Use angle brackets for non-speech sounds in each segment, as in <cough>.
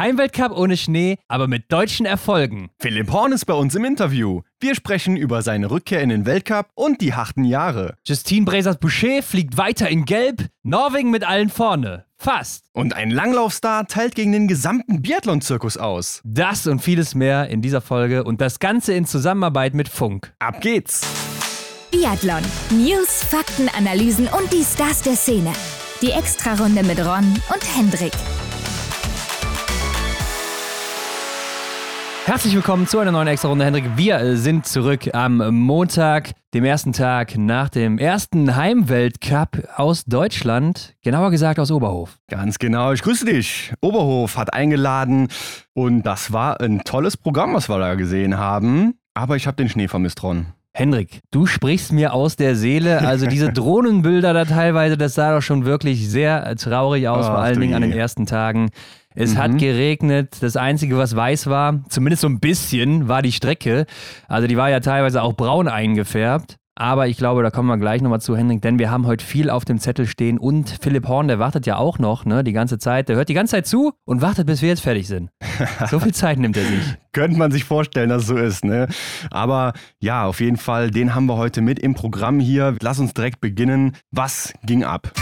Heimweltcup ohne Schnee, aber mit deutschen Erfolgen. Philipp Horn ist bei uns im Interview. Wir sprechen über seine Rückkehr in den Weltcup und die harten Jahre. Justine Bresas-Boucher fliegt weiter in Gelb, Norwegen mit allen vorne. Fast. Und ein Langlaufstar teilt gegen den gesamten Biathlon-Zirkus aus. Das und vieles mehr in dieser Folge und das Ganze in Zusammenarbeit mit Funk. Ab geht's! Biathlon. News, Fakten, Analysen und die Stars der Szene. Die Extrarunde mit Ron und Hendrik. Herzlich willkommen zu einer neuen Extra-Runde, Hendrik. Wir sind zurück am Montag, dem ersten Tag nach dem ersten Heimweltcup aus Deutschland, genauer gesagt aus Oberhof. Ganz genau, ich grüße dich. Oberhof hat eingeladen und das war ein tolles Programm, was wir da gesehen haben. Aber ich habe den Schnee vermisst, Ron. Hendrik, du sprichst mir aus der Seele. Also diese <laughs> Drohnenbilder da teilweise, das sah doch schon wirklich sehr traurig aus, Ach, vor allen Dingen an den ersten Tagen. Es Mhm. hat geregnet. Das Einzige, was weiß war, zumindest so ein bisschen, war die Strecke. Also die war ja teilweise auch braun eingefärbt. Aber ich glaube, da kommen wir gleich nochmal zu, Hendrik, denn wir haben heute viel auf dem Zettel stehen. Und Philipp Horn, der wartet ja auch noch, ne, die ganze Zeit. Der hört die ganze Zeit zu und wartet, bis wir jetzt fertig sind. <laughs> So viel Zeit nimmt er sich. Könnte man sich vorstellen, dass es so ist, ne? Aber ja, auf jeden Fall, den haben wir heute mit im Programm hier. Lass uns direkt beginnen. Was ging ab?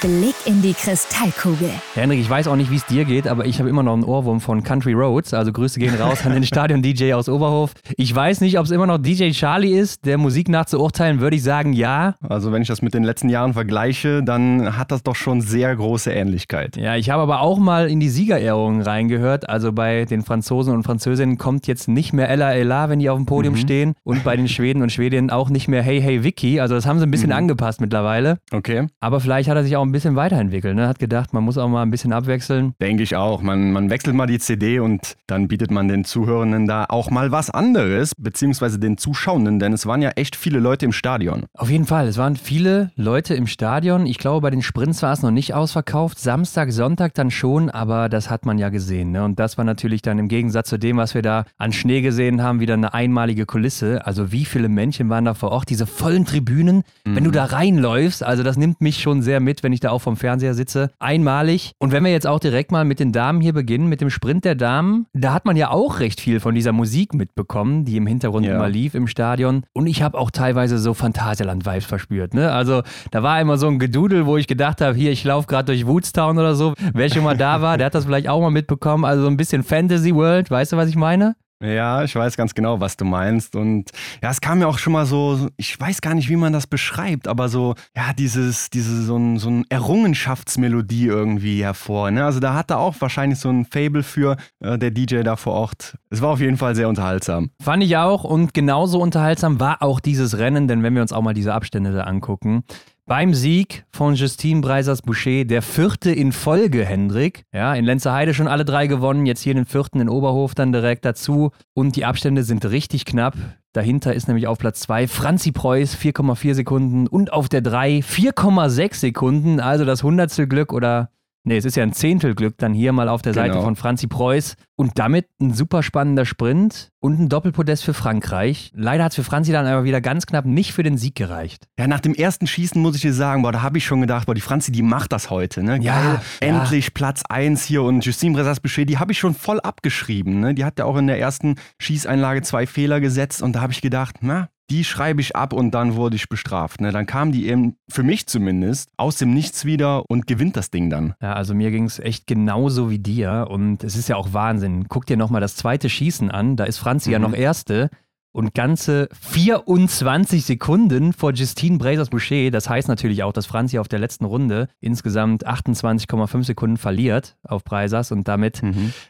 Blick in die Kristallkugel. Henrik, ich weiß auch nicht, wie es dir geht, aber ich habe immer noch einen Ohrwurm von Country Roads. Also Grüße gehen raus an den <laughs> Stadion-DJ aus Oberhof. Ich weiß nicht, ob es immer noch DJ Charlie ist. Der Musik nach zu urteilen, würde ich sagen, ja. Also, wenn ich das mit den letzten Jahren vergleiche, dann hat das doch schon sehr große Ähnlichkeit. Ja, ich habe aber auch mal in die Siegerehrungen reingehört. Also bei den Franzosen und Französinnen kommt jetzt nicht mehr Ella Ella, wenn die auf dem Podium stehen. Und bei den Schweden und Schwedinnen auch nicht mehr Hey Hey Vicky. Also das haben sie ein bisschen angepasst mittlerweile. Okay? Aber vielleicht hat er sich auch ein bisschen weiterentwickelt. Ne? Hat gedacht, man muss auch mal ein bisschen abwechseln. Denke ich auch. Man, man wechselt mal die CD und dann bietet man den Zuhörenden da auch mal was anderes, beziehungsweise den Zuschauenden, denn es waren ja echt viele Leute im Stadion. Auf jeden Fall, es waren viele Leute im Stadion. Ich glaube, bei den Sprints war es noch nicht ausverkauft. Samstag, Sonntag dann schon, aber das hat man ja gesehen. Ne? Und das war natürlich dann im Gegensatz zu dem, was wir da an Schnee gesehen haben, wieder eine einmalige Kulisse. Also wie viele Männchen waren da vor Ort? Diese vollen Tribünen, wenn du da reinläufst, also das nimmt mich schon sehr mit, wenn ich da auch vom Fernseher sitze. Einmalig. Und wenn wir jetzt auch direkt mal mit den Damen hier beginnen, mit dem Sprint der Damen, da hat man ja auch recht viel von dieser Musik mitbekommen, die im Hintergrund Ja. immer lief im Stadion. Und ich habe auch teilweise so Phantasialand-Vibes verspürt. Ne? Also da war immer so ein Gedudel, wo ich gedacht habe, hier, ich laufe gerade durch Woodstown oder so. Wer schon mal da war, der hat das vielleicht auch mal mitbekommen. Also so ein bisschen Fantasy World, weißt du, was ich meine? Ja, ich weiß ganz genau, was du meinst. Und ja, es kam mir auch schon mal so, ich weiß gar nicht, wie man das beschreibt, aber so, ja, dieses, diese, so ein, so ein Errungenschaftsmelodie irgendwie hervor. Ne? Also da hat er auch wahrscheinlich so ein Fable für äh, der DJ da vor Ort. Es war auf jeden Fall sehr unterhaltsam. Fand ich auch und genauso unterhaltsam war auch dieses Rennen, denn wenn wir uns auch mal diese Abstände da angucken. Beim Sieg von Justine Breisers-Boucher, der vierte in Folge, Hendrik. Ja, in Lenzerheide schon alle drei gewonnen, jetzt hier den vierten in Oberhof dann direkt dazu. Und die Abstände sind richtig knapp. Dahinter ist nämlich auf Platz 2 Franzi Preuß, 4,4 Sekunden. Und auf der 3 4,6 Sekunden. Also das Hundertstel Glück oder Nee, es ist ja ein Zehntel Glück dann hier mal auf der Seite Genau. von Franzi Preuß. Und damit ein super spannender Sprint und ein Doppelpodest für Frankreich. Leider hat es für Franzi dann aber wieder ganz knapp nicht für den Sieg gereicht. Ja, nach dem ersten Schießen muss ich dir sagen, boah, da habe ich schon gedacht, boah, die Franzi, die macht das heute, ne? Ja, Geil, ja. endlich Platz 1 hier und Justine Bresas-Boucher, die habe ich schon voll abgeschrieben, ne? Die hat ja auch in der ersten Schießeinlage zwei Fehler gesetzt und da habe ich gedacht, na, die schreibe ich ab und dann wurde ich bestraft, ne? Dann kam die eben, für mich zumindest, aus dem Nichts wieder und gewinnt das Ding dann. Ja, also mir ging es echt genauso wie dir. Und es ist ja auch Wahnsinn. Guck dir nochmal das zweite Schießen an. Da ist Franzi ja Mhm. noch Erste. Und ganze 24 Sekunden vor Justine Brazers-Boucher. Das heißt natürlich auch, dass Franzi auf der letzten Runde insgesamt 28,5 Sekunden verliert auf Breisers und damit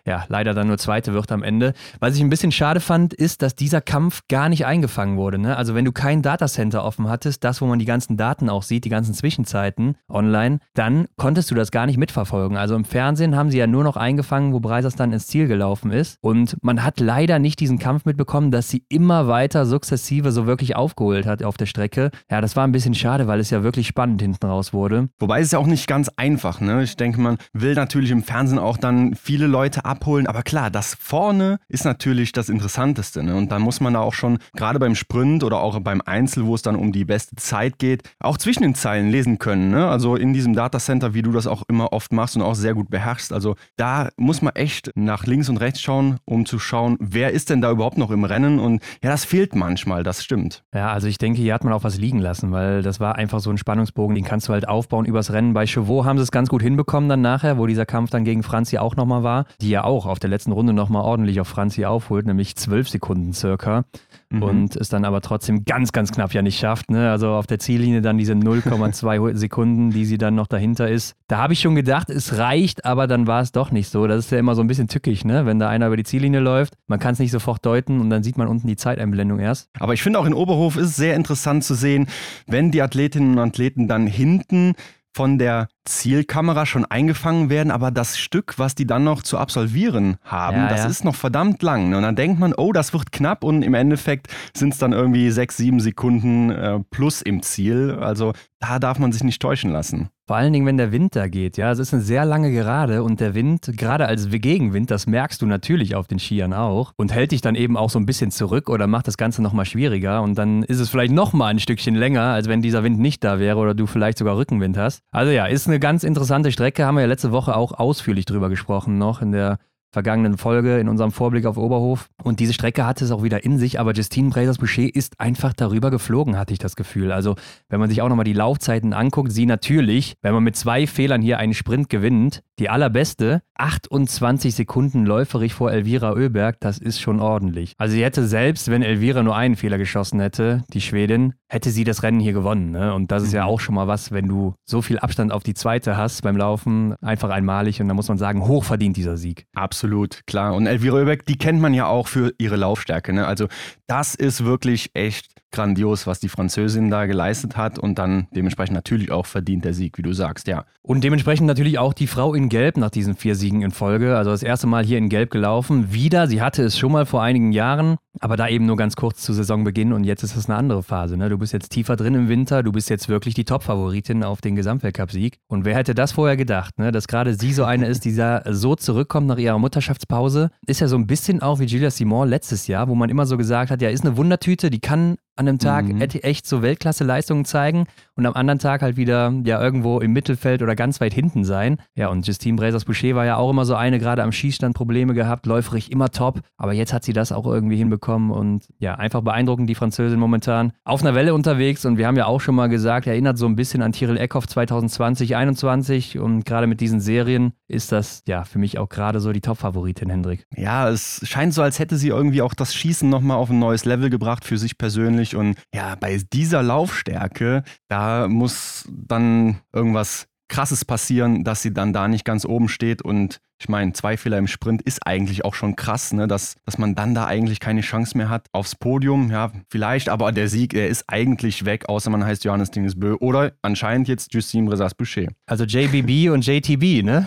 ja leider dann nur Zweite wird am Ende. Was ich ein bisschen schade fand, ist, dass dieser Kampf gar nicht eingefangen wurde. Ne? Also wenn du kein Datacenter offen hattest, das, wo man die ganzen Daten auch sieht, die ganzen Zwischenzeiten online, dann konntest du das gar nicht mitverfolgen. Also im Fernsehen haben sie ja nur noch eingefangen, wo Breisers dann ins Ziel gelaufen ist. Und man hat leider nicht diesen Kampf mitbekommen, dass sie immer immer weiter sukzessive so wirklich aufgeholt hat auf der Strecke. Ja, das war ein bisschen schade, weil es ja wirklich spannend hinten raus wurde. Wobei es ja auch nicht ganz einfach, ne? Ich denke, man will natürlich im Fernsehen auch dann viele Leute abholen, aber klar, das vorne ist natürlich das Interessanteste, ne? Und dann muss man da auch schon, gerade beim Sprint oder auch beim Einzel, wo es dann um die beste Zeit geht, auch zwischen den Zeilen lesen können, ne? Also in diesem Datacenter, wie du das auch immer oft machst und auch sehr gut beherrschst. Also da muss man echt nach links und rechts schauen, um zu schauen, wer ist denn da überhaupt noch im Rennen und ja, das fehlt manchmal, das stimmt. Ja, also ich denke, hier hat man auch was liegen lassen, weil das war einfach so ein Spannungsbogen, den kannst du halt aufbauen übers Rennen. Bei Chevaux haben sie es ganz gut hinbekommen dann nachher, wo dieser Kampf dann gegen Franzi auch nochmal war, die ja auch auf der letzten Runde nochmal ordentlich auf Franzi aufholt, nämlich zwölf Sekunden circa mhm. und es dann aber trotzdem ganz, ganz knapp ja nicht schafft. Ne? Also auf der Ziellinie dann diese 0,2 <laughs> Sekunden, die sie dann noch dahinter ist. Da habe ich schon gedacht, es reicht, aber dann war es doch nicht so. Das ist ja immer so ein bisschen tückisch, ne? wenn da einer über die Ziellinie läuft. Man kann es nicht sofort deuten und dann sieht man unten die Zeiteinblendung erst. Aber ich finde auch in Oberhof ist es sehr interessant zu sehen, wenn die Athletinnen und Athleten dann hinten von der Zielkamera schon eingefangen werden, aber das Stück, was die dann noch zu absolvieren haben, ja, das ja. ist noch verdammt lang. Und dann denkt man, oh, das wird knapp und im Endeffekt sind es dann irgendwie sechs, sieben Sekunden äh, plus im Ziel. Also da darf man sich nicht täuschen lassen. Vor allen Dingen, wenn der Wind da geht. Ja, es ist eine sehr lange Gerade und der Wind, gerade als Gegenwind, das merkst du natürlich auf den Skiern auch und hält dich dann eben auch so ein bisschen zurück oder macht das Ganze nochmal schwieriger und dann ist es vielleicht nochmal ein Stückchen länger, als wenn dieser Wind nicht da wäre oder du vielleicht sogar Rückenwind hast. Also ja, ist eine ganz interessante Strecke, haben wir ja letzte Woche auch ausführlich drüber gesprochen noch in der vergangenen Folge in unserem Vorblick auf Oberhof. Und diese Strecke hatte es auch wieder in sich, aber Justine Brazers-Boucher ist einfach darüber geflogen, hatte ich das Gefühl. Also, wenn man sich auch nochmal die Laufzeiten anguckt, sie natürlich, wenn man mit zwei Fehlern hier einen Sprint gewinnt, die allerbeste, 28 Sekunden läuferig vor Elvira Oeberg, das ist schon ordentlich. Also, sie hätte selbst, wenn Elvira nur einen Fehler geschossen hätte, die Schwedin, hätte sie das Rennen hier gewonnen. Ne? Und das ist ja mhm. auch schon mal was, wenn du so viel Abstand auf die zweite hast beim Laufen, einfach einmalig. Und da muss man sagen, hochverdient dieser Sieg. Absolut, klar. Und Elvira Oeberg, die kennt man ja auch für ihre Laufstärke. Ne? Also das ist wirklich echt grandios, was die Französin da geleistet hat und dann dementsprechend natürlich auch verdient der Sieg, wie du sagst, ja. Und dementsprechend natürlich auch die Frau in Gelb nach diesen vier Siegen in Folge. Also das erste Mal hier in Gelb gelaufen. Wieder, sie hatte es schon mal vor einigen Jahren, aber da eben nur ganz kurz zu Saisonbeginn und jetzt ist es eine andere Phase. Ne? Du bist jetzt tiefer drin im Winter, du bist jetzt wirklich die Top-Favoritin auf den Gesamtweltcup-Sieg. Und wer hätte das vorher gedacht, ne? dass gerade sie so eine ist, die da so zurückkommt nach ihrer Mutterschaftspause. Ist ja so ein bisschen auch wie Julia Simon letztes Jahr, wo man immer so gesagt hat, ja, ist eine Wundertüte, die kann an einem Tag mhm. echt so Weltklasse-Leistungen zeigen und am anderen Tag halt wieder ja irgendwo im Mittelfeld oder ganz weit hinten sein. Ja, und Justine Brazers-Boucher war ja auch immer so eine, gerade am Schießstand Probleme gehabt, läuferig immer top, aber jetzt hat sie das auch irgendwie hinbekommen und ja, einfach beeindruckend, die Französin momentan auf einer Welle unterwegs und wir haben ja auch schon mal gesagt, erinnert so ein bisschen an Tyrell Eckhoff 2020, 2021 und gerade mit diesen Serien ist das ja für mich auch gerade so die Top-Favoritin, Hendrik. Ja, es scheint so, als hätte sie irgendwie auch das Schießen nochmal auf ein neues Level gebracht für sich persönlich und ja, bei dieser Laufstärke, da muss dann irgendwas Krasses passieren, dass sie dann da nicht ganz oben steht. Und ich meine, zwei Fehler im Sprint ist eigentlich auch schon krass, ne? dass, dass man dann da eigentlich keine Chance mehr hat aufs Podium. Ja, vielleicht, aber der Sieg, der ist eigentlich weg, außer man heißt Johannes Dingesbö oder anscheinend jetzt Justine Bresas-Boucher. Also JBB <laughs> und JTB, ne?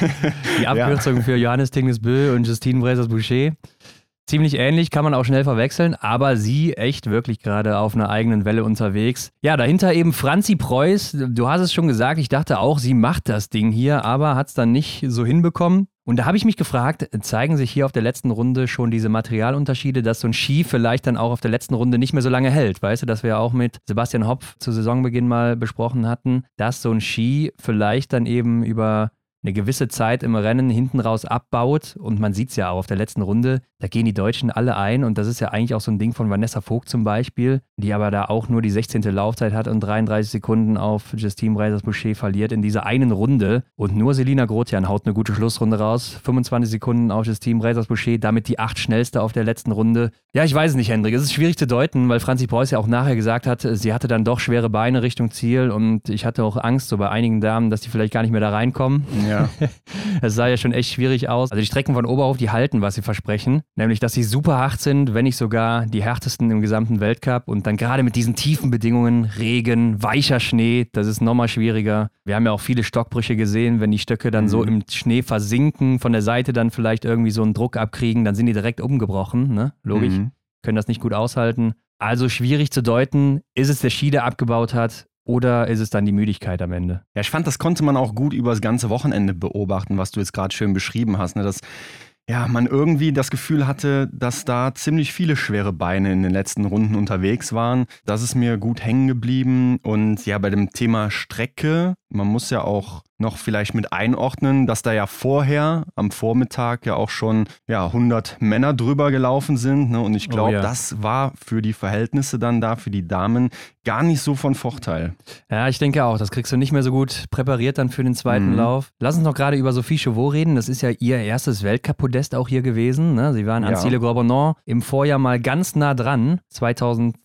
<laughs> Die Abkürzung ja. für Johannes Dingesbö und Justine Bresas-Boucher. Ziemlich ähnlich, kann man auch schnell verwechseln, aber sie echt wirklich gerade auf einer eigenen Welle unterwegs. Ja, dahinter eben Franzi Preuß. Du hast es schon gesagt, ich dachte auch, sie macht das Ding hier, aber hat es dann nicht so hinbekommen. Und da habe ich mich gefragt, zeigen sich hier auf der letzten Runde schon diese Materialunterschiede, dass so ein Ski vielleicht dann auch auf der letzten Runde nicht mehr so lange hält? Weißt du, dass wir auch mit Sebastian Hopf zu Saisonbeginn mal besprochen hatten, dass so ein Ski vielleicht dann eben über eine gewisse Zeit im Rennen hinten raus abbaut. Und man sieht es ja auch auf der letzten Runde, da gehen die Deutschen alle ein. Und das ist ja eigentlich auch so ein Ding von Vanessa Vogt zum Beispiel, die aber da auch nur die 16. Laufzeit hat und 33 Sekunden auf Justine Breisers-Boucher verliert in dieser einen Runde. Und nur Selina Grotian haut eine gute Schlussrunde raus. 25 Sekunden auf Justine Breisers-Boucher, damit die acht schnellste auf der letzten Runde. Ja, ich weiß es nicht, Hendrik. Es ist schwierig zu deuten, weil Franzi Preuß ja auch nachher gesagt hat, sie hatte dann doch schwere Beine Richtung Ziel. Und ich hatte auch Angst, so bei einigen Damen, dass die vielleicht gar nicht mehr da reinkommen. Ja. <laughs> Es sah ja schon echt schwierig aus. Also die Strecken von Oberhof, die halten, was sie versprechen. Nämlich, dass sie super hart sind, wenn nicht sogar die härtesten im gesamten Weltcup. Und dann gerade mit diesen tiefen Bedingungen, Regen, weicher Schnee, das ist nochmal schwieriger. Wir haben ja auch viele Stockbrüche gesehen, wenn die Stöcke dann mhm. so im Schnee versinken, von der Seite dann vielleicht irgendwie so einen Druck abkriegen, dann sind die direkt umgebrochen, ne? Logisch. Mhm. können das nicht gut aushalten. Also schwierig zu deuten, ist es der der abgebaut hat oder ist es dann die Müdigkeit am Ende? Ja, ich fand, das konnte man auch gut über das ganze Wochenende beobachten, was du jetzt gerade schön beschrieben hast. Ne? Das ja, man irgendwie das Gefühl hatte, dass da ziemlich viele schwere Beine in den letzten Runden unterwegs waren. Das ist mir gut hängen geblieben. Und ja, bei dem Thema Strecke, man muss ja auch noch vielleicht mit einordnen, dass da ja vorher am Vormittag ja auch schon ja, 100 Männer drüber gelaufen sind. Ne? Und ich glaube, oh ja. das war für die Verhältnisse dann da, für die Damen, gar nicht so von Vorteil. Ja, ich denke auch. Das kriegst du nicht mehr so gut präpariert dann für den zweiten mhm. Lauf. Lass uns noch gerade über Sophie Chauveau reden. Das ist ja ihr erstes Weltcup-Podest auch hier gewesen. Ne? Sie waren an ja. Ziele Gorbonon im Vorjahr mal ganz nah dran, 2022,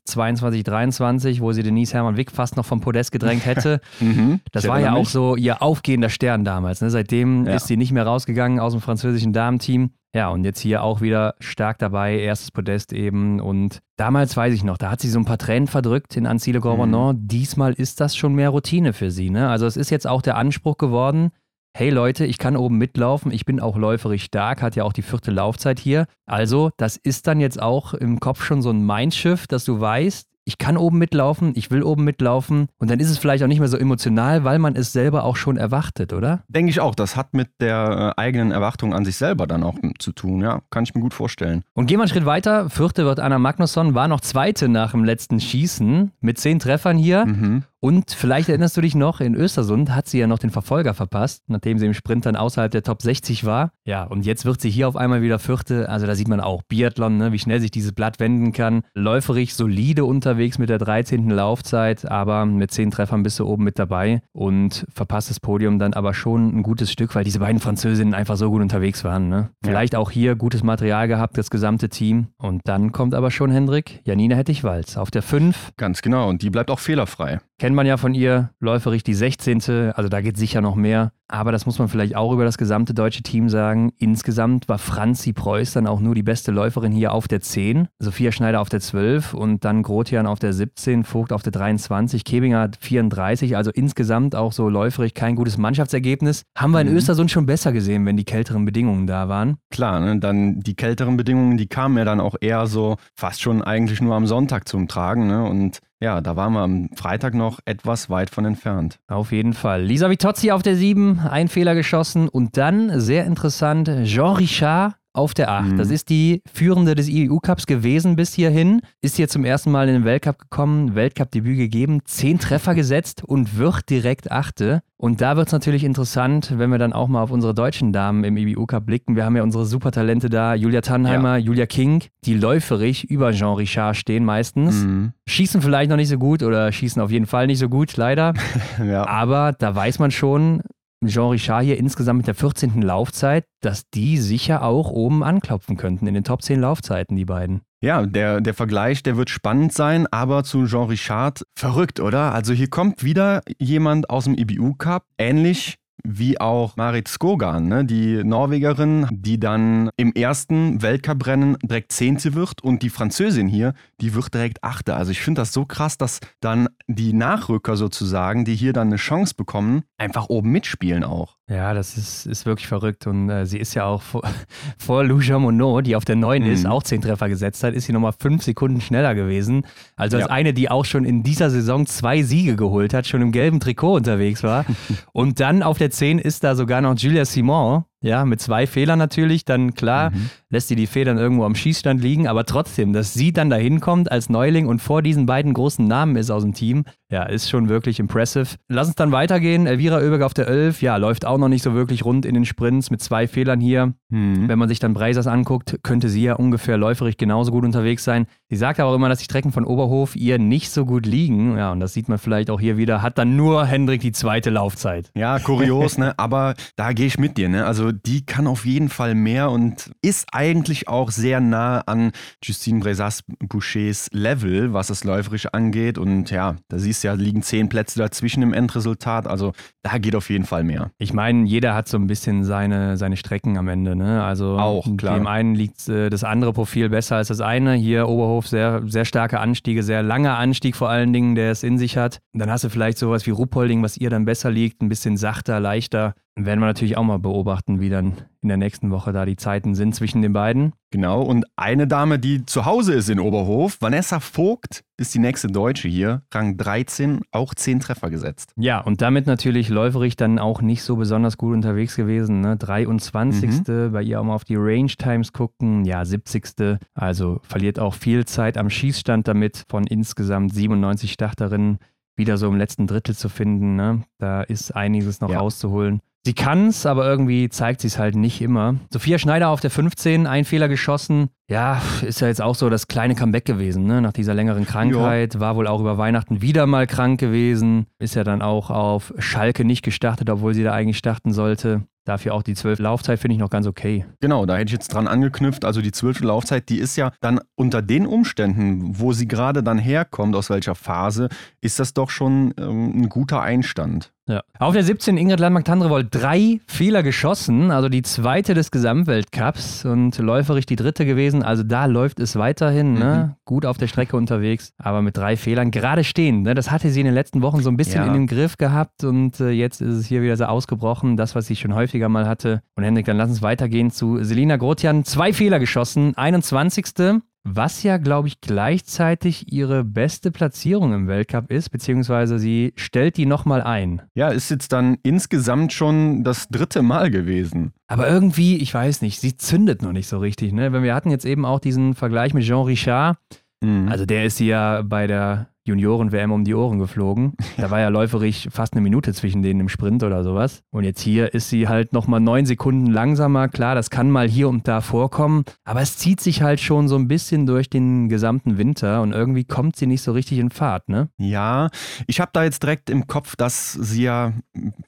2023, wo sie Denise Hermann-Wick fast noch vom Podest gedrängt hätte. <laughs> mhm. Das war ja auch so ihr aufgehender Stern damals. Ne? Seitdem ja. ist sie nicht mehr rausgegangen aus dem französischen Damenteam. Ja, und jetzt hier auch wieder stark dabei, erstes Podest eben. Und damals weiß ich noch, da hat sie so ein paar Tränen verdrückt in Ancile Gorbanon. Mhm. Diesmal ist das schon mehr Routine für sie. Ne? Also es ist jetzt auch der Anspruch geworden, hey Leute, ich kann oben mitlaufen, ich bin auch läuferig stark, hat ja auch die vierte Laufzeit hier. Also das ist dann jetzt auch im Kopf schon so ein Mindshift, dass du weißt, ich kann oben mitlaufen, ich will oben mitlaufen und dann ist es vielleicht auch nicht mehr so emotional, weil man es selber auch schon erwartet, oder? Denke ich auch. Das hat mit der äh, eigenen Erwartung an sich selber dann auch zu tun, ja. Kann ich mir gut vorstellen. Und gehen wir einen Schritt weiter. Vierte wird Anna Magnusson, war noch Zweite nach dem letzten Schießen mit zehn Treffern hier. Mhm. Und vielleicht erinnerst du dich noch, in Östersund hat sie ja noch den Verfolger verpasst, nachdem sie im Sprint dann außerhalb der Top 60 war. Ja, und jetzt wird sie hier auf einmal wieder Vierte. Also da sieht man auch Biathlon, ne, wie schnell sich dieses Blatt wenden kann. Läuferig solide unterwegs mit der 13. Laufzeit, aber mit 10 Treffern bist du oben mit dabei und verpasst das Podium dann aber schon ein gutes Stück, weil diese beiden Französinnen einfach so gut unterwegs waren. Ne? Vielleicht ja. auch hier gutes Material gehabt, das gesamte Team. Und dann kommt aber schon Hendrik, Janina Hettich-Walz auf der 5. Ganz genau, und die bleibt auch fehlerfrei. Kennt man ja von ihr, läuferig die 16. Also da geht sicher noch mehr. Aber das muss man vielleicht auch über das gesamte deutsche Team sagen. Insgesamt war Franzi Preuß dann auch nur die beste Läuferin hier auf der 10. Sophia Schneider auf der 12 und dann Grotian auf der 17, Vogt auf der 23, Kebinger 34. Also insgesamt auch so läuferig kein gutes Mannschaftsergebnis. Haben wir in mhm. Östersund schon besser gesehen, wenn die kälteren Bedingungen da waren. Klar, ne? dann die kälteren Bedingungen, die kamen ja dann auch eher so fast schon eigentlich nur am Sonntag zum Tragen. Ne? Und ja, da waren wir am Freitag noch etwas weit von entfernt. Auf jeden Fall. Lisa Vitozzi auf der 7, ein Fehler geschossen und dann, sehr interessant, Jean Richard auf der 8. Mhm. Das ist die führende des EU-Cups gewesen bis hierhin. Ist hier zum ersten Mal in den Weltcup gekommen, Weltcup-Debüt gegeben, zehn Treffer gesetzt und wird direkt Achte. Und da wird es natürlich interessant, wenn wir dann auch mal auf unsere deutschen Damen im EBU-Cup blicken. Wir haben ja unsere Supertalente da, Julia Tannheimer, ja. Julia King, die läuferig über Jean Richard stehen meistens. Mhm. Schießen vielleicht noch nicht so gut oder schießen auf jeden Fall nicht so gut, leider. <laughs> ja. Aber da weiß man schon, Jean Richard hier insgesamt mit der 14. Laufzeit, dass die sicher auch oben anklopfen könnten in den Top 10 Laufzeiten, die beiden. Ja, der, der Vergleich, der wird spannend sein, aber zu Jean Richard verrückt, oder? Also hier kommt wieder jemand aus dem IBU Cup, ähnlich wie auch Marit Skogan, ne? die Norwegerin, die dann im ersten Weltcuprennen direkt Zehnte wird und die Französin hier, die wird direkt Achte. Also ich finde das so krass, dass dann die Nachrücker sozusagen, die hier dann eine Chance bekommen, einfach oben mitspielen auch. Ja, das ist, ist wirklich verrückt. Und äh, sie ist ja auch vor, <laughs> vor Lucia Monod, die auf der 9 mhm. ist, auch 10 Treffer gesetzt hat, ist sie nochmal 5 Sekunden schneller gewesen. Also als ja. eine, die auch schon in dieser Saison zwei Siege geholt hat, schon im gelben Trikot unterwegs war. <laughs> Und dann auf der 10 ist da sogar noch Julia Simon, ja, mit zwei Fehlern natürlich, dann klar, mhm. lässt sie die Federn irgendwo am Schießstand liegen, aber trotzdem, dass sie dann da hinkommt als Neuling und vor diesen beiden großen Namen ist aus dem Team, ja, ist schon wirklich impressive. Lass uns dann weitergehen. Elvira Oeberg auf der 11, ja, läuft auch noch nicht so wirklich rund in den Sprints mit zwei Fehlern hier. Mhm. Wenn man sich dann Breisers anguckt, könnte sie ja ungefähr läuferig genauso gut unterwegs sein. Sie sagt aber auch immer, dass die Strecken von Oberhof ihr nicht so gut liegen. Ja, und das sieht man vielleicht auch hier wieder. Hat dann nur Hendrik die zweite Laufzeit. Ja, kurios, <laughs> ne? Aber da gehe ich mit dir, ne? Also die kann auf jeden Fall mehr und ist eigentlich auch sehr nah an Justine Bresas Bouchers Level, was das läuferisch angeht. Und ja, da siehst du ja, liegen zehn Plätze dazwischen im Endresultat. Also da geht auf jeden Fall mehr. Ich meine, jeder hat so ein bisschen seine, seine Strecken am Ende, ne? Also auch, klar. dem einen liegt äh, das andere Profil besser als das eine. Hier Oberhof sehr, sehr starke Anstiege, sehr langer Anstieg vor allen Dingen, der es in sich hat. Dann hast du vielleicht sowas wie Ruppolding, was ihr dann besser liegt, ein bisschen sachter, leichter. werden wir natürlich auch mal beobachten, wie dann in der nächsten Woche da die Zeiten sind zwischen den beiden. Genau, und eine Dame, die zu Hause ist in Oberhof, Vanessa Vogt, ist die nächste Deutsche hier, Rang 13, auch 10 Treffer gesetzt. Ja, und damit natürlich läuferig dann auch nicht so besonders gut unterwegs gewesen. Ne? 23. Mhm. Bei ihr auch mal auf die Range Times gucken, ja, 70. Also verliert auch viel Zeit am Schießstand damit von insgesamt 97 Starterinnen wieder so im letzten Drittel zu finden. Ne? Da ist einiges noch ja. rauszuholen. Sie kann es, aber irgendwie zeigt sie es halt nicht immer. Sophia Schneider auf der 15, ein Fehler geschossen. Ja, ist ja jetzt auch so das kleine Comeback gewesen, ne? Nach dieser längeren Krankheit. Ja. War wohl auch über Weihnachten wieder mal krank gewesen. Ist ja dann auch auf Schalke nicht gestartet, obwohl sie da eigentlich starten sollte. Dafür auch die zwölf Laufzeit finde ich noch ganz okay. Genau, da hätte ich jetzt dran angeknüpft. Also die zwölfte Laufzeit, die ist ja dann unter den Umständen, wo sie gerade dann herkommt, aus welcher Phase, ist das doch schon ähm, ein guter Einstand. Ja. Auf der 17 Ingrid Landmark-Tandrevold drei Fehler geschossen, also die zweite des Gesamtweltcups und läuferig die dritte gewesen. Also da läuft es weiterhin, ne? mhm. ne? gut auf der Strecke unterwegs, aber mit drei Fehlern gerade stehen. Ne? Das hatte sie in den letzten Wochen so ein bisschen ja. in den Griff gehabt und äh, jetzt ist es hier wieder so ausgebrochen, das, was sie schon häufiger mal hatte. Und Hendrik, dann lass uns weitergehen zu Selina Grotian. Zwei Fehler geschossen, 21 was ja, glaube ich, gleichzeitig ihre beste Platzierung im Weltcup ist, beziehungsweise sie stellt die nochmal ein. Ja, ist jetzt dann insgesamt schon das dritte Mal gewesen. Aber irgendwie, ich weiß nicht, sie zündet noch nicht so richtig. Ne? Wir hatten jetzt eben auch diesen Vergleich mit Jean Richard. Mhm. Also der ist ja bei der Junioren-WM um die Ohren geflogen. Da war ja läuferig fast eine Minute zwischen denen im Sprint oder sowas. Und jetzt hier ist sie halt nochmal neun Sekunden langsamer. Klar, das kann mal hier und da vorkommen, aber es zieht sich halt schon so ein bisschen durch den gesamten Winter und irgendwie kommt sie nicht so richtig in Fahrt, ne? Ja, ich habe da jetzt direkt im Kopf, dass sie ja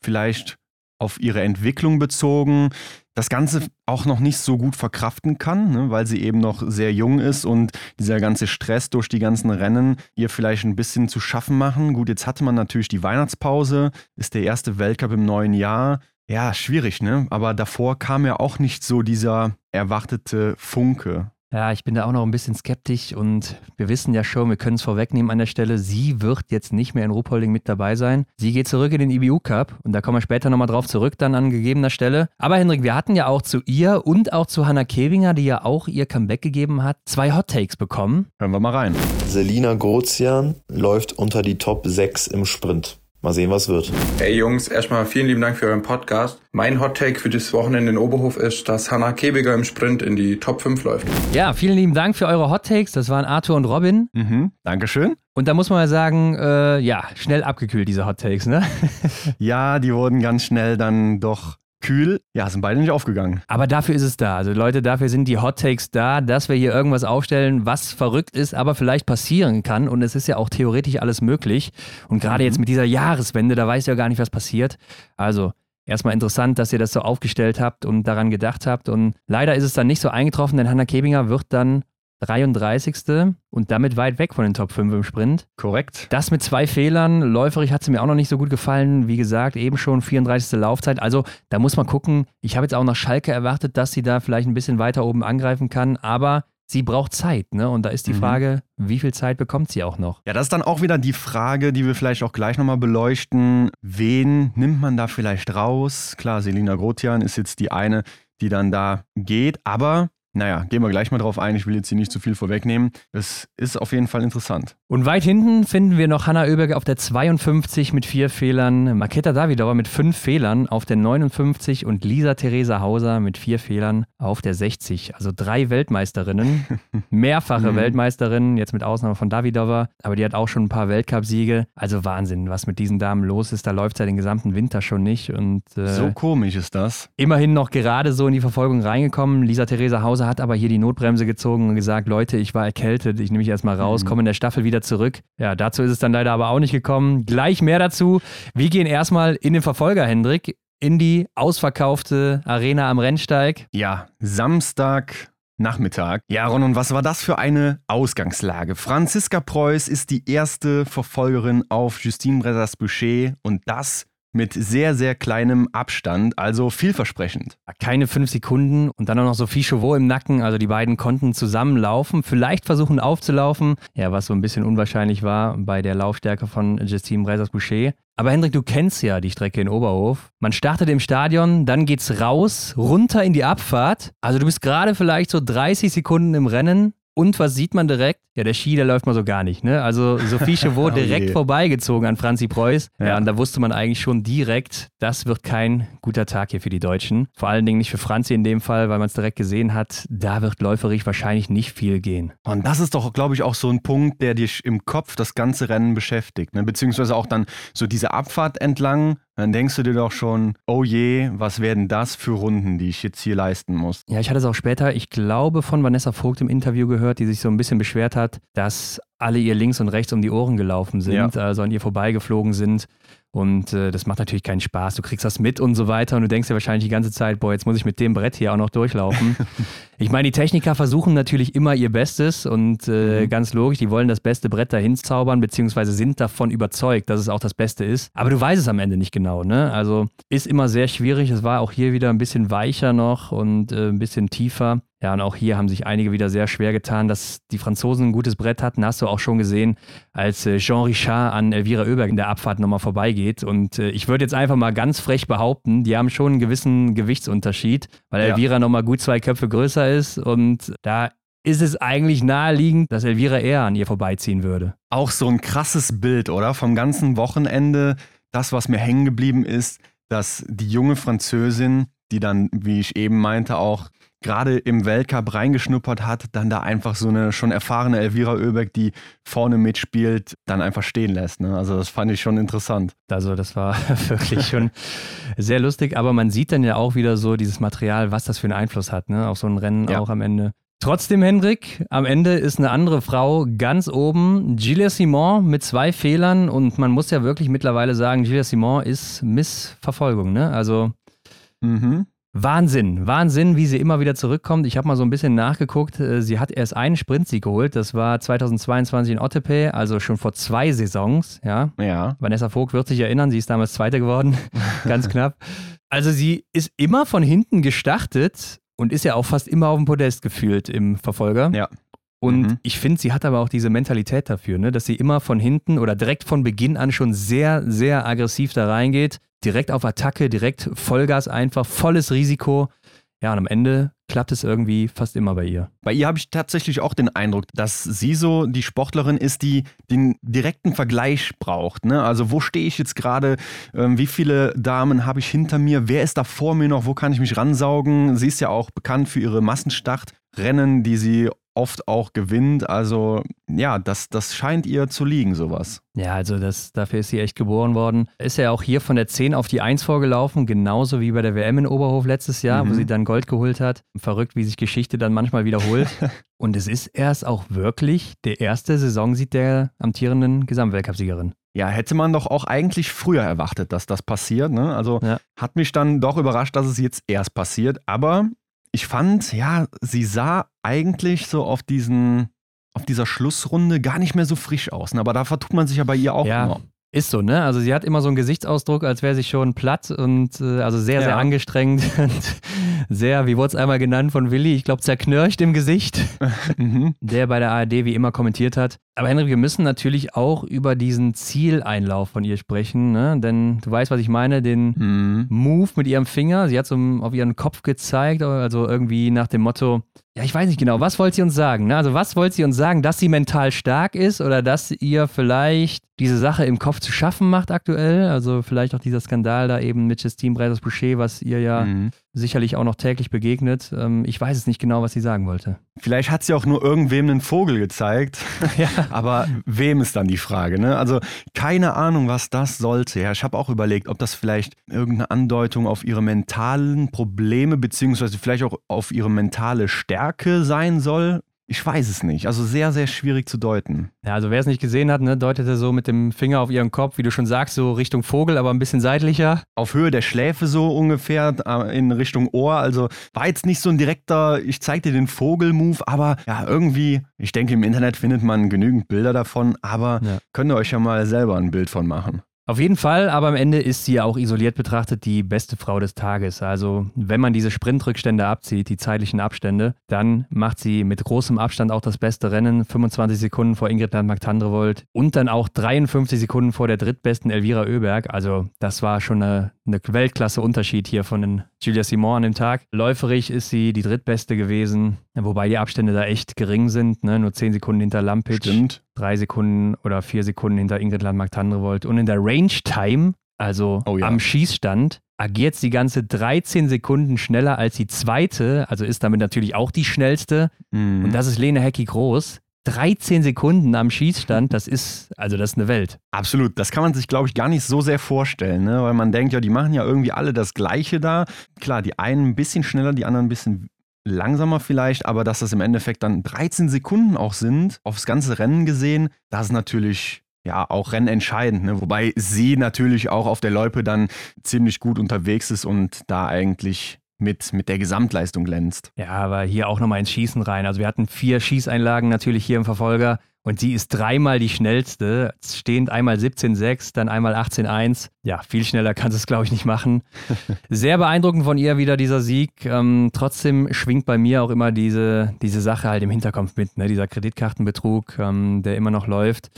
vielleicht auf ihre Entwicklung bezogen das Ganze auch noch nicht so gut verkraften kann, ne, weil sie eben noch sehr jung ist und dieser ganze Stress durch die ganzen Rennen ihr vielleicht ein bisschen zu schaffen machen. Gut, jetzt hatte man natürlich die Weihnachtspause, ist der erste Weltcup im neuen Jahr. Ja, schwierig, ne? Aber davor kam ja auch nicht so dieser erwartete Funke. Ja, ich bin da auch noch ein bisschen skeptisch und wir wissen ja schon, wir können es vorwegnehmen an der Stelle, sie wird jetzt nicht mehr in Ruhpolding mit dabei sein. Sie geht zurück in den IBU Cup und da kommen wir später nochmal drauf zurück, dann an gegebener Stelle. Aber Hendrik, wir hatten ja auch zu ihr und auch zu Hannah Kevinger, die ja auch ihr Comeback gegeben hat, zwei Hot Takes bekommen. Hören wir mal rein. Selina Grozian läuft unter die Top 6 im Sprint. Mal sehen, was wird. Hey Jungs, erstmal vielen lieben Dank für euren Podcast. Mein Hot Take für das Wochenende in Oberhof ist, dass Hannah Kebiger im Sprint in die Top 5 läuft. Ja, vielen lieben Dank für eure Hot Takes. Das waren Arthur und Robin. Mhm, Dankeschön. Und da muss man ja sagen, äh, ja, schnell abgekühlt, diese Hot Takes, ne? <laughs> ja, die wurden ganz schnell dann doch kühl, ja, sind beide nicht aufgegangen. Aber dafür ist es da. Also Leute, dafür sind die Hot Takes da, dass wir hier irgendwas aufstellen, was verrückt ist, aber vielleicht passieren kann. Und es ist ja auch theoretisch alles möglich. Und gerade mhm. jetzt mit dieser Jahreswende, da weiß ja gar nicht, was passiert. Also erstmal interessant, dass ihr das so aufgestellt habt und daran gedacht habt. Und leider ist es dann nicht so eingetroffen, denn Hannah Kebinger wird dann 33. und damit weit weg von den Top 5 im Sprint. Korrekt. Das mit zwei Fehlern. Läuferig hat sie mir auch noch nicht so gut gefallen. Wie gesagt, eben schon 34. Laufzeit. Also da muss man gucken. Ich habe jetzt auch nach Schalke erwartet, dass sie da vielleicht ein bisschen weiter oben angreifen kann. Aber sie braucht Zeit, ne? Und da ist die mhm. Frage, wie viel Zeit bekommt sie auch noch? Ja, das ist dann auch wieder die Frage, die wir vielleicht auch gleich nochmal beleuchten. Wen nimmt man da vielleicht raus? Klar, Selina Grotian ist jetzt die eine, die dann da geht, aber naja, gehen wir gleich mal drauf ein. Ich will jetzt hier nicht zu viel vorwegnehmen. Es ist auf jeden Fall interessant. Und weit hinten finden wir noch Hanna Oeberg auf der 52 mit vier Fehlern, Maketa Davidauer mit fünf Fehlern auf der 59 und Lisa Theresa Hauser mit vier Fehlern auf der 60. Also drei Weltmeisterinnen, <laughs> mehrfache mhm. Weltmeisterinnen, jetzt mit Ausnahme von Davidauer, aber die hat auch schon ein paar Weltcupsiege. Also Wahnsinn, was mit diesen Damen los ist. Da läuft es ja den gesamten Winter schon nicht. Und, äh, so komisch ist das. Immerhin noch gerade so in die Verfolgung reingekommen. Lisa Theresa Hauser Hause hat aber hier die Notbremse gezogen und gesagt, Leute, ich war erkältet, ich nehme mich erstmal raus, mhm. komme in der Staffel wieder zurück. Ja, dazu ist es dann leider aber auch nicht gekommen. Gleich mehr dazu. Wir gehen erstmal in den Verfolger, Hendrik, in die ausverkaufte Arena am Rennsteig. Ja, Samstag. Nachmittag. Ja, Ron, und was war das für eine Ausgangslage? Franziska Preuß ist die erste Verfolgerin auf Justine Bressers Boucher und das mit sehr, sehr kleinem Abstand, also vielversprechend. Keine fünf Sekunden und dann auch noch Sophie Chauveau im Nacken. Also die beiden konnten zusammenlaufen, vielleicht versuchen aufzulaufen. Ja, was so ein bisschen unwahrscheinlich war bei der Laufstärke von Justine Breisers-Boucher. Aber Hendrik, du kennst ja die Strecke in Oberhof. Man startet im Stadion, dann geht's raus, runter in die Abfahrt. Also du bist gerade vielleicht so 30 Sekunden im Rennen und was sieht man direkt? Ja, der Ski, der läuft mal so gar nicht. Ne? Also Sophie <laughs> Chauveau direkt oh vorbeigezogen an Franzi Preuß. Ja. ja, und da wusste man eigentlich schon direkt, das wird kein guter Tag hier für die Deutschen. Vor allen Dingen nicht für Franzi in dem Fall, weil man es direkt gesehen hat, da wird läuferig wahrscheinlich nicht viel gehen. Und das ist doch, glaube ich, auch so ein Punkt, der dich im Kopf das ganze Rennen beschäftigt. Ne? Beziehungsweise auch dann so diese Abfahrt entlang dann denkst du dir doch schon, oh je, was werden das für Runden, die ich jetzt hier leisten muss. Ja, ich hatte es auch später, ich glaube, von Vanessa Vogt im Interview gehört, die sich so ein bisschen beschwert hat, dass alle ihr links und rechts um die Ohren gelaufen sind, ja. also an ihr vorbeigeflogen sind. Und äh, das macht natürlich keinen Spaß. Du kriegst das mit und so weiter und du denkst dir wahrscheinlich die ganze Zeit, boah, jetzt muss ich mit dem Brett hier auch noch durchlaufen. <laughs> ich meine, die Techniker versuchen natürlich immer ihr Bestes und äh, mhm. ganz logisch, die wollen das beste Brett dahin zaubern, beziehungsweise sind davon überzeugt, dass es auch das Beste ist. Aber du weißt es am Ende nicht genau, ne? Also ist immer sehr schwierig. Es war auch hier wieder ein bisschen weicher noch und äh, ein bisschen tiefer. Ja, und auch hier haben sich einige wieder sehr schwer getan, dass die Franzosen ein gutes Brett hatten. Hast du auch schon gesehen, als äh, Jean Richard an Elvira Oeberg in der Abfahrt nochmal vorbeigeht. Und äh, ich würde jetzt einfach mal ganz frech behaupten, die haben schon einen gewissen Gewichtsunterschied, weil ja. Elvira nochmal gut zwei Köpfe größer ist. Und da ist es eigentlich naheliegend, dass Elvira eher an ihr vorbeiziehen würde. Auch so ein krasses Bild, oder? Vom ganzen Wochenende. Das, was mir hängen geblieben ist, dass die junge Französin, die dann, wie ich eben meinte, auch gerade im Weltcup reingeschnuppert hat, dann da einfach so eine schon erfahrene Elvira Oeberg, die vorne mitspielt, dann einfach stehen lässt. Ne? Also das fand ich schon interessant. Also das war <laughs> wirklich schon sehr lustig, aber man sieht dann ja auch wieder so dieses Material, was das für einen Einfluss hat, ne? auf so ein Rennen ja. auch am Ende. Trotzdem, Hendrik, am Ende ist eine andere Frau ganz oben. Gilles Simon mit zwei Fehlern und man muss ja wirklich mittlerweile sagen, Gilles Simon ist Missverfolgung. Ne? Also mhm. Wahnsinn, Wahnsinn, wie sie immer wieder zurückkommt. Ich habe mal so ein bisschen nachgeguckt. Äh, sie hat erst einen Sprintsieg geholt. Das war 2022 in Ottepe, also schon vor zwei Saisons. Ja. ja. Vanessa Vogt wird sich erinnern, sie ist damals Zweite geworden. <laughs> Ganz knapp. Also sie ist immer von hinten gestartet und ist ja auch fast immer auf dem Podest gefühlt im Verfolger. Ja. Und mhm. ich finde, sie hat aber auch diese Mentalität dafür, ne? dass sie immer von hinten oder direkt von Beginn an schon sehr, sehr aggressiv da reingeht. Direkt auf Attacke, direkt Vollgas einfach, volles Risiko. Ja, und am Ende klappt es irgendwie fast immer bei ihr. Bei ihr habe ich tatsächlich auch den Eindruck, dass sie so die Sportlerin ist, die den direkten Vergleich braucht. Ne? Also wo stehe ich jetzt gerade? Ähm, wie viele Damen habe ich hinter mir? Wer ist da vor mir noch? Wo kann ich mich ransaugen? Sie ist ja auch bekannt für ihre Massenstartrennen, die sie oft auch gewinnt. Also ja, das, das scheint ihr zu liegen, sowas. Ja, also das, dafür ist sie echt geboren worden. Ist ja auch hier von der 10 auf die 1 vorgelaufen, genauso wie bei der WM in Oberhof letztes Jahr, mhm. wo sie dann Gold geholt hat. Verrückt, wie sich Geschichte dann manchmal wiederholt. <laughs> Und es ist erst auch wirklich der erste Saisonsieg der amtierenden Gesamtweltcupsiegerin. Ja, hätte man doch auch eigentlich früher erwartet, dass das passiert. Ne? Also ja. hat mich dann doch überrascht, dass es jetzt erst passiert. Aber ich fand, ja, sie sah eigentlich so auf diesen, auf dieser Schlussrunde gar nicht mehr so frisch aus. Ne? Aber da vertut man sich ja bei ihr auch ja. immer. Ist so, ne? Also sie hat immer so einen Gesichtsausdruck, als wäre sie schon platt und äh, also sehr, sehr ja. angestrengt <laughs> und sehr, wie wurde es einmal genannt von Willi, ich glaube zerknirscht im Gesicht, <laughs> mhm. der bei der ARD wie immer kommentiert hat. Aber Henrik, wir müssen natürlich auch über diesen Zieleinlauf von ihr sprechen, ne? denn du weißt, was ich meine, den mhm. Move mit ihrem Finger. Sie hat so auf ihren Kopf gezeigt, also irgendwie nach dem Motto, ja, ich weiß nicht genau, was wollte sie uns sagen? Ne? Also was wollte sie uns sagen, dass sie mental stark ist oder dass ihr vielleicht diese Sache im Kopf zu schaffen macht aktuell? Also vielleicht auch dieser Skandal da eben mit Justine Breiters-Boucher, was ihr ja mhm. Sicherlich auch noch täglich begegnet. Ähm, ich weiß es nicht genau, was sie sagen wollte. Vielleicht hat sie auch nur irgendwem einen Vogel gezeigt. <laughs> <laughs> Ja. Aber wem ist dann die Frage? Ne? Also keine Ahnung, was das sollte. Ja, ich habe auch überlegt, ob das vielleicht irgendeine Andeutung auf ihre mentalen Probleme beziehungsweise vielleicht auch auf ihre mentale Stärke sein soll. Ich weiß es nicht. Also sehr, sehr schwierig zu deuten. Ja, also wer es nicht gesehen hat, ne, deutet er so mit dem Finger auf ihren Kopf, wie du schon sagst, so Richtung Vogel, aber ein bisschen seitlicher. Auf Höhe der Schläfe so ungefähr, äh, in Richtung Ohr. Also war jetzt nicht so ein direkter, ich zeig dir den Vogel-Move, aber ja, irgendwie, ich denke, im Internet findet man genügend Bilder davon, aber ja. könnt ihr euch ja mal selber ein Bild von machen. Auf jeden Fall, aber am Ende ist sie ja auch isoliert betrachtet die beste Frau des Tages. Also, wenn man diese Sprintrückstände abzieht, die zeitlichen Abstände, dann macht sie mit großem Abstand auch das beste Rennen. 25 Sekunden vor Ingrid Landmark-Tandrevold und dann auch 53 Sekunden vor der drittbesten Elvira Oeberg. Also, das war schon eine, eine Weltklasse-Unterschied hier von den Julia Simon an dem Tag. Läuferig ist sie die drittbeste gewesen, wobei die Abstände da echt gering sind. Ne? Nur 10 Sekunden hinter Lampic. Stimmt. drei Sekunden oder vier Sekunden hinter Ingrid Landmark-Tandrevold. Und in der Range Time, also Oh ja. am Schießstand, agiert sie ganze 13 Sekunden schneller als die zweite, also ist damit natürlich auch die schnellste. Mhm. Und das ist Lene Hecki groß. 13 Sekunden am Schießstand, das ist, also das ist eine Welt. Absolut, das kann man sich, glaube ich, gar nicht so sehr vorstellen, ne? weil man denkt, ja, die machen ja irgendwie alle das Gleiche da. Klar, die einen ein bisschen schneller, die anderen ein bisschen langsamer vielleicht, aber dass das im Endeffekt dann 13 Sekunden auch sind, aufs ganze Rennen gesehen, das ist natürlich ja auch rennentscheidend. Ne? Wobei sie natürlich auch auf der Loipe dann ziemlich gut unterwegs ist und da eigentlich mit, mit der Gesamtleistung glänzt. Ja, aber hier auch nochmal ins Schießen rein. Also wir hatten vier Schießeinlagen natürlich hier im Verfolger und sie ist dreimal die schnellste. Stehend einmal 17,6, dann einmal 18,1. Ja, viel schneller kann sie es, glaube ich, nicht machen. <laughs> Sehr beeindruckend von ihr wieder dieser Sieg. Ähm, trotzdem schwingt bei mir auch immer diese, diese Sache halt im Hinterkopf mit, ne? dieser Kreditkartenbetrug, ähm, der immer noch läuft.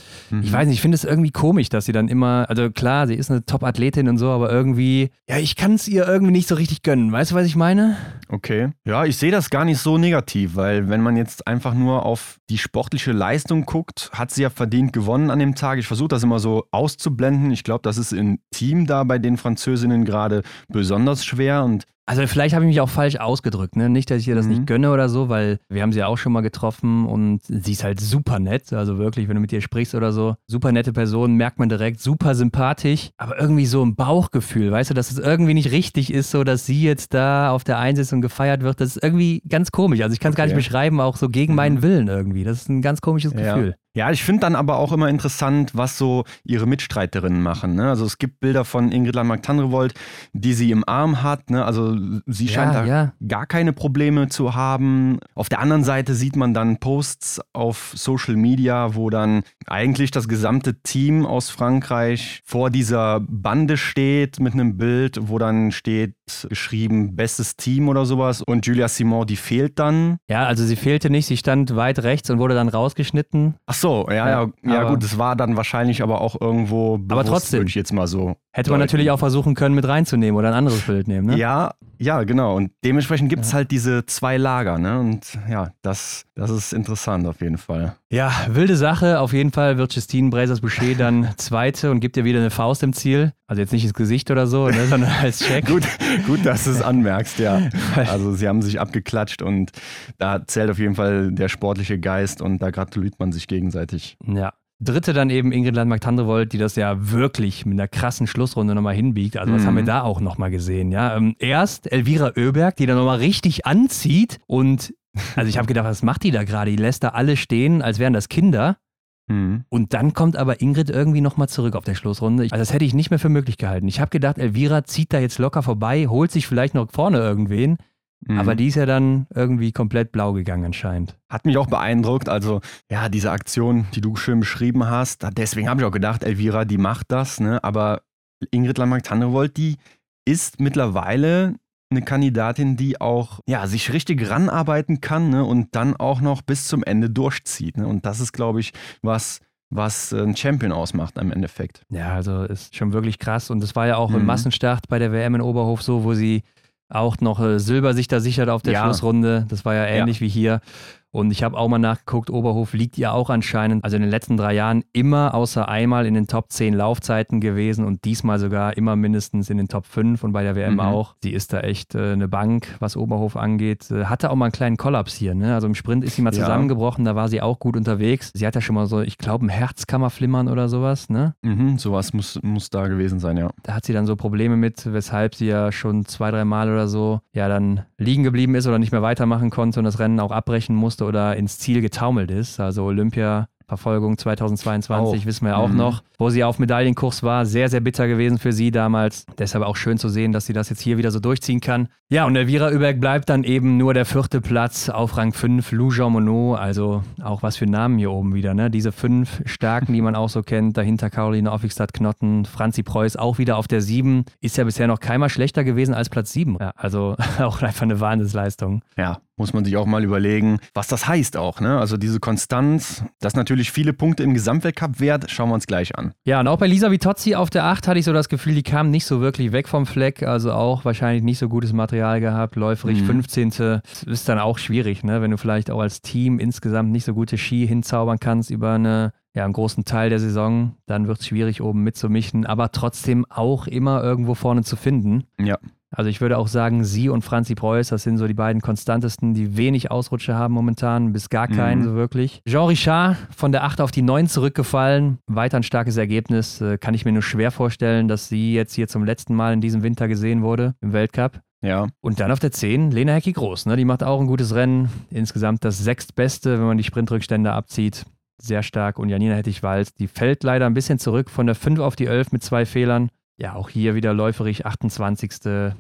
Ich weiß nicht, ich finde es irgendwie komisch, dass sie dann immer, also klar, sie ist eine Top-Athletin und so, aber irgendwie, ja, ich kann es ihr irgendwie nicht so richtig gönnen. Weißt du, was ich meine? Okay. Ja, ich sehe das gar nicht so negativ, weil wenn man jetzt einfach nur auf die sportliche Leistung guckt, hat sie ja verdient gewonnen an dem Tag. Ich versuche das immer so auszublenden. Ich glaube, das ist im Team da bei den Französinnen gerade besonders schwer und Also vielleicht habe ich mich auch falsch ausgedrückt, ne? Nicht, dass ich ihr das Mhm. nicht gönne oder so, weil wir haben sie ja auch schon mal getroffen und sie ist halt super nett. Also wirklich, wenn du mit ihr sprichst oder so, super nette Person, merkt man direkt, super sympathisch, aber irgendwie so ein Bauchgefühl, weißt du, dass es irgendwie nicht richtig ist, so dass sie jetzt da auf der Eins ist und gefeiert wird. Das ist irgendwie ganz komisch. Also ich kann es gar nicht Okay. beschreiben, auch so gegen meinen Willen irgendwie. Das ist ein ganz komisches Ja. Gefühl. Ja, ich finde dann aber auch immer interessant, was so ihre Mitstreiterinnen machen. Ne? Also es gibt Bilder von Ingrid Landmark-Tandrevold, die sie im Arm hat. Ne? Also sie Ja, scheint da ja. gar keine Probleme zu haben. Auf der anderen Seite sieht man dann Posts auf Social Media, wo dann eigentlich das gesamte Team aus Frankreich vor dieser Bande steht mit einem Bild, wo dann steht geschrieben bestes Team oder sowas. Und Julia Simon, die fehlt dann. Ja, also sie fehlte nicht, sie stand weit rechts und wurde dann rausgeschnitten. Ach so, ja, ja, Ja, ja, aber- gut, es war dann wahrscheinlich aber auch irgendwo bewusst, trotzdem. würde ich jetzt mal so. Hätte man deuten. natürlich auch versuchen können, mit reinzunehmen oder ein anderes Bild nehmen, ne? Ja, ja, genau. Und dementsprechend gibt es halt diese zwei Lager, ne? Und ja, das, das ist interessant auf jeden Fall. Ja, wilde Sache. Auf jeden Fall wird Justine Brazers-Boucher dann <laughs> Zweite und gibt ihr wieder eine Faust im Ziel. Also jetzt nicht ins Gesicht oder so, ne, sondern als Check. Gut, gut, dass du es <laughs> anmerkst, ja. Also sie haben sich abgeklatscht und da zählt auf jeden Fall der sportliche Geist und da gratuliert man sich gegenseitig. Ja. Dritte dann eben Ingrid Landmark-Tandrevold, die das ja wirklich mit einer krassen Schlussrunde nochmal hinbiegt. Also was Mhm. haben wir da auch nochmal gesehen, ja? Ähm, erst Elvira Oeberg, die dann nochmal richtig anzieht und also ich habe gedacht, was macht die da gerade? Die lässt da alle stehen, als wären das Kinder. Mhm. Und dann kommt aber Ingrid irgendwie nochmal zurück auf der Schlussrunde. Also das hätte ich nicht mehr für möglich gehalten. Ich habe gedacht, Elvira zieht da jetzt locker vorbei, holt sich vielleicht noch vorne irgendwen. Mhm. Aber die ist ja dann irgendwie komplett blau gegangen anscheinend. Hat mich auch beeindruckt. Also, ja, diese Aktion, die du schön beschrieben hast, deswegen habe ich auch gedacht, Elvira, die macht das, ne? Aber Ingrid Landmark-Tandrevold, die ist mittlerweile eine Kandidatin, die auch ja, sich richtig ranarbeiten kann ne? und dann auch noch bis zum Ende durchzieht. Ne? Und das ist, glaube ich, was, was äh, ein Champion ausmacht im Endeffekt. Ja, also ist schon wirklich krass. Und das war ja auch im Mhm. Massenstart bei der WM in Oberhof so, wo sie auch noch äh, Silber sich da sichert auf der Ja. Schlussrunde. Das war ja ähnlich wie hier. Und ich habe auch mal nachgeguckt, Oberhof liegt ja auch anscheinend, also in den letzten drei Jahren immer außer einmal in den Top 10 Laufzeiten gewesen und diesmal sogar immer mindestens in den Top 5 und bei der WM Mhm. auch. Sie ist da echt äh, eine Bank, was Oberhof angeht. Äh, hatte auch mal einen kleinen Kollaps hier, ne? Also im Sprint ist sie mal Ja. zusammengebrochen, da war sie auch gut unterwegs. Sie hat ja schon mal so, ich glaube, ein Herzkammerflimmern oder sowas, ne? Mhm, sowas muss, muss da gewesen sein, ja. da hat sie dann so Probleme mit, weshalb sie ja schon zwei, drei Mal oder so ja dann liegen geblieben ist oder nicht mehr weitermachen konnte und das Rennen auch abbrechen musste oder ins Ziel getaumelt ist. Also Olympia Verfolgung 2022, Auch. wissen wir ja auch Mhm. noch, wo sie auf Medaillenkurs war. Sehr, sehr bitter gewesen für sie damals. Deshalb auch schön zu sehen, dass sie das jetzt hier wieder so durchziehen kann. Ja, und Elvira Überg bleibt dann eben nur der vierte Platz auf Rang 5, Lou Jean Monod. Also auch was für Namen hier oben wieder, ne? Diese fünf Starken, die man auch so kennt. Dahinter Caroline Offigstadt-Knotten, Franzi Preuß auch wieder auf der 7. Ist ja bisher noch keinmal schlechter gewesen als Platz 7. Ja, also <laughs> auch einfach eine Wahnsinnsleistung. Ja, muss man sich auch mal überlegen, was das heißt auch. Ne? Also diese Konstanz, das natürlich viele Punkte im Gesamtweltcup wert, schauen wir uns gleich an. Ja, und auch bei Lisa Vitozzi auf der 8 hatte ich so das Gefühl, die kam nicht so wirklich weg vom Fleck. Also auch wahrscheinlich nicht so gutes Material gehabt. Läuferig Mhm. 15. ist dann auch schwierig, ne? wenn du vielleicht auch als Team insgesamt nicht so gute Ski hinzaubern kannst über eine, ja, einen großen Teil der Saison. Dann wird es schwierig, oben mitzumischen, aber trotzdem auch immer irgendwo vorne zu finden. Ja. Also ich würde auch sagen, sie und Franzi Preuß, das sind so die beiden konstantesten, die wenig Ausrutsche haben momentan, bis gar keinen Mhm. so wirklich. Jean Richard von der 8 auf die 9 zurückgefallen. Weiter ein starkes Ergebnis. Äh, Kann ich mir nur schwer vorstellen, dass sie jetzt hier zum letzten Mal in diesem Winter gesehen wurde im Weltcup. Ja, Und dann auf der 10 Lena Hecki Groß. Ne? Die macht auch ein gutes Rennen. Insgesamt das sechstbeste, wenn man die Sprintrückstände abzieht. Sehr stark. Und Janina Hettich-Walz, die fällt leider ein bisschen zurück von der 5 auf die 11 mit zwei Fehlern. Ja, auch hier wieder läuferig 28.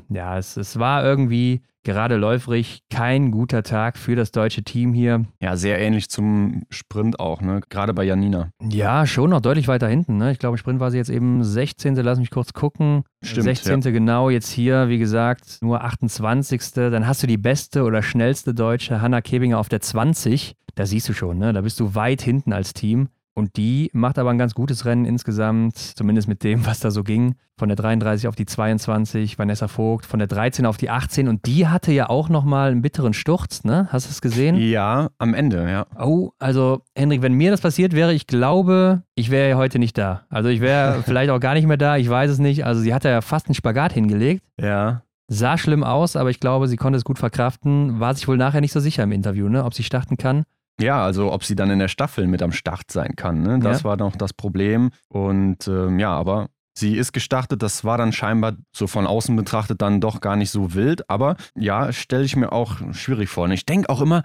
Ja, es, es war irgendwie gerade läuferig kein guter Tag für das deutsche Team hier. ja, sehr ähnlich zum Sprint auch, ne? Gerade bei Janina. Ja, schon noch deutlich weiter hinten. Ne? Ich glaube, im Sprint war sie jetzt eben 16. Lass mich kurz gucken. Stimmt, 16. genau, jetzt hier, wie gesagt, nur 28. Dann hast du die beste oder schnellste Deutsche, Hanna Kebinger, auf der 20. Da siehst du schon, ne? da bist du weit hinten als Team. Und die macht aber ein ganz gutes Rennen insgesamt, zumindest mit dem, was da so ging. Von der 33 auf die 22, Vanessa Vogt, von der 13 auf die 18. Und die hatte ja auch nochmal einen bitteren Sturz, ne? Hast du es gesehen? Ja, am Ende, ja. Oh, also Hendrik, wenn mir das passiert wäre, ich glaube, ich wäre ja heute nicht da. Also ich wäre <laughs> vielleicht auch gar nicht mehr da, ich weiß es nicht. Also sie hatte ja fast einen Spagat hingelegt. Ja. Sah schlimm aus, aber ich glaube, sie konnte es gut verkraften. War sich wohl nachher nicht so sicher im Interview, ne? ob sie starten kann. Ja, also ob sie dann in der Staffel mit am Start sein kann, ne? das Ja. war noch das Problem. Und ähm, ja, aber sie ist gestartet, das war dann scheinbar so von außen betrachtet dann doch gar nicht so wild. Aber ja, stelle ich mir auch schwierig vor. Und ich denke auch immer,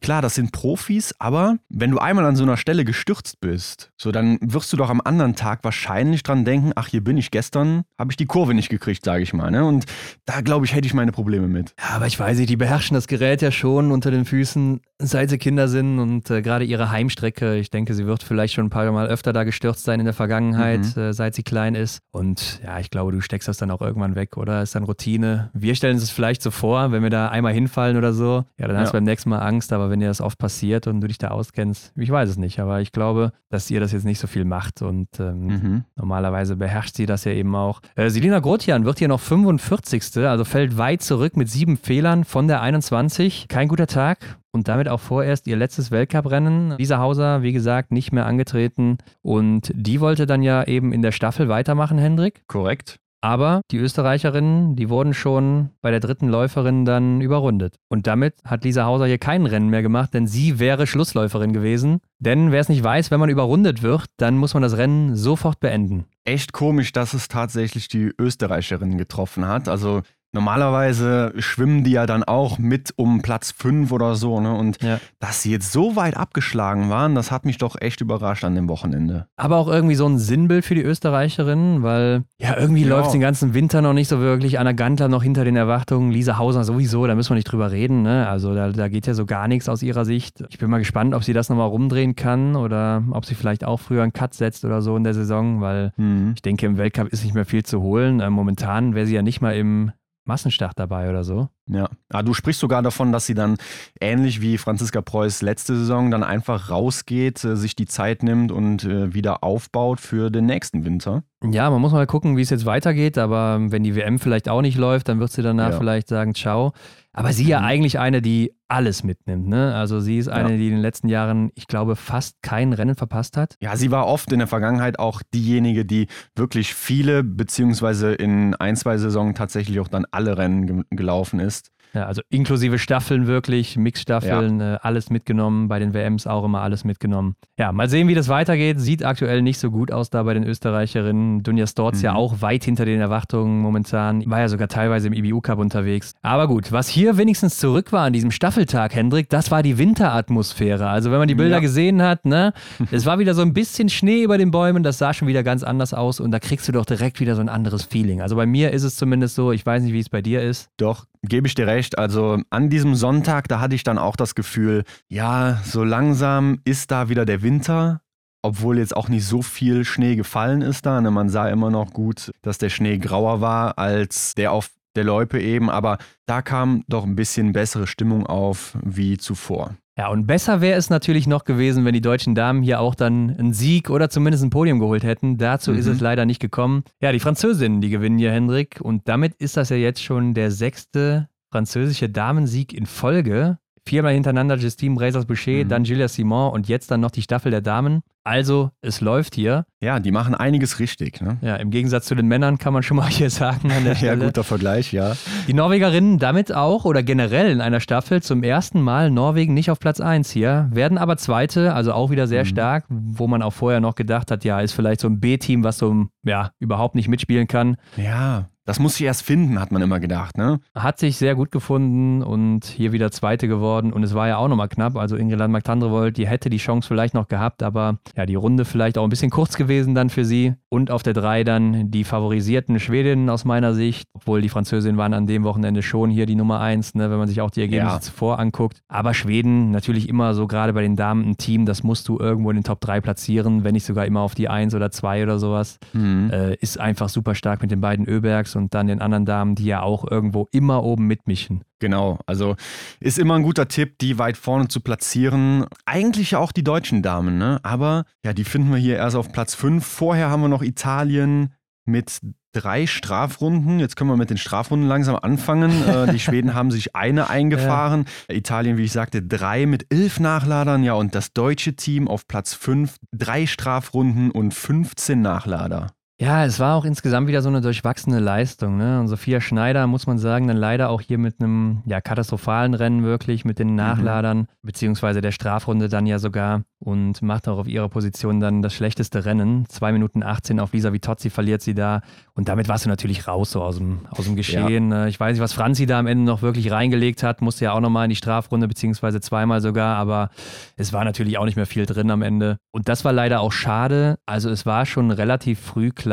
klar, das sind Profis, aber wenn du einmal an so einer Stelle gestürzt bist, so dann wirst du doch am anderen Tag wahrscheinlich dran denken, ach, hier bin ich gestern, habe ich die Kurve nicht gekriegt, sage ich mal. Ne? Und da glaube ich, hätte ich meine Probleme mit. Ja, aber ich weiß nicht, die beherrschen das Gerät ja schon unter den Füßen, seit sie Kinder sind und äh, gerade ihre Heimstrecke, ich denke, sie wird vielleicht schon ein paar Mal öfter da gestürzt sein in der Vergangenheit, äh, seit sie klein ist. Und ja, ich glaube, du steckst das dann auch irgendwann weg, oder? Ist dann Routine. Wir stellen uns es vielleicht so vor, wenn wir da einmal hinfallen oder so, ja, dann hast du Ja. beim nächsten Mal Angst, aber wenn dir das oft passiert und du dich da auskennst, ich weiß es nicht, aber ich glaube, dass ihr das jetzt nicht so viel macht und ähm, Mhm. Normalerweise beherrscht sie das ja eben auch. Äh, Selina Grotian wird hier noch 45. Also fällt weit zurück mit sieben Fehlern von der 21. Kein guter Tag. Und damit auch vorerst ihr letztes Weltcuprennen. Lisa Hauser, wie gesagt, nicht mehr angetreten. Und die wollte dann ja eben in der Staffel weitermachen, Hendrik. Korrekt. Aber die Österreicherinnen, die wurden schon bei der dritten Läuferin dann überrundet. Und damit hat Lisa Hauser hier kein Rennen mehr gemacht, denn sie wäre Schlussläuferin gewesen. Denn wer es nicht weiß, wenn man überrundet wird, dann muss man das Rennen sofort beenden. echt komisch, dass es tatsächlich die Österreicherin getroffen hat. Also normalerweise schwimmen die ja dann auch mit um Platz 5 oder so. Ne? Und Ja. dass sie jetzt so weit abgeschlagen waren, das hat mich doch echt überrascht an dem Wochenende. Aber auch irgendwie so ein Sinnbild für die Österreicherinnen, weil ja, irgendwie Ja. läuft den ganzen Winter noch nicht so wirklich. Anna Gantler noch hinter den Erwartungen, Lisa Hauser sowieso, da müssen wir nicht drüber reden. Ne? Also da, da geht ja so gar nichts aus ihrer Sicht. Ich bin mal gespannt, ob sie das nochmal rumdrehen kann oder ob sie vielleicht auch früher einen Cut setzt oder so in der Saison, weil Hm. ich denke, im Weltcup ist nicht mehr viel zu holen. Äh, momentan wäre sie ja nicht mal im Massenstart dabei oder so. Ja. Ah, du sprichst sogar davon, dass sie dann ähnlich wie Franziska Preuß letzte Saison dann einfach rausgeht, äh, sich die Zeit nimmt und äh, wieder aufbaut für den nächsten Winter. Ja, man muss mal gucken, wie es jetzt weitergeht, aber wenn die WM vielleicht auch nicht läuft, dann wird sie danach Ja. vielleicht sagen, ciao. Aber sie ja Mhm. eigentlich eine, die alles mitnimmt, ne? Also sie ist eine, Ja. die in den letzten Jahren, ich glaube, fast kein Rennen verpasst hat. Ja, sie war oft in der Vergangenheit auch diejenige, die wirklich viele, beziehungsweise in ein, zwei Saisonen tatsächlich auch dann alle Rennen ge gelaufen ist. Ja, also inklusive Staffeln wirklich, Mixstaffeln, ja. äh, alles mitgenommen, bei den WMs auch immer alles mitgenommen. Ja, mal sehen, wie das weitergeht. Sieht aktuell nicht so gut aus da bei den Österreicherinnen. Dunja Storz mhm. ja auch weit hinter den Erwartungen momentan. War ja sogar teilweise im IBU-Cup unterwegs. Aber gut, was hier wenigstens zurück war an diesem Staffeltag, Hendrik, das war die Winteratmosphäre. Also wenn man die Bilder ja. gesehen hat, ne, <laughs> es war wieder so ein bisschen Schnee über den Bäumen, das sah schon wieder ganz anders aus und da kriegst du doch direkt wieder so ein anderes Feeling. Also bei mir ist es zumindest so, ich weiß nicht, wie es bei dir ist. Doch, gebe ich dir recht. Also an diesem Sonntag, da hatte ich dann auch das Gefühl, ja, so langsam ist da wieder der Winter. Obwohl jetzt auch nicht so viel Schnee gefallen ist da. Ne? Man sah immer noch gut, dass der Schnee grauer war als der auf der Loipe eben. Aber da kam doch ein bisschen bessere Stimmung auf wie zuvor. Ja, und besser wäre es natürlich noch gewesen, wenn die deutschen Damen hier auch dann einen Sieg oder zumindest ein Podium geholt hätten. Dazu mhm. ist es leider nicht gekommen. Ja, die Französinnen, die gewinnen hier, Hendrik. Und damit ist das ja jetzt schon der sechste französische Damensieg in Folge. Viermal hintereinander Justine Brazers-Boucher, mhm. dann Julia Simon und jetzt dann noch die Staffel der Damen. Also, es läuft hier. Ja, die machen einiges richtig. Ne? Ja, im Gegensatz zu den Männern kann man schon mal hier sagen an der <laughs> Stelle. ja, guter Vergleich, ja. Die Norwegerinnen damit auch oder generell in einer Staffel zum ersten Mal Norwegen nicht auf Platz 1 hier, werden aber Zweite, also auch wieder sehr mhm. stark, wo man auch vorher noch gedacht hat, ja, ist vielleicht so ein B-Team, was so ja, überhaupt nicht mitspielen kann. Ja, das muss ich erst finden, hat man immer gedacht, ne? Hat sich sehr gut gefunden und hier wieder Zweite geworden. Und es war ja auch nochmal knapp. Also Ingrid Landmark-Tandrevold, die hätte die Chance vielleicht noch gehabt, aber ja, die Runde vielleicht auch ein bisschen kurz gewesen dann für sie. Und auf der 3 dann die favorisierten Schwedinnen aus meiner Sicht, obwohl die Französinnen waren an dem Wochenende schon hier die Nummer 1, ne, wenn man sich auch die Ergebnisse ja. zuvor anguckt. Aber Schweden natürlich immer so, gerade bei den Damen ein Team, das musst du irgendwo in den Top 3 platzieren, wenn nicht sogar immer auf die 1 oder 2 oder sowas. Mhm. Äh, ist einfach super stark mit den beiden Öbergs und dann den anderen Damen, die ja auch irgendwo immer oben mitmischen. Genau, also ist immer ein guter Tipp, die weit vorne zu platzieren. Eigentlich ja auch die deutschen Damen, ne? Aber ja, die finden wir hier erst auf Platz 5. Vorher haben wir noch Italien mit drei Strafrunden. Jetzt können wir mit den Strafrunden langsam anfangen. <laughs> Äh, die Schweden haben sich eine eingefahren. Ja. Italien, wie ich sagte, drei mit elf Nachladern. Ja, und das deutsche Team auf Platz 5, drei Strafrunden und 15 Nachlader. Ja, es war auch insgesamt wieder so eine durchwachsene Leistung. Ne? Und Sophia Schneider, muss man sagen, dann leider auch hier mit einem ja, katastrophalen Rennen wirklich, mit den mhm. Nachladern, mhm. beziehungsweise der Strafrunde dann ja sogar und macht auch auf ihrer Position dann das schlechteste Rennen. 2 Minuten 18 auf Lisa Vitozzi verliert sie da. Und damit warst du natürlich raus so aus dem, aus dem Geschehen. Ja. Ich weiß nicht, was Franzi da am Ende noch wirklich reingelegt hat. Musste ja auch nochmal in die Strafrunde, beziehungsweise zweimal sogar. Aber es war natürlich auch nicht mehr viel drin am Ende. Und das war leider auch schade. Also es war schon relativ früh klar.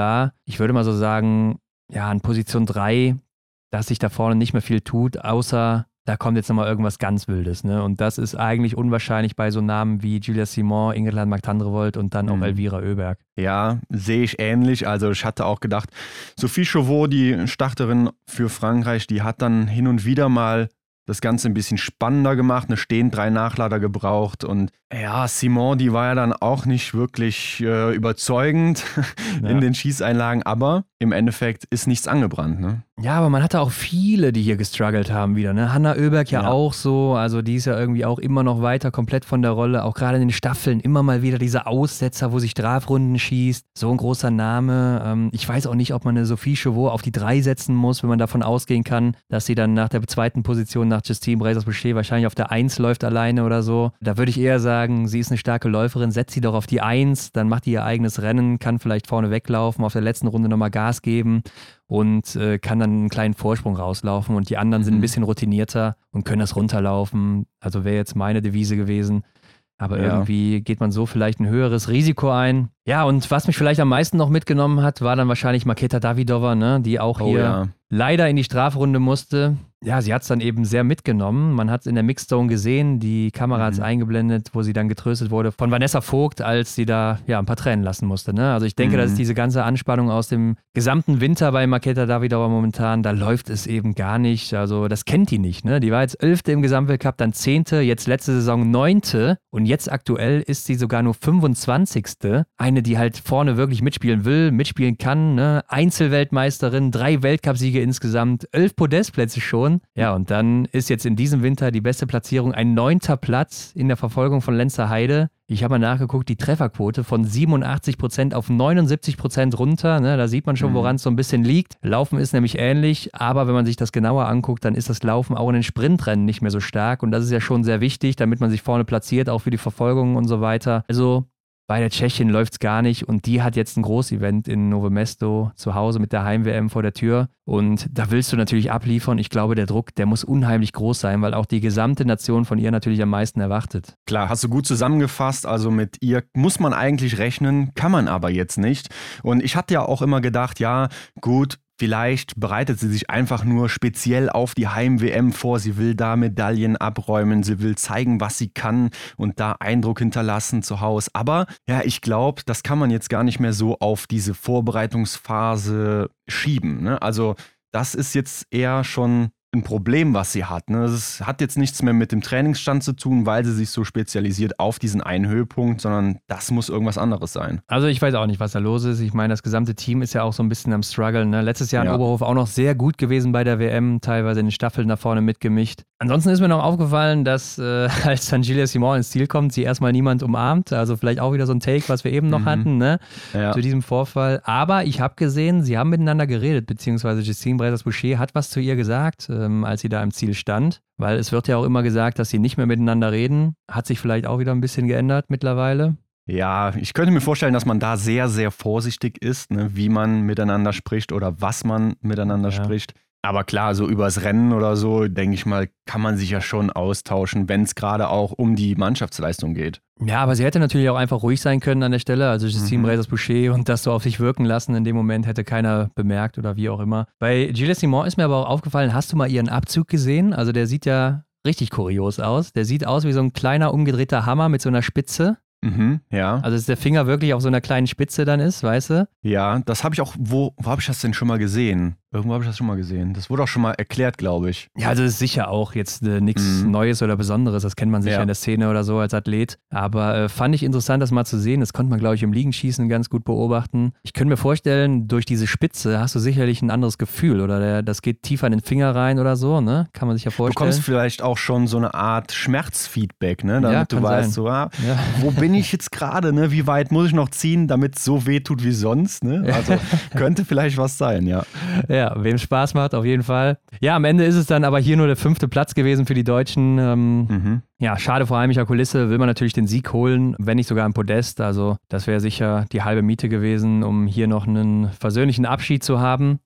Ich würde mal so sagen, ja, an Position 3, dass sich da vorne nicht mehr viel tut, außer da kommt jetzt nochmal irgendwas ganz Wildes. Ne? Und das ist eigentlich unwahrscheinlich bei so Namen wie Julia Simon, Ingrid Landmark-Tandrevold und dann auch mhm. Elvira Oeberg. Ja, sehe ich ähnlich. Also ich hatte auch gedacht, Sophie Chauveau, die Starterin für Frankreich, die hat dann hin und wieder mal das Ganze ein bisschen spannender gemacht, eine stehen drei Nachlader gebraucht und ja, Simon, die war ja dann auch nicht wirklich äh, überzeugend <laughs> ja. in den Schießeinlagen, aber im Endeffekt ist nichts angebrannt, ne? Ja, aber man hatte auch viele, die hier gestruggelt haben wieder, ne? Hanna Oeberg ja, ja, auch so, also die ist ja irgendwie auch immer noch weiter komplett von der Rolle, auch gerade in den Staffeln immer mal wieder diese Aussetzer, wo sich Strafrunden schießt, so ein großer Name. Ähm, ich weiß auch nicht, ob man eine Sophie Chauveau auf die drei setzen muss, wenn man davon ausgehen kann, dass sie dann nach der zweiten Position nach Justine Brazers-Boucher wahrscheinlich auf der Eins läuft alleine oder so. Da würde ich eher sagen, sie ist eine starke Läuferin, setzt sie doch auf die Eins, dann macht die ihr eigenes Rennen, kann vielleicht vorne weglaufen, auf der letzten Runde nochmal Gas geben und äh, kann dann einen kleinen Vorsprung rauslaufen und die anderen mhm. sind ein mhm. bisschen routinierter und können das runterlaufen. Also wäre jetzt meine Devise gewesen. Aber ja. irgendwie geht man so vielleicht ein höheres Risiko ein. Ja, und was mich vielleicht am meisten noch mitgenommen hat, war dann wahrscheinlich Maketa Davidova, ne, die auch oh, hier ja. leider in die Strafrunde musste ja, sie hat es dann eben sehr mitgenommen. Man hat es in der Mixzone gesehen, die Kamera hat es mhm. eingeblendet, wo sie dann getröstet wurde von Vanessa Vogt, als sie da ja ein paar Tränen lassen musste. Ne? Also ich denke, mhm. das ist diese ganze Anspannung aus dem gesamten Winter bei Maketa Davidova momentan, da läuft es eben gar nicht. Also das kennt die nicht. Ne? Die war jetzt Elfte im Gesamtweltcup, dann Zehnte, jetzt letzte Saison Neunte und jetzt aktuell ist sie sogar nur 25. Eine eine, die halt vorne wirklich mitspielen will, mitspielen kann. Ne? Einzelweltmeisterin, drei Weltcupsiege insgesamt, elf Podestplätze schon. Ja, und dann ist jetzt in diesem Winter die beste Platzierung ein neunter Platz in der Verfolgung von Lenzer Heide. Ich habe mal nachgeguckt, die Trefferquote von 87% auf 79% runter. Ne? Da sieht man schon, mhm. woran es so ein bisschen liegt. Laufen ist nämlich ähnlich, aber wenn man sich das genauer anguckt, dann ist das Laufen auch in den Sprintrennen nicht mehr so stark. Und das ist ja schon sehr wichtig, damit man sich vorne platziert, auch für die Verfolgung und so weiter. Also bei der Tschechin läuft es gar nicht und die hat jetzt ein Großevent in Novo Mesto zu Hause mit der Heim-WM vor der Tür. Und da willst du natürlich abliefern. Ich glaube, der Druck, der muss unheimlich groß sein, weil auch die gesamte Nation von ihr natürlich am meisten erwartet. Klar, hast du gut zusammengefasst. Also mit ihr muss man eigentlich rechnen, kann man aber jetzt nicht. Und ich hatte ja auch immer gedacht, ja, gut, Vielleicht bereitet sie sich einfach nur speziell auf die Heim-WM vor. Sie will da Medaillen abräumen. Sie will zeigen, was sie kann und da Eindruck hinterlassen zu Hause. Aber ja, ich glaube, das kann man jetzt gar nicht mehr so auf diese Vorbereitungsphase schieben. Ne? Also, das ist jetzt eher schon ein Problem, was sie hat. Ne? Das hat jetzt nichts mehr mit dem Trainingsstand zu tun, weil sie sich so spezialisiert auf diesen einen Höhepunkt, sondern das muss irgendwas anderes sein. Also ich weiß auch nicht, was da los ist. Ich meine, das gesamte Team ist ja auch so ein bisschen am Struggle. Ne? Letztes Jahr in ja. Oberhof auch noch sehr gut gewesen bei der WM, teilweise in den Staffeln da vorne mitgemischt. Ansonsten ist mir noch aufgefallen, dass äh, <laughs> als Gilles Simon ins Ziel kommt, sie erstmal niemand umarmt. Also vielleicht auch wieder so ein Take, was wir eben noch mhm. hatten, ne? Ja. zu diesem Vorfall. Aber ich habe gesehen, sie haben miteinander geredet, beziehungsweise Justine Bresers-Boucher hat was zu ihr gesagt. Äh, ähm, als sie da im Ziel stand. Weil es wird ja auch immer gesagt, dass sie nicht mehr miteinander reden. Hat sich vielleicht auch wieder ein bisschen geändert mittlerweile. Ja, ich könnte mir vorstellen, dass man da sehr, sehr vorsichtig ist, ne, wie man miteinander spricht oder was man miteinander ja. spricht. Aber klar, so übers Rennen oder so, denke ich mal, kann man sich ja schon austauschen, wenn es gerade auch um die Mannschaftsleistung geht. Ja, aber sie hätte natürlich auch einfach ruhig sein können an der Stelle. Also Justine mhm. Brazers Boucher und das so auf sich wirken lassen in dem Moment hätte keiner bemerkt oder wie auch immer. Bei Gilles Simon ist mir aber auch aufgefallen, hast du mal ihren Abzug gesehen? Also der sieht ja richtig kurios aus. Der sieht aus wie so ein kleiner umgedrehter Hammer mit so einer Spitze. Mhm, ja. Also, dass der Finger wirklich auf so einer kleinen Spitze dann ist, weißt du? Ja, das habe ich auch, wo, wo habe ich das denn schon mal gesehen? Irgendwo habe ich das schon mal gesehen. Das wurde auch schon mal erklärt, glaube ich. Ja, also das ist sicher auch jetzt äh, nichts mhm. Neues oder Besonderes. Das kennt man sicher ja. in der Szene oder so als Athlet. Aber äh, fand ich interessant, das mal zu sehen. Das konnte man, glaube ich, im Liegenschießen ganz gut beobachten. Ich könnte mir vorstellen, durch diese Spitze hast du sicherlich ein anderes Gefühl oder der, das geht tiefer in den Finger rein oder so, ne? Kann man sich ja vorstellen. Du bekommst vielleicht auch schon so eine Art Schmerzfeedback, ne? Damit ja, du weißt, so, ah, ja. wo bin ich jetzt gerade, ne? Wie weit muss ich noch ziehen, damit es so weh tut wie sonst, ne? Also <laughs> könnte vielleicht was sein, ja. Ja, wem Spaß macht, auf jeden Fall. Ja, am Ende ist es dann aber hier nur der fünfte Platz gewesen für die Deutschen. Ähm, mhm. Ja, schade vor heimlicher Kulisse, will man natürlich den Sieg holen, wenn nicht sogar ein Podest. Also das wäre sicher die halbe Miete gewesen, um hier noch einen versöhnlichen Abschied zu haben.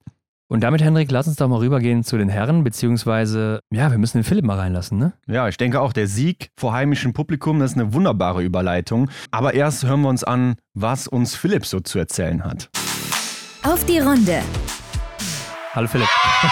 Und damit, Henrik, lass uns doch mal rübergehen zu den Herren, beziehungsweise, ja, wir müssen den Philipp mal reinlassen, ne? Ja, ich denke auch, der Sieg vor heimischem Publikum, das ist eine wunderbare Überleitung. Aber erst hören wir uns an, was uns Philipp so zu erzählen hat. Auf die Runde. Hallo Philipp. <laughs>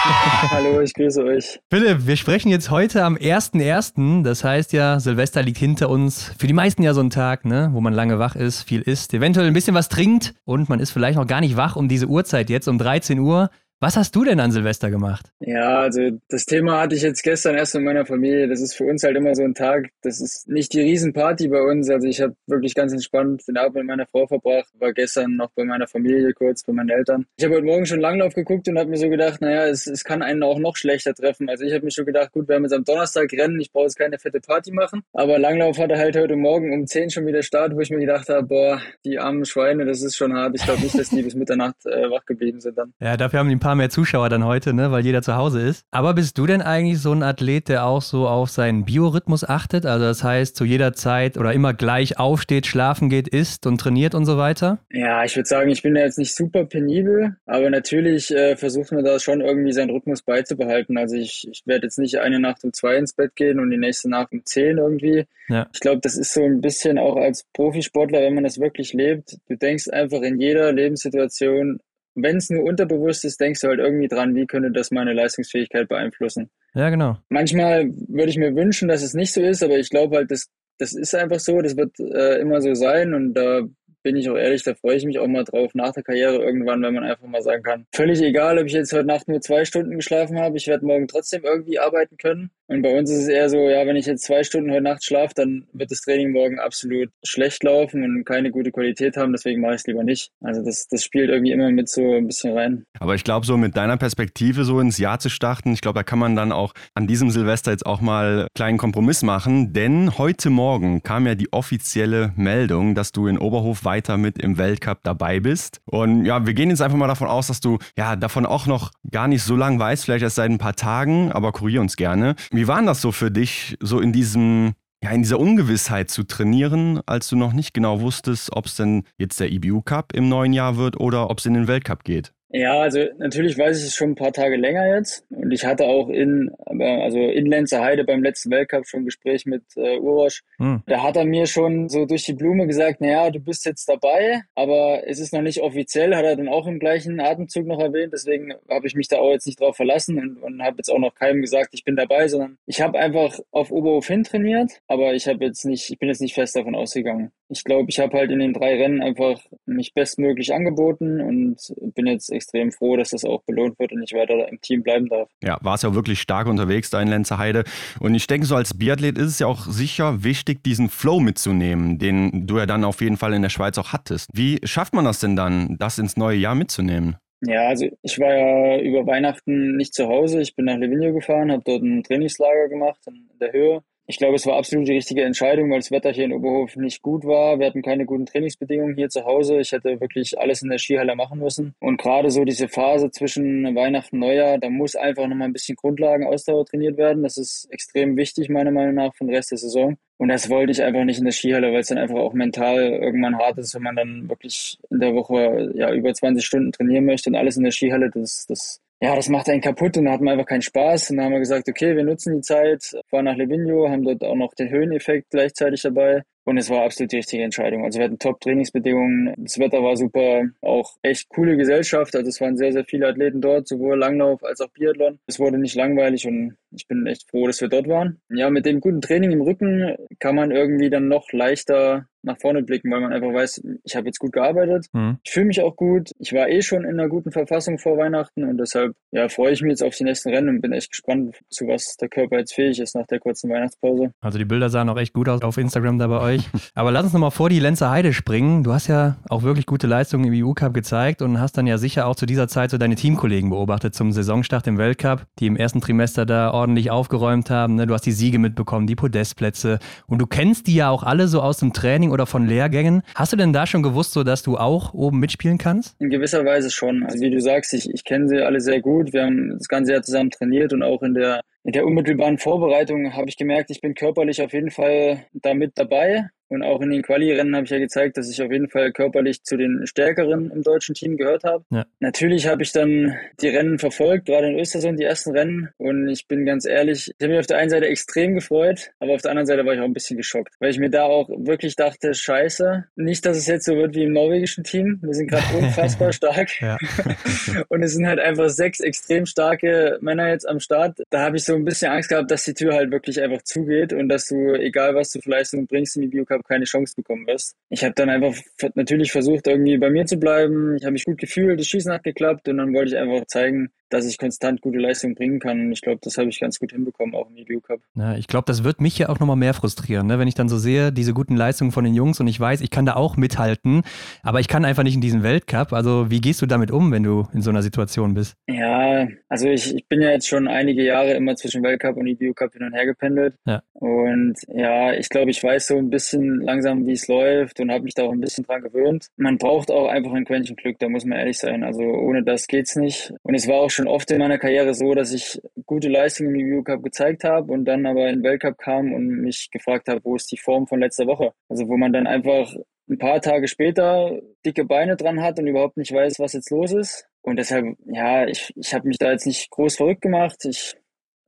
Hallo, ich grüße euch. Philipp, wir sprechen jetzt heute am 1.1. Das heißt ja, Silvester liegt hinter uns. Für die meisten ja so ein Tag, ne, wo man lange wach ist, viel isst, eventuell ein bisschen was trinkt und man ist vielleicht noch gar nicht wach um diese Uhrzeit jetzt, um 13 Uhr. Was hast du denn an Silvester gemacht? Ja, also das Thema hatte ich jetzt gestern erst mit meiner Familie. Das ist für uns halt immer so ein Tag. Das ist nicht die Riesenparty bei uns. Also ich habe wirklich ganz entspannt den Abend mit meiner Frau verbracht. War gestern noch bei meiner Familie kurz, bei meinen Eltern. Ich habe heute Morgen schon Langlauf geguckt und habe mir so gedacht, naja, es, es kann einen auch noch schlechter treffen. Also ich habe mir schon gedacht, gut, wir haben jetzt am Donnerstag Rennen. Ich brauche jetzt keine fette Party machen. Aber Langlauf hatte halt heute Morgen um 10 schon wieder Start, wo ich mir gedacht habe, boah, die armen Schweine, das ist schon hart. Ich glaube nicht, dass die bis Mitternacht äh, wach geblieben sind dann. Ja, dafür haben die ein paar paar mehr Zuschauer dann heute, ne, weil jeder zu Hause ist. Aber bist du denn eigentlich so ein Athlet, der auch so auf seinen Biorhythmus achtet? Also das heißt, zu jeder Zeit oder immer gleich aufsteht, schlafen geht, isst und trainiert und so weiter? Ja, ich würde sagen, ich bin da jetzt nicht super penibel, aber natürlich äh, versucht man da schon irgendwie seinen Rhythmus beizubehalten. Also ich, ich werde jetzt nicht eine Nacht um zwei ins Bett gehen und die nächste Nacht um zehn irgendwie. Ja. Ich glaube, das ist so ein bisschen auch als Profisportler, wenn man das wirklich lebt. Du denkst einfach in jeder Lebenssituation wenn es nur unterbewusst ist, denkst du halt irgendwie dran, wie könnte das meine Leistungsfähigkeit beeinflussen. Ja, genau. Manchmal würde ich mir wünschen, dass es nicht so ist, aber ich glaube halt, das, das ist einfach so, das wird äh, immer so sein und da bin ich auch ehrlich, da freue ich mich auch mal drauf nach der Karriere irgendwann, wenn man einfach mal sagen kann, völlig egal, ob ich jetzt heute Nacht nur zwei Stunden geschlafen habe, ich werde morgen trotzdem irgendwie arbeiten können. Und bei uns ist es eher so, ja, wenn ich jetzt zwei Stunden heute Nacht schlafe, dann wird das Training morgen absolut schlecht laufen und keine gute Qualität haben. Deswegen mache ich es lieber nicht. Also das, das spielt irgendwie immer mit so ein bisschen rein. Aber ich glaube, so mit deiner Perspektive so ins Jahr zu starten, ich glaube, da kann man dann auch an diesem Silvester jetzt auch mal einen kleinen Kompromiss machen. Denn heute Morgen kam ja die offizielle Meldung, dass du in Oberhof weiter mit im Weltcup dabei bist. Und ja, wir gehen jetzt einfach mal davon aus, dass du ja davon auch noch gar nicht so lange weißt, vielleicht erst seit ein paar Tagen, aber kurier uns gerne. War denn das so für dich, so in diesem ja, in dieser Ungewissheit zu trainieren, als du noch nicht genau wusstest, ob es denn jetzt der IBU Cup im neuen Jahr wird oder ob es in den Weltcup geht? Ja, also natürlich weiß ich es schon ein paar Tage länger jetzt. Und ich hatte auch in, also in Lenzer Heide beim letzten Weltcup schon ein Gespräch mit äh, Urosch. Hm. Da hat er mir schon so durch die Blume gesagt, naja, du bist jetzt dabei, aber es ist noch nicht offiziell, hat er dann auch im gleichen Atemzug noch erwähnt. Deswegen habe ich mich da auch jetzt nicht drauf verlassen und, und habe jetzt auch noch keinem gesagt, ich bin dabei, sondern ich habe einfach auf Oberhof hin trainiert, aber ich habe jetzt nicht, ich bin jetzt nicht fest davon ausgegangen. Ich glaube, ich habe halt in den drei Rennen einfach mich bestmöglich angeboten und bin jetzt extrem froh, dass das auch belohnt wird und ich weiter im Team bleiben darf. Ja, war es ja wirklich stark unterwegs da in Lenzerheide. Und ich denke, so als Biathlet ist es ja auch sicher wichtig, diesen Flow mitzunehmen, den du ja dann auf jeden Fall in der Schweiz auch hattest. Wie schafft man das denn dann, das ins neue Jahr mitzunehmen? Ja, also ich war ja über Weihnachten nicht zu Hause. Ich bin nach Livigno gefahren, habe dort ein Trainingslager gemacht in der Höhe ich glaube, es war absolut die richtige Entscheidung, weil das Wetter hier in Oberhof nicht gut war. Wir hatten keine guten Trainingsbedingungen hier zu Hause. Ich hätte wirklich alles in der Skihalle machen müssen. Und gerade so diese Phase zwischen Weihnachten und Neujahr, da muss einfach nochmal ein bisschen Grundlagenausdauer trainiert werden. Das ist extrem wichtig, meiner Meinung nach, für den Rest der Saison. Und das wollte ich einfach nicht in der Skihalle, weil es dann einfach auch mental irgendwann hart ist, wenn man dann wirklich in der Woche ja über 20 Stunden trainieren möchte und alles in der Skihalle, das, das ja, das macht einen kaputt und da hatten wir einfach keinen Spaß. Und dann haben wir gesagt, okay, wir nutzen die Zeit, fahren nach Livigno, haben dort auch noch den Höheneffekt gleichzeitig dabei. Und es war absolut die richtige Entscheidung. Also wir hatten Top-Trainingsbedingungen, das Wetter war super, auch echt coole Gesellschaft. Also es waren sehr, sehr viele Athleten dort, sowohl Langlauf als auch Biathlon. Es wurde nicht langweilig und ich bin echt froh, dass wir dort waren. Ja, mit dem guten Training im Rücken kann man irgendwie dann noch leichter nach vorne blicken, weil man einfach weiß, ich habe jetzt gut gearbeitet, mhm. ich fühle mich auch gut, ich war eh schon in einer guten Verfassung vor Weihnachten und deshalb ja, freue ich mich jetzt auf die nächsten Rennen und bin echt gespannt, zu was der Körper jetzt fähig ist nach der kurzen Weihnachtspause. Also die Bilder sahen auch echt gut aus auf Instagram da bei euch. <laughs> Aber lass uns nochmal vor die Lenzer Heide springen. Du hast ja auch wirklich gute Leistungen im EU-Cup gezeigt und hast dann ja sicher auch zu dieser Zeit so deine Teamkollegen beobachtet zum Saisonstart im Weltcup, die im ersten Trimester da ordentlich aufgeräumt haben. Ne? Du hast die Siege mitbekommen, die Podestplätze und du kennst die ja auch alle so aus dem Training oder von Lehrgängen. Hast du denn da schon gewusst, so dass du auch oben mitspielen kannst? In gewisser Weise schon. Also wie du sagst, ich, ich kenne sie alle sehr gut. Wir haben das ganze Jahr zusammen trainiert und auch in der in der unmittelbaren Vorbereitung habe ich gemerkt, ich bin körperlich auf jeden Fall da mit dabei. Und auch in den Quali-Rennen habe ich ja gezeigt, dass ich auf jeden Fall körperlich zu den Stärkeren im deutschen Team gehört habe. Ja. Natürlich habe ich dann die Rennen verfolgt, gerade in Östersund, die ersten Rennen. Und ich bin ganz ehrlich, ich habe mich auf der einen Seite extrem gefreut, aber auf der anderen Seite war ich auch ein bisschen geschockt, weil ich mir da auch wirklich dachte, scheiße, nicht, dass es jetzt so wird wie im norwegischen Team. Wir sind gerade <laughs> unfassbar stark. <laughs> und es sind halt einfach sechs extrem starke Männer jetzt am Start. Da habe ich so ein bisschen Angst gehabt, dass die Tür halt wirklich einfach zugeht und dass du, egal was du für Leistung bringst in die Biocup, keine Chance bekommen wirst. Ich habe dann einfach natürlich versucht, irgendwie bei mir zu bleiben. Ich habe mich gut gefühlt, das Schießen hat geklappt und dann wollte ich einfach zeigen, dass ich konstant gute Leistung bringen kann. Und ich glaube, das habe ich ganz gut hinbekommen, auch im Video Cup. Ja, ich glaube, das wird mich ja auch nochmal mehr frustrieren, ne? wenn ich dann so sehe, diese guten Leistungen von den Jungs und ich weiß, ich kann da auch mithalten, aber ich kann einfach nicht in diesen Weltcup. Also wie gehst du damit um, wenn du in so einer Situation bist? Ja, also ich, ich bin ja jetzt schon einige Jahre immer zwischen Weltcup und Video Cup hin und her gependelt. Ja. Und ja, ich glaube, ich weiß so ein bisschen langsam, wie es läuft und habe mich da auch ein bisschen dran gewöhnt. Man braucht auch einfach ein Quäntchen Glück, da muss man ehrlich sein. Also ohne das geht's nicht. Und es war auch schon schon oft in meiner Karriere so, dass ich gute Leistungen im Review Cup gezeigt habe und dann aber in den Weltcup kam und mich gefragt habe, wo ist die Form von letzter Woche? Also wo man dann einfach ein paar Tage später dicke Beine dran hat und überhaupt nicht weiß, was jetzt los ist. Und deshalb, ja, ich, ich habe mich da jetzt nicht groß verrückt gemacht. Ich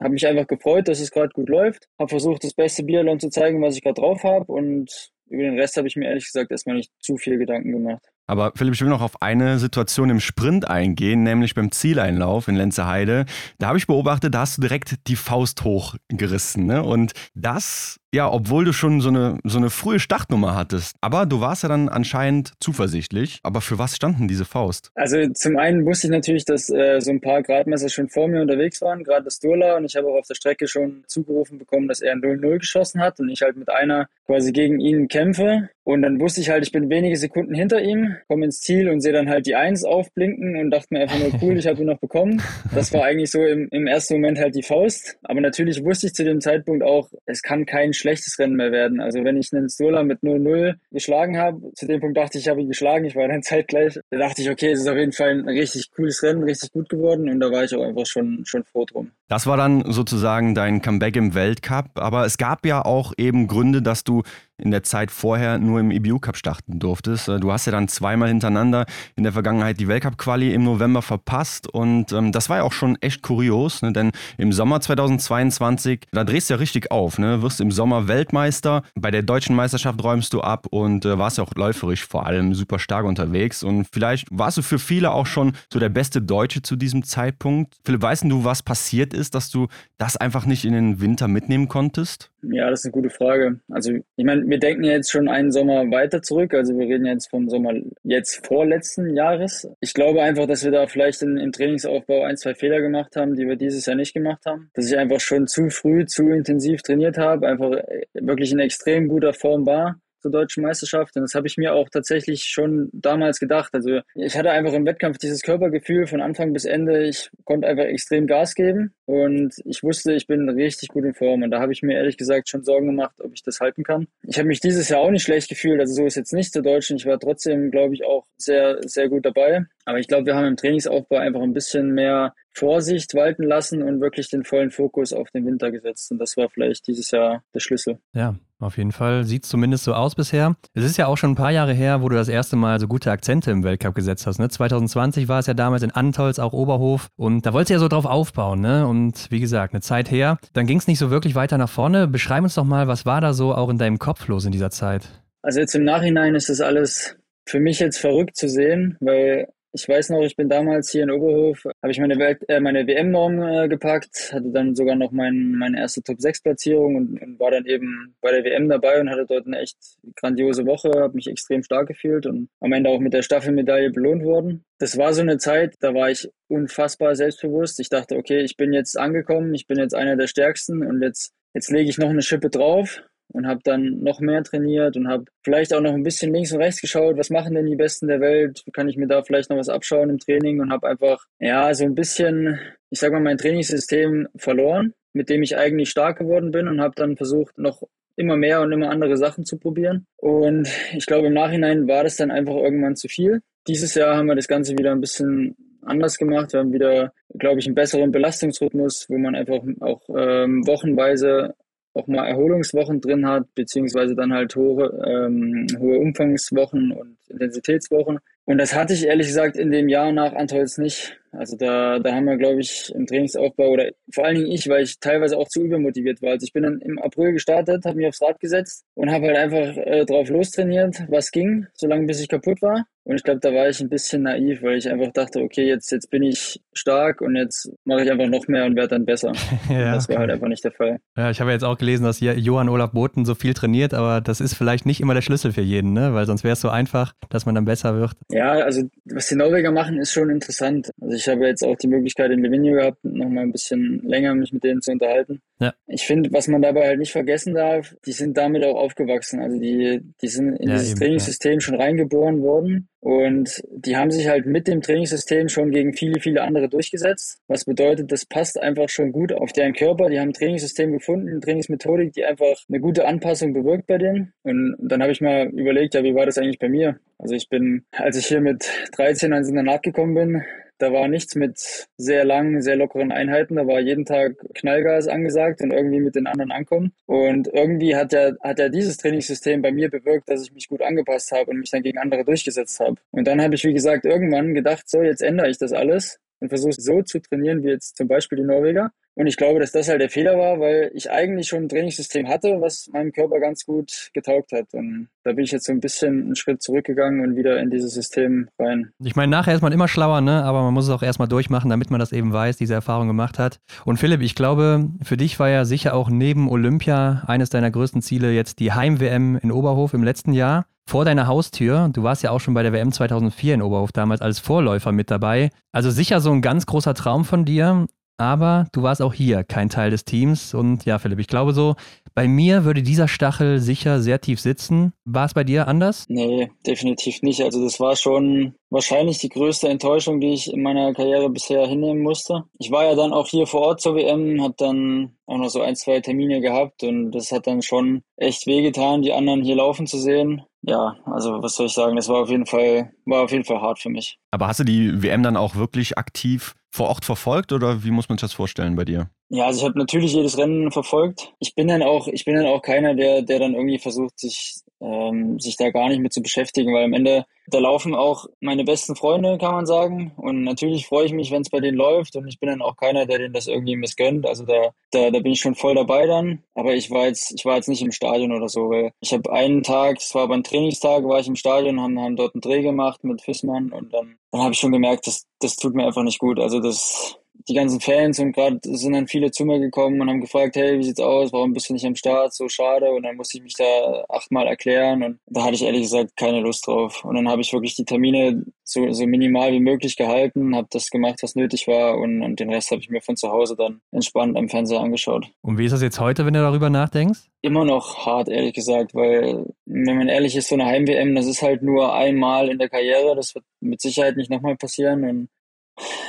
habe mich einfach gefreut, dass es gerade gut läuft. Habe versucht, das beste Biathlon zu zeigen, was ich gerade drauf habe. Und über den Rest habe ich mir ehrlich gesagt erstmal nicht zu viel Gedanken gemacht. Aber Philipp, ich will noch auf eine Situation im Sprint eingehen, nämlich beim Zieleinlauf in Lenzerheide. Da habe ich beobachtet, da hast du direkt die Faust hochgerissen. Ne? Und das Ja, obwohl du schon so eine, so eine frühe Startnummer hattest. Aber du warst ja dann anscheinend zuversichtlich. Aber für was standen diese Faust? Also zum einen wusste ich natürlich, dass äh, so ein paar Gradmesser schon vor mir unterwegs waren, gerade das Durla. Und ich habe auch auf der Strecke schon zugerufen bekommen, dass er 0-0 geschossen hat und ich halt mit einer quasi gegen ihn kämpfe. Und dann wusste ich halt, ich bin wenige Sekunden hinter ihm, komme ins Ziel und sehe dann halt die Eins aufblinken und dachte mir einfach nur, cool, ich habe ihn noch bekommen. Das war eigentlich so im, im ersten Moment halt die Faust. Aber natürlich wusste ich zu dem Zeitpunkt auch, es kann kein schlechtes Rennen mehr werden. Also wenn ich einen Stola mit 0-0 geschlagen habe, zu dem Punkt dachte ich, ich habe ihn geschlagen, ich war dann <laughs> zeitgleich, da dachte ich, okay, es ist auf jeden Fall ein richtig cooles Rennen, richtig gut geworden und da war ich auch einfach schon, schon froh drum. Das war dann sozusagen dein Comeback im Weltcup, aber es gab ja auch eben Gründe, dass du in der Zeit vorher nur im EBU Cup starten durftest. Äh, du hast ja dann zweimal hintereinander in der Vergangenheit die Weltcup-Quali im November verpasst und ähm, das war ja auch schon echt kurios, ne? denn im Sommer 2022, da drehst du ja richtig auf, ne? wirst im Sommer Weltmeister, bei der deutschen Meisterschaft räumst du ab und äh, warst ja auch läuferisch vor allem super stark unterwegs und vielleicht warst du für viele auch schon so der beste Deutsche zu diesem Zeitpunkt. Philipp, weißt du, was passiert ist, dass du das einfach nicht in den Winter mitnehmen konntest? Ja, das ist eine gute Frage. Also ich meine, wir denken jetzt schon einen Sommer weiter zurück. Also wir reden jetzt vom Sommer jetzt vorletzten Jahres. Ich glaube einfach, dass wir da vielleicht in, im Trainingsaufbau ein, zwei Fehler gemacht haben, die wir dieses Jahr nicht gemacht haben. Dass ich einfach schon zu früh, zu intensiv trainiert habe, einfach wirklich in extrem guter Form war zur deutschen Meisterschaft. Und das habe ich mir auch tatsächlich schon damals gedacht. Also ich hatte einfach im Wettkampf dieses Körpergefühl von Anfang bis Ende. Ich konnte einfach extrem Gas geben und ich wusste, ich bin richtig gut in Form. Und da habe ich mir ehrlich gesagt schon Sorgen gemacht, ob ich das halten kann. Ich habe mich dieses Jahr auch nicht schlecht gefühlt. Also so ist jetzt nicht zur Deutschen. Ich war trotzdem, glaube ich, auch sehr, sehr gut dabei. Aber ich glaube, wir haben im Trainingsaufbau einfach ein bisschen mehr Vorsicht walten lassen und wirklich den vollen Fokus auf den Winter gesetzt. Und das war vielleicht dieses Jahr der Schlüssel. Ja, auf jeden Fall. Sieht zumindest so aus bisher. Es ist ja auch schon ein paar Jahre her, wo du das erste Mal so gute Akzente im Weltcup gesetzt hast. Ne? 2020 war es ja damals in Antolz, auch Oberhof. Und da wolltest du ja so drauf aufbauen. Ne? Und wie gesagt, eine Zeit her. Dann ging es nicht so wirklich weiter nach vorne. Beschreib uns doch mal, was war da so auch in deinem Kopf los in dieser Zeit? Also jetzt im Nachhinein ist das alles für mich jetzt verrückt zu sehen, weil ich weiß noch, ich bin damals hier in Oberhof, habe ich meine, Welt, äh, meine WM-Norm äh, gepackt, hatte dann sogar noch mein, meine erste Top-6-Platzierung und, und, war dann eben bei der WM dabei und hatte dort eine echt grandiose Woche, habe mich extrem stark gefühlt und am Ende auch mit der Staffelmedaille belohnt worden. Das war so eine Zeit, da war ich unfassbar selbstbewusst. Ich dachte, okay, ich bin jetzt angekommen, ich bin jetzt einer der Stärksten und jetzt, jetzt lege ich noch eine Schippe drauf und habe dann noch mehr trainiert und habe vielleicht auch noch ein bisschen links und rechts geschaut, was machen denn die Besten der Welt, kann ich mir da vielleicht noch was abschauen im Training und habe einfach, ja, so ein bisschen, ich sag mal, mein Trainingssystem verloren, mit dem ich eigentlich stark geworden bin und habe dann versucht, noch immer mehr und immer andere Sachen zu probieren. Und ich glaube, im Nachhinein war das dann einfach irgendwann zu viel. Dieses Jahr haben wir das Ganze wieder ein bisschen anders gemacht. Wir haben wieder, glaube ich, einen besseren Belastungsrhythmus, wo man einfach auch ähm, wochenweise auch mal Erholungswochen drin hat, beziehungsweise dann halt hohe, ähm, hohe Umfangswochen und Intensitätswochen. Und das hatte ich ehrlich gesagt in dem Jahr nach Antolz nicht. Also da, da haben wir, glaube ich, im Trainingsaufbau oder vor allen Dingen ich, weil ich teilweise auch zu übermotiviert war. Also ich bin dann im April gestartet, habe mich aufs Rad gesetzt und habe halt einfach äh, drauf lostrainiert, was ging, solange bis ich kaputt war. Und ich glaube, da war ich ein bisschen naiv, weil ich einfach dachte, okay, jetzt, jetzt bin ich stark und jetzt mache ich einfach noch mehr und werde dann besser. <laughs> ja, das war halt einfach nicht der Fall. Ja, ich habe jetzt auch gelesen, dass Johann Olaf Boten so viel trainiert, aber das ist vielleicht nicht immer der Schlüssel für jeden, ne? weil sonst wäre es so einfach, dass man dann besser wird. Ja, also was die Norweger machen, ist schon interessant. Also ich habe jetzt auch die Möglichkeit in Livigno gehabt, nochmal ein bisschen länger mich mit denen zu unterhalten. Ja. Ich finde, was man dabei halt nicht vergessen darf, die sind damit auch aufgewachsen. Also die, die sind in ja, dieses eben, Trainingssystem ja. schon reingeboren worden. Und die haben sich halt mit dem Trainingssystem schon gegen viele, viele andere durchgesetzt. Was bedeutet, das passt einfach schon gut auf deren Körper. Die haben ein Trainingssystem gefunden, eine Trainingsmethodik, die einfach eine gute Anpassung bewirkt bei denen. Und dann habe ich mal überlegt, ja, wie war das eigentlich bei mir? Also ich bin, als ich hier mit 13 ans Internat gekommen bin, da war nichts mit sehr langen, sehr lockeren Einheiten. Da war jeden Tag Knallgas angesagt und irgendwie mit den anderen ankommen. Und irgendwie hat ja, hat ja dieses Trainingssystem bei mir bewirkt, dass ich mich gut angepasst habe und mich dann gegen andere durchgesetzt habe. Und dann habe ich, wie gesagt, irgendwann gedacht, so, jetzt ändere ich das alles und versuche so zu trainieren, wie jetzt zum Beispiel die Norweger. Und ich glaube, dass das halt der Fehler war, weil ich eigentlich schon ein Trainingssystem hatte, was meinem Körper ganz gut getaugt hat. Und da bin ich jetzt so ein bisschen einen Schritt zurückgegangen und wieder in dieses System rein. Ich meine, nachher ist man immer schlauer, ne? aber man muss es auch erstmal durchmachen, damit man das eben weiß, diese Erfahrung gemacht hat. Und Philipp, ich glaube, für dich war ja sicher auch neben Olympia eines deiner größten Ziele jetzt die Heim-WM in Oberhof im letzten Jahr vor deiner Haustür. Du warst ja auch schon bei der WM 2004 in Oberhof damals als Vorläufer mit dabei. Also sicher so ein ganz großer Traum von dir aber du warst auch hier kein Teil des Teams. Und ja, Philipp, ich glaube so, bei mir würde dieser Stachel sicher sehr tief sitzen. War es bei dir anders? Nee, definitiv nicht. Also das war schon wahrscheinlich die größte Enttäuschung, die ich in meiner Karriere bisher hinnehmen musste. Ich war ja dann auch hier vor Ort zur WM, habe dann auch noch so ein, zwei Termine gehabt und das hat dann schon echt wehgetan, die anderen hier laufen zu sehen. Ja, also was soll ich sagen, das war auf jeden Fall, war auf jeden Fall hart für mich. Aber hast du die WM dann auch wirklich aktiv vor Ort verfolgt oder wie muss man sich das vorstellen bei dir? Ja, also ich habe natürlich jedes Rennen verfolgt. Ich bin dann auch, ich bin dann auch keiner, der, der dann irgendwie versucht, sich, ähm, sich da gar nicht mit zu beschäftigen, weil am Ende da laufen auch meine besten Freunde, kann man sagen. Und natürlich freue ich mich, wenn es bei denen läuft. Und ich bin dann auch keiner, der denen das irgendwie missgönnt. Also da, da, da bin ich schon voll dabei dann. Aber ich war jetzt, ich war jetzt nicht im Stadion oder so, weil ich habe einen Tag, das war ein Trainingstag, war ich im Stadion, haben, haben dort einen Dreh gemacht mit Fissmann und dann, dann habe ich schon gemerkt, das, das tut mir einfach nicht gut. Also das, die ganzen Fans und gerade sind dann viele zu mir gekommen und haben gefragt, hey, wie sieht's aus? Warum bist du nicht am Start? So schade. Und dann musste ich mich da achtmal erklären und da hatte ich ehrlich gesagt keine Lust drauf. Und dann habe ich wirklich die Termine so, so minimal wie möglich gehalten, habe das gemacht, was nötig war und, und den Rest habe ich mir von zu Hause dann entspannt am Fernseher angeschaut. Und wie ist das jetzt heute, wenn du darüber nachdenkst? Immer noch hart, ehrlich gesagt, weil wenn man ehrlich ist, so eine Heim-WM, das ist halt nur einmal in der Karriere, das wird mit Sicherheit nicht nochmal passieren und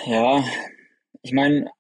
ja, ich meine,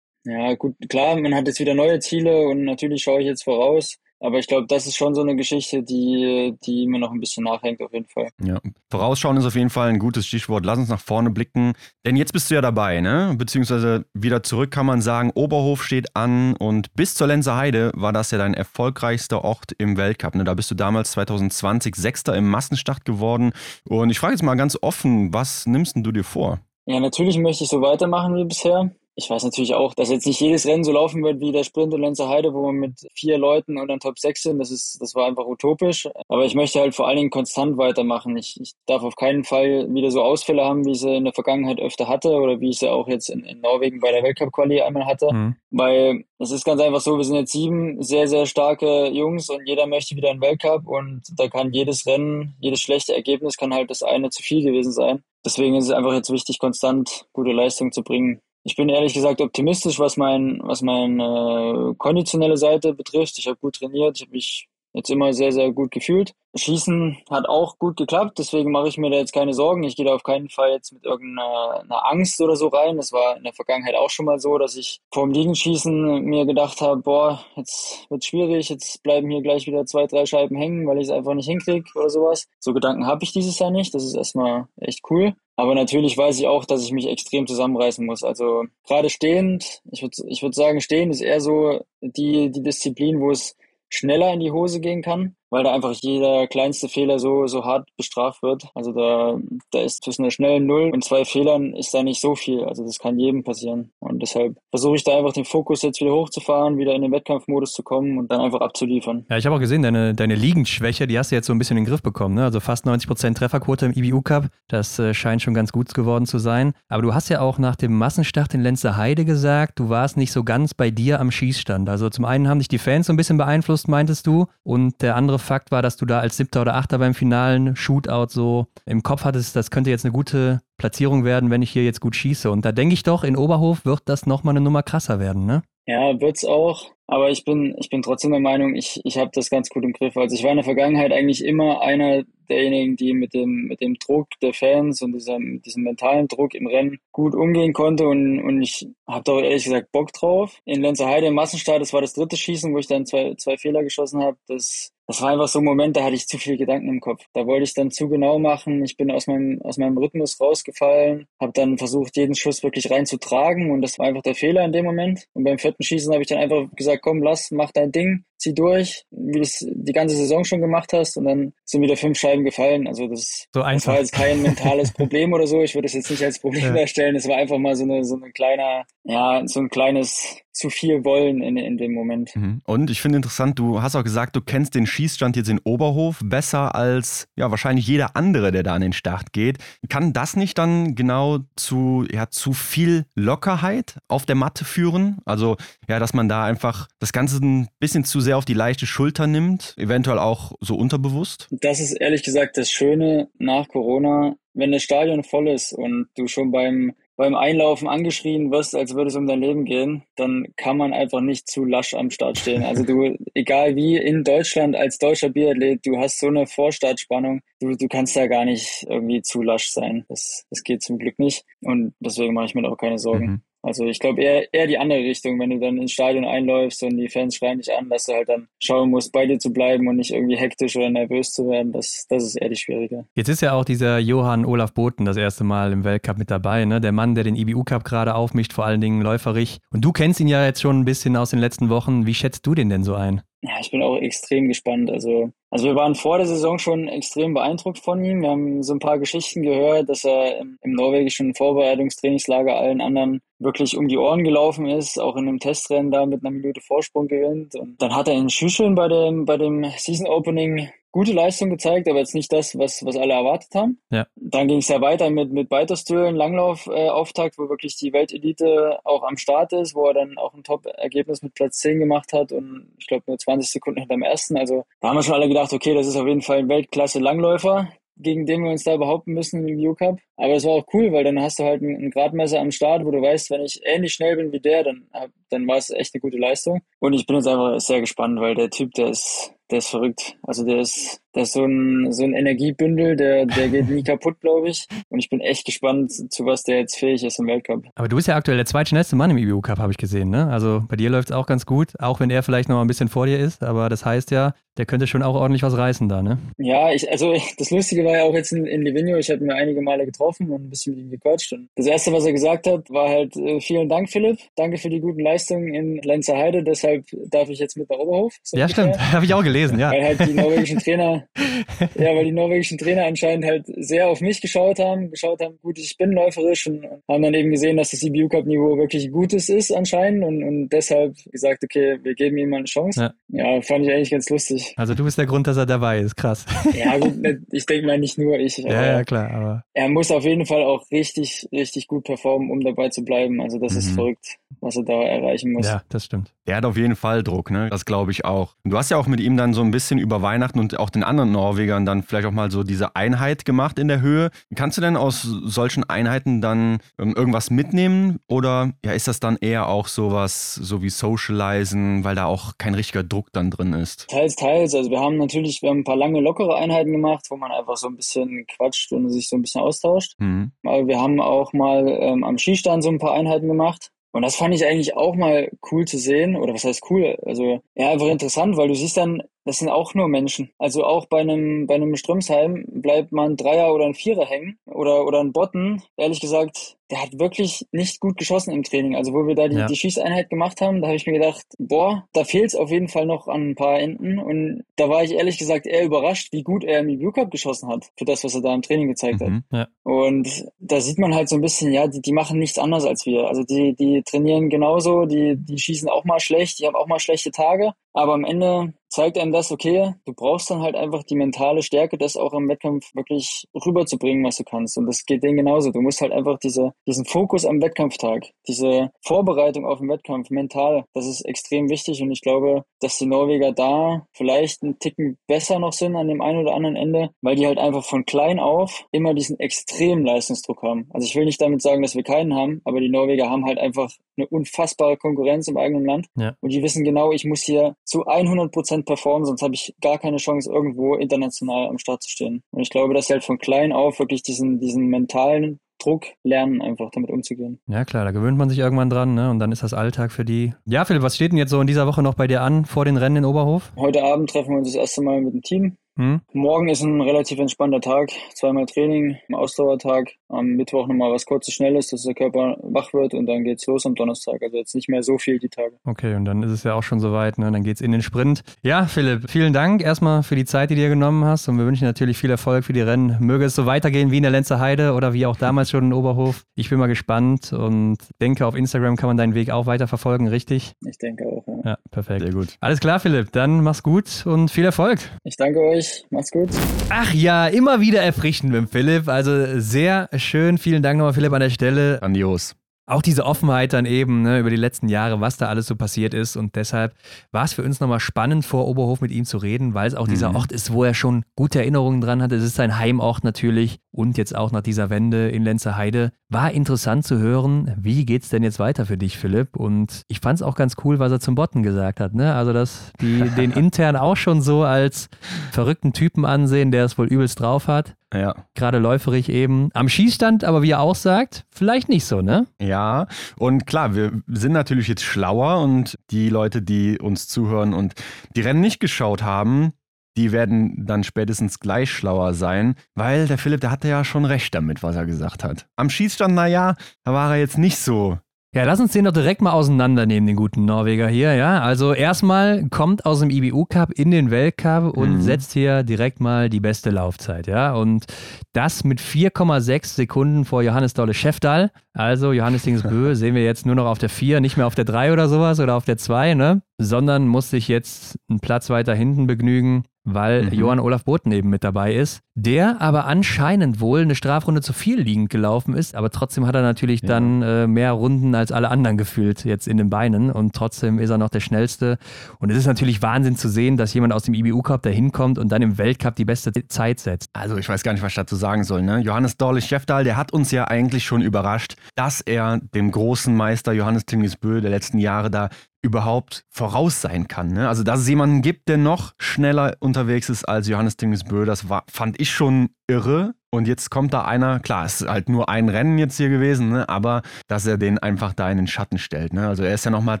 ja gut, klar, man hat jetzt wieder neue Ziele und natürlich schaue ich jetzt voraus. Aber ich glaube, das ist schon so eine Geschichte, die, die mir noch ein bisschen nachhängt, auf jeden Fall. Ja, vorausschauen ist auf jeden Fall ein gutes Stichwort. Lass uns nach vorne blicken. Denn jetzt bist du ja dabei, ne? Beziehungsweise wieder zurück kann man sagen, Oberhof steht an und bis zur Lenzer Heide war das ja dein erfolgreichster Ort im Weltcup. Ne? Da bist du damals 2020 Sechster im Massenstart geworden. Und ich frage jetzt mal ganz offen, was nimmst du dir vor? Ja, natürlich möchte ich so weitermachen wie bisher ich weiß natürlich auch, dass jetzt nicht jedes Rennen so laufen wird wie der Sprint in Lenzer Heide, wo man mit vier Leuten und dann Top 6 sind. Das ist, das war einfach utopisch. Aber ich möchte halt vor allen Dingen konstant weitermachen. Ich, ich darf auf keinen Fall wieder so Ausfälle haben, wie ich sie in der Vergangenheit öfter hatte oder wie ich sie auch jetzt in, in Norwegen bei der Weltcup-Quali einmal hatte. Mhm. Weil es ist ganz einfach so, wir sind jetzt sieben sehr, sehr starke Jungs und jeder möchte wieder einen Weltcup und da kann jedes Rennen, jedes schlechte Ergebnis kann halt das eine zu viel gewesen sein. Deswegen ist es einfach jetzt wichtig, konstant gute Leistung zu bringen. Ich bin ehrlich gesagt optimistisch, was mein, was meine äh, konditionelle Seite betrifft. Ich habe gut trainiert, ich habe mich jetzt immer sehr, sehr gut gefühlt. Schießen hat auch gut geklappt, deswegen mache ich mir da jetzt keine Sorgen. Ich gehe da auf keinen Fall jetzt mit irgendeiner Angst oder so rein. Das war in der Vergangenheit auch schon mal so, dass ich vor dem Liegenschießen mir gedacht habe, boah, jetzt wird schwierig, jetzt bleiben hier gleich wieder zwei, drei Scheiben hängen, weil ich es einfach nicht hinkriege oder sowas. So Gedanken habe ich dieses Jahr nicht. Das ist erstmal echt cool. Aber natürlich weiß ich auch, dass ich mich extrem zusammenreißen muss. Also gerade stehend, ich würde ich würd sagen, stehend ist eher so die, die Disziplin, wo es schneller in die Hose gehen kann weil da einfach jeder kleinste Fehler so, so hart bestraft wird. Also da, da ist zwischen einer schnellen Null und zwei Fehlern ist da nicht so viel. Also das kann jedem passieren. Und deshalb versuche ich da einfach den Fokus jetzt wieder hochzufahren, wieder in den Wettkampfmodus zu kommen und dann einfach abzuliefern. Ja, ich habe auch gesehen, deine, deine Liegenschwäche, die hast du jetzt so ein bisschen in den Griff bekommen. Ne? Also fast 90% Trefferquote im IBU Cup. Das äh, scheint schon ganz gut geworden zu sein. Aber du hast ja auch nach dem Massenstart in Lenzer Heide gesagt, du warst nicht so ganz bei dir am Schießstand. Also zum einen haben dich die Fans so ein bisschen beeinflusst, meintest du. Und der andere Fakt war, dass du da als Siebter oder Achter beim finalen Shootout so im Kopf hattest, das könnte jetzt eine gute Platzierung werden, wenn ich hier jetzt gut schieße. Und da denke ich doch, in Oberhof wird das nochmal eine Nummer krasser werden, ne? Ja, wird's auch. Aber ich bin, ich bin trotzdem der Meinung, ich, ich habe das ganz gut im Griff. Also ich war in der Vergangenheit eigentlich immer einer derjenigen, die mit dem, mit dem Druck der Fans und diesem, diesem mentalen Druck im Rennen gut umgehen konnte. Und, und ich habe da ehrlich gesagt Bock drauf. In Lenzerheide im Massenstart, das war das dritte Schießen, wo ich dann zwei, zwei Fehler geschossen habe. Das das war einfach so ein Moment, da hatte ich zu viele Gedanken im Kopf. Da wollte ich dann zu genau machen. Ich bin aus meinem, aus meinem Rhythmus rausgefallen, habe dann versucht, jeden Schuss wirklich reinzutragen und das war einfach der Fehler in dem Moment. Und beim vierten Schießen habe ich dann einfach gesagt, komm, lass, mach dein Ding. Zieh durch, wie du es die ganze Saison schon gemacht hast und dann sind wieder fünf Scheiben gefallen. Also das, so das war jetzt kein mentales Problem oder so. Ich würde es jetzt nicht als <laughs> Problem ja. darstellen. Es war einfach mal so eine so ein kleiner, ja, so ein kleines zu viel wollen in, in dem Moment. Mhm. Und ich finde interessant, du hast auch gesagt, du kennst den Schießstand jetzt in Oberhof besser als ja wahrscheinlich jeder andere, der da an den Start geht. Kann das nicht dann genau zu ja zu viel Lockerheit auf der Matte führen? Also ja, dass man da einfach das Ganze ein bisschen zu sehr auf die leichte Schulter nimmt, eventuell auch so unterbewusst? Das ist ehrlich gesagt das Schöne nach Corona, wenn das Stadion voll ist und du schon beim beim Einlaufen angeschrien wirst, als würde es um dein Leben gehen, dann kann man einfach nicht zu lasch am Start stehen. Also du, <laughs> egal wie in Deutschland als deutscher Biathlet, du hast so eine Vorstartspannung, du, du kannst da gar nicht irgendwie zu lasch sein. Das, das geht zum Glück nicht. Und deswegen mache ich mir da auch keine Sorgen. Mhm. Also ich glaube eher, eher die andere Richtung, wenn du dann ins Stadion einläufst und die Fans schreien dich an, dass du halt dann schauen musst, bei dir zu bleiben und nicht irgendwie hektisch oder nervös zu werden, das, das ist eher die schwierige. Jetzt ist ja auch dieser Johann Olaf Boten das erste Mal im Weltcup mit dabei, ne? Der Mann, der den IBU Cup gerade aufmischt, vor allen Dingen läuferig. Und du kennst ihn ja jetzt schon ein bisschen aus den letzten Wochen. Wie schätzt du den denn so ein? Ja, ich bin auch extrem gespannt. Also, also wir waren vor der Saison schon extrem beeindruckt von ihm. Wir haben so ein paar Geschichten gehört, dass er im, im norwegischen Vorbereitungstrainingslager allen anderen wirklich um die Ohren gelaufen ist, auch in einem Testrennen da mit einer Minute Vorsprung gewinnt. Und dann hat er in Schüscheln bei dem, bei dem Season Opening gute Leistung gezeigt, aber jetzt nicht das, was, was alle erwartet haben. Ja. Dann ging es ja weiter mit, mit Beiterstöhlen, Langlauf-Auftakt, äh, wo wirklich die Weltelite auch am Start ist, wo er dann auch ein Top-Ergebnis mit Platz 10 gemacht hat und ich glaube nur 20 Sekunden hinterm ersten. Also da haben wir schon alle gedacht, okay, das ist auf jeden Fall ein Weltklasse-Langläufer gegen den wir uns da behaupten müssen im U-Cup. Aber es war auch cool, weil dann hast du halt ein, Gradmesser am Start, wo du weißt, wenn ich ähnlich schnell bin wie der, dann, dann war es echt eine gute Leistung. Und ich bin jetzt einfach sehr gespannt, weil der Typ, der ist, der ist verrückt. Also der ist, der ist so ein, so ein Energiebündel, der, der geht nie kaputt, glaube ich. Und ich bin echt gespannt, zu was der jetzt fähig ist im Weltcup. Aber du bist ja aktuell der zweitschnellste Mann im IBU Cup, habe ich gesehen, ne? Also bei dir läuft es auch ganz gut, auch wenn er vielleicht noch ein bisschen vor dir ist. Aber das heißt ja, der könnte schon auch ordentlich was reißen da, ne? Ja, ich, also <laughs> das Lustige war ja auch jetzt in, in Livigno, ich habe mir einige Male getroffen und ein bisschen mit ihm gequatscht. Und das Erste, was er gesagt hat, war halt, äh, vielen Dank, Philipp. Danke für die guten Leistungen in Lenzer Heide. Deshalb darf ich jetzt mit nach Oberhof. So ja, stimmt. <laughs> Habe ich auch gelesen, ja. Weil halt die norwegischen Trainer, <laughs> ja, weil die norwegischen Trainer anscheinend halt sehr auf mich geschaut haben, geschaut haben, gut, ich bin läuferisch und haben dann eben gesehen, dass das CBU Cup Niveau wirklich gutes ist anscheinend und, und deshalb gesagt, okay, wir geben ihm mal eine Chance. Ja. ja, fand ich eigentlich ganz lustig. Also du bist der Grund, dass er dabei ist, krass. Ja, gut, <laughs> ich denke mal nicht nur ich. ja, ja, klar. Aber er muss auf jeden Fall auch richtig, richtig gut performen, um dabei zu bleiben. Also das mhm. ist verrückt, was er da erreichen muss. Ja, das stimmt. Er hat auf jeden Fall Druck, ne? Das glaube ich auch. Und du hast ja auch mit ihm dann so ein bisschen über Weihnachten und auch den anderen Norwegern dann vielleicht auch mal so diese Einheit gemacht in der Höhe. Kannst du denn aus solchen Einheiten dann ähm, irgendwas mitnehmen? Oder ja, ist das dann eher auch sowas, so wie Socializen, weil da auch kein richtiger Druck dann drin ist? Teils, teils. Also wir haben natürlich, wir haben ein paar lange, lockere Einheiten gemacht, wo man einfach so ein bisschen quatscht und sich so ein bisschen austauscht. Mhm. Aber wir haben auch mal ähm, am Skistand so ein paar Einheiten gemacht. Und das fand ich eigentlich auch mal cool zu sehen. Oder was heißt cool? Also, ja, einfach interessant, weil du siehst dann, das sind auch nur Menschen. Also auch bei einem, bei einem Strömsheim bleibt man ein Dreier oder ein Vierer hängen oder, oder ein Botten. Ehrlich gesagt, der hat wirklich nicht gut geschossen im Training. Also wo wir da die, ja. die Schießeinheit gemacht haben, da habe ich mir gedacht, boah, da fehlt es auf jeden Fall noch an ein paar Enden. Und da war ich ehrlich gesagt eher überrascht, wie gut er im EBU Cup geschossen hat, für das, was er da im Training gezeigt mhm, hat. Ja. Und da sieht man halt so ein bisschen, ja, die, die machen nichts anderes als wir. Also die, die trainieren genauso, die, die schießen auch mal schlecht, die haben auch mal schlechte Tage. Aber am Ende zeigt einem das, okay, du brauchst dann halt einfach die mentale Stärke, das auch im Wettkampf wirklich rüberzubringen, was du kannst. Und das geht denen genauso. Du musst halt einfach diese, diesen Fokus am Wettkampftag, diese Vorbereitung auf den Wettkampf mental, das ist extrem wichtig. Und ich glaube, dass die Norweger da vielleicht einen Ticken besser noch sind an dem einen oder anderen Ende, weil die halt einfach von klein auf immer diesen extremen Leistungsdruck haben. Also ich will nicht damit sagen, dass wir keinen haben, aber die Norweger haben halt einfach eine unfassbare Konkurrenz im eigenen Land. Ja. Und die wissen genau, ich muss hier zu 100 Prozent performen, sonst habe ich gar keine Chance, irgendwo international am Start zu stehen. Und ich glaube, dass sie halt von klein auf wirklich diesen, diesen mentalen Druck lernen, einfach damit umzugehen. Ja, klar, da gewöhnt man sich irgendwann dran, ne? Und dann ist das Alltag für die. Ja, Philipp, was steht denn jetzt so in dieser Woche noch bei dir an vor den Rennen in Oberhof? Heute Abend treffen wir uns das erste Mal mit dem Team. Hm? Morgen ist ein relativ entspannter Tag. Zweimal Training, ein Ausdauertag. Am Mittwoch nochmal was kurzes, schnelles, dass der Körper wach wird und dann geht's los am Donnerstag. Also jetzt nicht mehr so viel die Tage. Okay, und dann ist es ja auch schon soweit, ne? Dann geht's in den Sprint. Ja, Philipp, vielen Dank erstmal für die Zeit, die du dir genommen hast. Und wir wünschen natürlich viel Erfolg für die Rennen. Möge es so weitergehen wie in der Lenzer Heide oder wie auch damals schon in Oberhof. Ich bin mal gespannt und denke, auf Instagram kann man deinen Weg auch weiter verfolgen, richtig? Ich denke auch, ja. Ja, perfekt. Sehr gut. Alles klar, Philipp. Dann mach's gut und viel Erfolg. Ich danke euch. Macht's gut. Ach ja, immer wieder erfrischend mit Philipp. Also sehr schön. Vielen Dank nochmal, Philipp, an der Stelle. Grandios. Auch diese Offenheit dann eben ne, über die letzten Jahre, was da alles so passiert ist. Und deshalb war es für uns nochmal spannend, vor Oberhof mit ihm zu reden, weil es auch dieser Mhm. Ort ist, wo er schon gute Erinnerungen dran hat. Es ist sein Heimort natürlich. Und jetzt auch nach dieser Wende in Lenzerheide. War interessant zu hören, wie geht's denn jetzt weiter für dich, Philipp? Und ich fand es auch ganz cool, was er zum Botten gesagt hat. Ne? Also, dass die <laughs> den intern auch schon so als verrückten Typen ansehen, der es wohl übelst drauf hat. Ja. Gerade läuferig eben. Am Schießstand, aber wie er auch sagt, vielleicht nicht so, ne? Ja, und klar, wir sind natürlich jetzt schlauer und die Leute, die uns zuhören und die Rennen nicht geschaut haben, die werden dann spätestens gleich schlauer sein, weil der Philipp, der hatte ja schon recht damit, was er gesagt hat. Am Schießstand, naja, da war er jetzt nicht so. Ja, lass uns den doch direkt mal auseinandernehmen, den guten Norweger hier, ja. Also erstmal kommt aus dem IBU Cup in den Weltcup und Mhm. setzt hier direkt mal die beste Laufzeit, ja. Und das mit 4,6 Sekunden vor Johannes Dolle Schäftal. Also Johannes Dingsbö <laughs> sehen wir jetzt nur noch auf der 4, nicht mehr auf der 3 oder sowas oder auf der 2, ne? Sondern muss sich jetzt einen Platz weiter hinten begnügen, weil Mhm. Johann Olaf Boten eben mit dabei ist, der aber anscheinend wohl eine Strafrunde zu viel liegend gelaufen ist, aber trotzdem hat er natürlich Ja. dann äh, mehr Runden als alle anderen gefühlt jetzt in den Beinen und trotzdem ist er noch der schnellste und es ist natürlich Wahnsinn zu sehen, dass jemand aus dem IBU Cup da hinkommt und dann im Weltcup die beste Zeit setzt. Also ich weiß gar nicht, was ich dazu sagen soll. Ne? Johannes Dorlich-Schäftal, der hat uns ja eigentlich schon überrascht, dass er dem großen Meister Johannes Tingesbö der letzten Jahre da überhaupt voraus sein kann. Ne? Also dass es jemanden gibt, der noch schneller unterwegs ist als Johannes Tingesbö, das war, fand ich schon irre. Und jetzt kommt da einer, klar, es ist halt nur ein Rennen jetzt hier gewesen, ne? aber dass er den einfach da in den Schatten stellt. Ne? Also er ist ja nochmal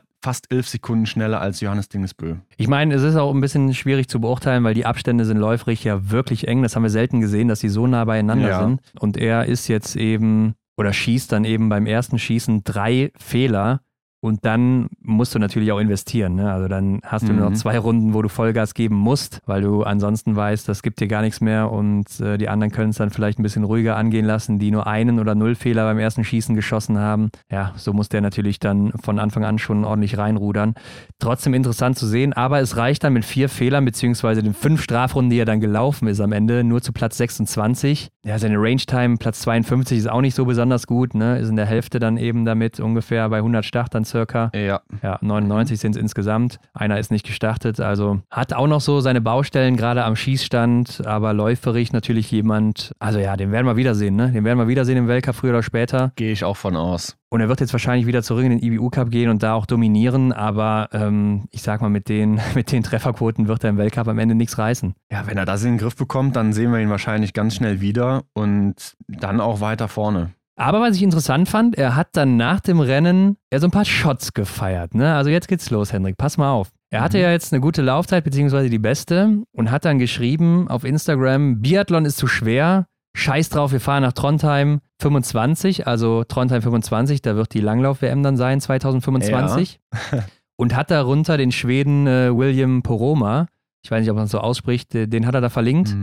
fast elf Sekunden schneller als Johannes Dingesbö. Ich meine, es ist auch ein bisschen schwierig zu beurteilen, weil die Abstände sind läuferig ja wirklich eng. Das haben wir selten gesehen, dass sie so nah beieinander Ja. sind. Und er ist jetzt eben oder schießt dann eben beim ersten Schießen drei Fehler. Und dann musst du natürlich auch investieren. Ne? Also dann hast du nur noch Mhm. zwei Runden, wo du Vollgas geben musst, weil du ansonsten weißt, das gibt dir gar nichts mehr und äh, die anderen können es dann vielleicht ein bisschen ruhiger angehen lassen, die nur einen oder null Fehler beim ersten Schießen geschossen haben. Ja, so muss der natürlich dann von Anfang an schon ordentlich reinrudern. Trotzdem interessant zu sehen, aber es reicht dann mit vier Fehlern, beziehungsweise den fünf Strafrunden, die er dann gelaufen ist am Ende, nur zu Platz 26. Ja, seine Range-Time, Platz 52, ist auch nicht so besonders gut, ne? Ist in der Hälfte dann eben damit ungefähr bei 100 Start dann circa. Ja. Ja, 99 sind es insgesamt. Einer ist nicht gestartet, also hat auch noch so seine Baustellen, gerade am Schießstand, aber läuferig natürlich jemand, also ja, den werden wir wiedersehen, ne? Den werden wir wiedersehen im Weltcup früher oder später. Gehe ich auch von aus. Und er wird jetzt wahrscheinlich wieder zurück in den IBU Cup gehen und da auch dominieren, aber ähm, ich sag mal, mit den, <laughs> mit den Trefferquoten wird er im Weltcup am Ende nichts reißen. Ja, wenn er das in den Griff bekommt, dann sehen wir ihn wahrscheinlich ganz schnell wieder und dann auch weiter vorne. Aber was ich interessant fand, er hat dann nach dem Rennen ja, so ein paar Shots gefeiert. Ne? Also jetzt geht's los, Hendrik, pass mal auf. Er hatte ja jetzt eine gute Laufzeit, beziehungsweise die beste, und hat dann geschrieben auf Instagram, Biathlon ist zu schwer, scheiß drauf, wir fahren nach Trondheim 25, also Trondheim 25, da wird die Langlauf-WM dann sein, 2025. <laughs> und hat darunter den Schweden äh, William Poroma, ich weiß nicht, ob man das so ausspricht, äh, den hat er da verlinkt.